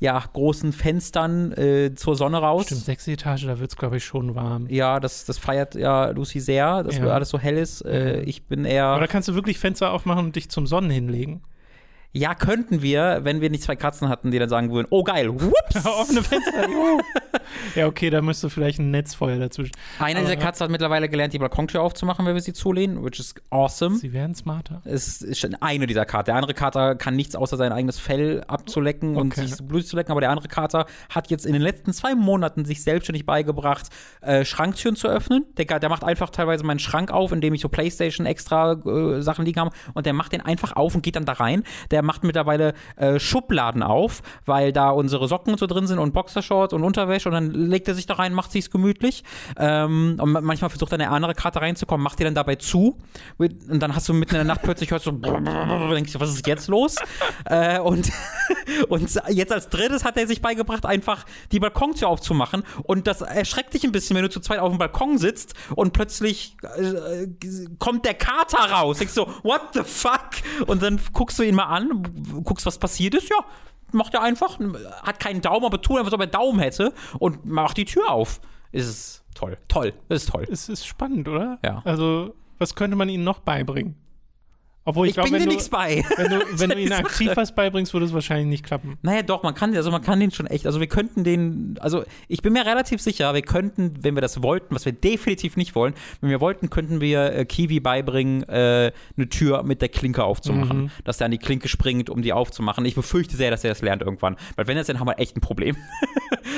ja, großen Fenstern äh, zur Sonne raus. Stimmt, sechste Etage, da wird es, glaube ich, schon warm. Ja, das, das feiert ja Lucy sehr, dass Ja. alles so hell ist. Äh, ich bin eher. Aber da kannst du wirklich Fenster aufmachen und dich zum Sonnen hinlegen. Ja, könnten wir, wenn wir nicht zwei Katzen hatten, die dann sagen würden, oh geil, whoops. Offene Fenster. juhu. ja, okay, da müsste vielleicht ein Netzfeuer dazwischen. Einer dieser Katzen hat mittlerweile gelernt, die Balkontür aufzumachen, wenn wir sie zulehnen, which is awesome. Sie werden smarter. Es ist eine dieser Kater. Der andere Kater kann nichts außer sein eigenes Fell abzulecken und Okay. sich so Blut zu lecken, aber der andere Kater hat jetzt in den letzten zwei Monaten sich selbstständig beigebracht, äh, Schranktüren zu öffnen. Der, der macht einfach teilweise meinen Schrank auf, in dem ich so Playstation extra äh, Sachen liegen habe und der macht den einfach auf und geht dann da rein. Der macht mittlerweile äh, Schubladen auf, weil da unsere Socken so drin sind und Boxershorts und Unterwäsche und dann legt er sich da rein, macht sich's gemütlich. Ähm, und ma- manchmal versucht dann der andere Kater reinzukommen, macht die dann dabei zu und dann hast du mitten in der Nacht plötzlich hörst du denkst du, was ist jetzt los? äh, und, und jetzt als drittes hat er sich beigebracht, einfach die Balkontür aufzumachen und das erschreckt dich ein bisschen, wenn du zu zweit auf dem Balkon sitzt und plötzlich äh, kommt der Kater raus. Denkst so, what the fuck? Und dann guckst du ihn mal an, guckst, was passiert ist, ja. Macht er einfach, hat keinen Daumen, aber tut einfach, als ob er Daumen hätte und macht die Tür auf. Ist es toll. Toll. Das ist toll. Es ist spannend, oder? Ja. Also, was könnte man ihnen noch beibringen? Obwohl ich, Ich glaube, bin dir wenn, du- nichts bei. wenn du, wenn du ihnen aktiv was beibringst, würde es wahrscheinlich nicht klappen. Naja, doch, man kann, also man kann den schon echt, also wir könnten den, also ich bin mir relativ sicher, wir könnten, wenn wir das wollten, was wir definitiv nicht wollen, wenn wir wollten, könnten wir äh, Kiwi beibringen, äh, eine Tür mit der Klinke aufzumachen, Mhm. dass der an die Klinke springt, um die aufzumachen. Ich befürchte sehr, dass er das lernt irgendwann, weil wenn er es dann haben wir echt ein Problem.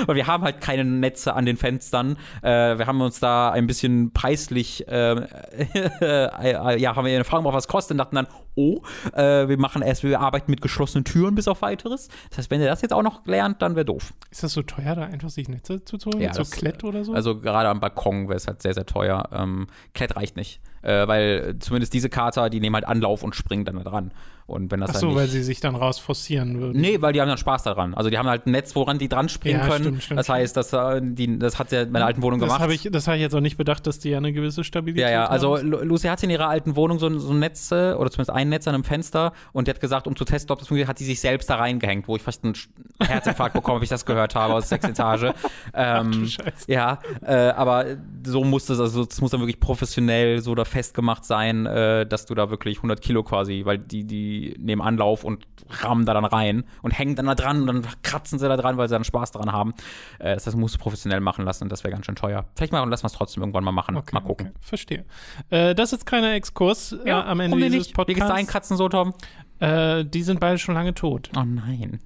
Weil wir haben halt keine Netze an den Fenstern. Äh, wir haben uns da ein bisschen preislich, äh, äh, ja, haben wir eine Frage, was kostet und dachten dann, oh, äh, wir machen erst, wir arbeiten mit geschlossenen Türen bis auf weiteres. Das heißt, wenn er das jetzt auch noch lernt, dann wäre doof. Ist das so teuer, da einfach sich Netze zuzuholen? Ja, mit so das, Klett oder so? Also gerade am Balkon wäre es halt sehr, sehr teuer. Ähm, Klett reicht nicht. Äh, weil zumindest diese Kater, die nehmen halt Anlauf und springen dann da dran. Und wenn das Ach so, nicht, weil sie sich dann raus forcieren würden. Nee, weil die haben dann Spaß daran. Also die haben halt ein Netz, woran die dran springen Ja, können. stimmt, stimmt, das heißt, das, äh, die, das hat ja in meiner alten Wohnung Das gemacht. habe ich, das hab ich jetzt auch nicht bedacht, dass die ja eine gewisse Stabilität Ja, ja, also haben. Lu- Lucy hatte in ihrer alten Wohnung so, ein- so ein Netz, äh, oder zumindest ein Netz an einem Fenster und die hat gesagt, um zu testen, ob das funktioniert, hat die sich selbst da reingehängt, wo ich fast einen Herzinfarkt bekomme, ob ich das gehört habe aus sechs Etage. Ähm, du Scheiße. ja, äh, aber so muss das, also das muss dann wirklich professionell so da festgemacht sein, äh, dass du da wirklich 100 Kilo quasi, weil die, die nehmen Anlauf und rammen da dann rein und hängen dann da dran und dann kratzen sie da dran, weil sie dann Spaß daran haben. Äh, das heißt, musst du professionell machen lassen und das wäre ganz schön teuer. Vielleicht mal lassen wir es trotzdem irgendwann mal machen. Okay, mal gucken. Okay, verstehe. Äh, das ist jetzt kleiner Exkurs äh, am Ende dieses nicht? Wie geht's deinen Podcasts. Katzen so, Tom? Äh, die sind beide schon lange tot. Oh nein.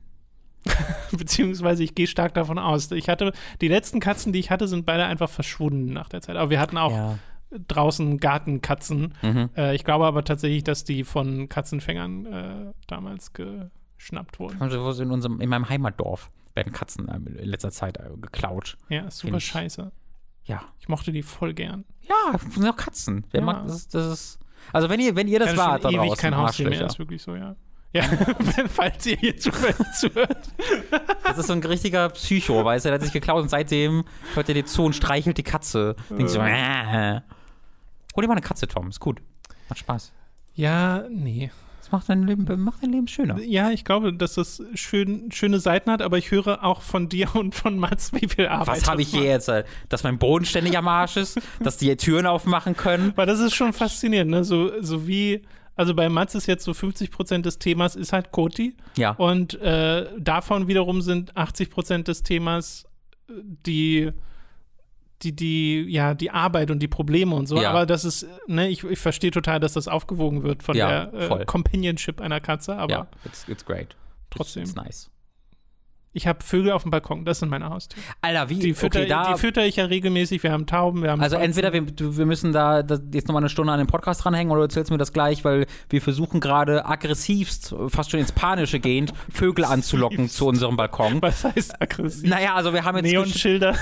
Beziehungsweise ich gehe stark davon aus. Ich hatte, die letzten Katzen, die ich hatte, sind beide einfach verschwunden nach der Zeit. Aber wir hatten auch Ja. Draußen Gartenkatzen. Mhm. Äh, ich glaube aber tatsächlich, dass die von Katzenfängern äh, damals geschnappt wurden. Also in, unserem, in meinem Heimatdorf werden Katzen ähm, in letzter Zeit äh, geklaut. Ja, super ich- scheiße. Ja. Ich mochte die voll gern. Ja, das sind auch Katzen. Ja. mag, das, ist, das ist. Also wenn ihr, wenn ihr das Ich wart, hatte da schon ewig kein Haustier mehr, ist wirklich so, ja. Ja, falls ihr hier zufällig zuhört. Das ist so ein richtiger Psycho, weißt du, der hat sich geklaut und seitdem hört er dir zu und streichelt die Katze. Denkst so, äh. Hol dir mal eine Katze, Tom, ist gut. Macht Spaß. Ja, nee. Das macht dein Leben, macht dein Leben schöner. Ja, ich glaube, dass das schön, schöne Seiten hat, aber ich höre auch von dir und von Mats, wie viel Arbeit Was habe ich hier jetzt? äh, Dass mein Boden ständig am Arsch ist, dass die Türen aufmachen können. Weil das ist schon faszinierend, ne? So, so wie, also bei Mats ist jetzt so 50 Prozent des Themas ist halt Koti Ja. und äh, davon wiederum sind 80 Prozent des Themas äh, die die, die, ja, die Arbeit und die Probleme und so, Ja. aber das ist, ne, ich, ich verstehe total, dass das aufgewogen wird von Ja, der äh, Companionship einer Katze, aber ja, it's, it's great. trotzdem. It's, it's nice. Ich habe Vögel auf dem Balkon, das sind meine Haustiere. Alter, wie? Die fütter, okay, da, die fütter ich ja regelmäßig, wir haben Tauben, wir haben Also Katzen. entweder wir, wir müssen da jetzt nochmal eine Stunde an den Podcast dranhängen oder du erzählst mir das gleich, weil wir versuchen gerade aggressivst, fast schon ins Panische gehend, Vögel anzulocken zu unserem Balkon. Was heißt aggressiv? Naja, also wir haben jetzt, Neonschilder.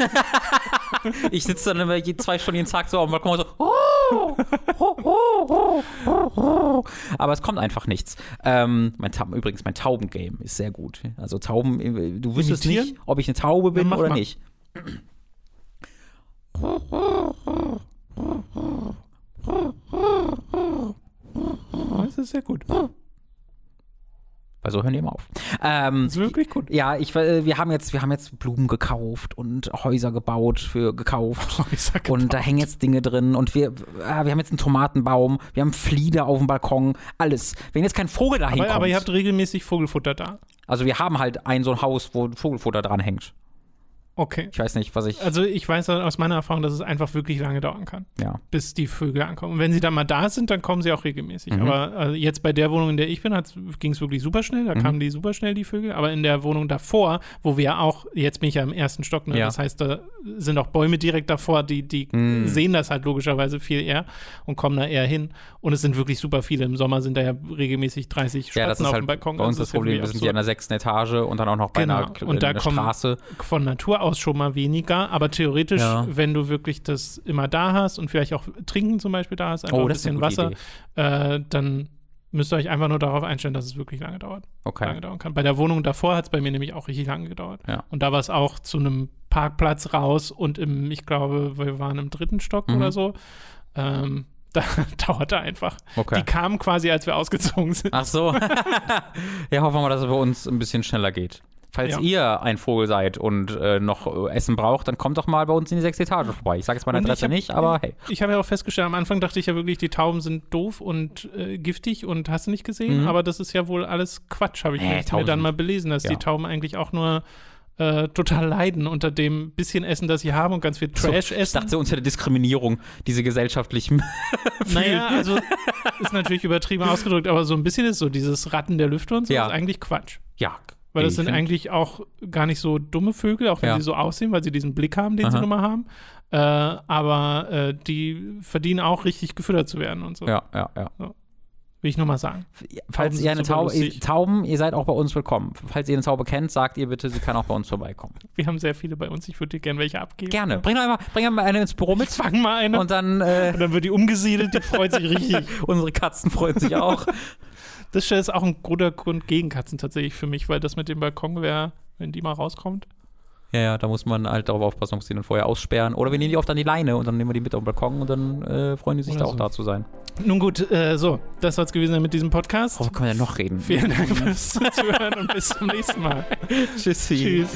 ich sitze dann immer je zwei Stunden jeden Tag so auf dem Balkon und so, oh, oh, oh, aber es kommt einfach nichts. Ähm, mein übrigens, mein Taubengame ist sehr gut. Also Tauben, äh, du wüsstest nicht, ob ich eine Taube bin mach oder mal. nicht. Das ist sehr gut. Weil so hören die immer auf. Ähm, Das ist wirklich gut. ja, ich, äh, wir, haben jetzt, wir haben jetzt Blumen gekauft und Häuser gebaut, für gekauft. Häuser Und da hängen jetzt Dinge drin und wir, äh, wir haben jetzt einen Tomatenbaum, wir haben Flieder auf dem Balkon, alles. Wenn jetzt kein Vogel da Aber, hinkommt, aber ihr habt regelmäßig Vogelfutter da. Also wir haben halt ein so ein Haus, wo Vogelfutter dran hängt. Okay. Ich weiß nicht, was ich, Also ich weiß aus meiner Erfahrung, dass es einfach wirklich lange dauern kann, ja. bis die Vögel ankommen. Und wenn sie dann mal da sind, dann kommen sie auch regelmäßig. Mhm. Aber also jetzt bei der Wohnung, in der ich bin, ging es wirklich super schnell. Da Mhm. kamen die super schnell, die Vögel. Aber in der Wohnung davor, wo wir ja auch, jetzt bin ich ja im ersten Stock, ne? Ja. das heißt, da sind auch Bäume direkt davor, die, die Mhm. sehen das halt logischerweise viel eher und kommen da eher hin. Und es sind wirklich super viele. Im Sommer sind da ja regelmäßig 30 Spatzen Ja, das ist auf halt dem Balkon. bei uns Also das ist ja Problem, wir sind hier an der sechsten Etage und dann auch noch bei Genau. einer, Und in da einer kommen- Straße. von Natur aus schon mal weniger, aber theoretisch, Ja. wenn du wirklich das immer da hast und vielleicht auch Trinken zum Beispiel da hast, einfach Oh, ein bisschen Wasser, äh, dann müsst ihr euch einfach nur darauf einstellen, dass es wirklich lange dauert. Okay. Lange dauern kann. Bei der Wohnung davor hat es bei mir nämlich auch richtig lange gedauert. Ja. Und da war es auch zu einem Parkplatz raus und im, ich glaube, wir waren im dritten Stock Mhm. oder so. Ähm, da dauerte einfach. Okay. Die kamen quasi, als wir ausgezogen sind. Ach so. ja, hoffen wir mal, dass es bei uns ein bisschen schneller geht. Falls Ja. ihr ein Vogel seid und äh, noch äh, Essen braucht, dann kommt doch mal bei uns in die sechste Etage vorbei. Ich sage jetzt meine Und ich Adresse hab- nicht, aber hey. Ich habe ja auch festgestellt, am Anfang dachte ich ja wirklich, die Tauben sind doof und äh, giftig und hast du nicht gesehen, Mhm. aber das ist ja wohl alles Quatsch, habe ich Nee, mir- dann mal belesen, dass ja. die Tauben eigentlich auch nur äh, total leiden unter dem bisschen Essen, das sie haben und ganz viel Trash Ich essen. dachte unter der Diskriminierung, diese gesellschaftlichen. naja, also ist natürlich übertrieben ausgedrückt, aber so ein bisschen ist so dieses Ratten der Lüfte und so Ja. ist eigentlich Quatsch. ja. Weil das ich sind eigentlich auch gar nicht so dumme Vögel, auch wenn Ja. sie so aussehen, weil sie diesen Blick haben, den sie Aha. nun mal haben. Äh, aber äh, die verdienen auch richtig gefüttert zu werden und so. Ja, ja, ja. Will ich nur mal sagen. Falls Tauben ihr eine Taube, lustig. Tauben, ihr seid auch bei uns willkommen. Falls ihr eine Taube kennt, sagt ihr bitte, sie kann auch bei uns vorbeikommen. Wir haben sehr viele bei uns. Ich würde dir gerne welche abgeben. Gerne. Bring doch einmal, bring einmal eine ins Büro mit. Jetzt fang mal eine. Und, Und dann, äh, dann wird die umgesiedelt. Die freut sich richtig. unsere Katzen freuen sich auch. Das ist auch ein guter Grund gegen Katzen tatsächlich für mich, weil das mit dem Balkon wäre, wenn die mal rauskommt. Ja, ja, da muss man halt darauf aufpassen, ob sie dann vorher aussperren. Oder wir nehmen die oft an die Leine und dann nehmen wir die mit auf den Balkon und dann äh, freuen die sich Oder da auch so. da zu sein. Nun gut, äh, so, das soll es gewesen sein mit diesem Podcast. Worüber können wir denn noch reden? Vielen Dank fürs Zuhören und bis zum nächsten Mal. Tschüssi. Tschüss.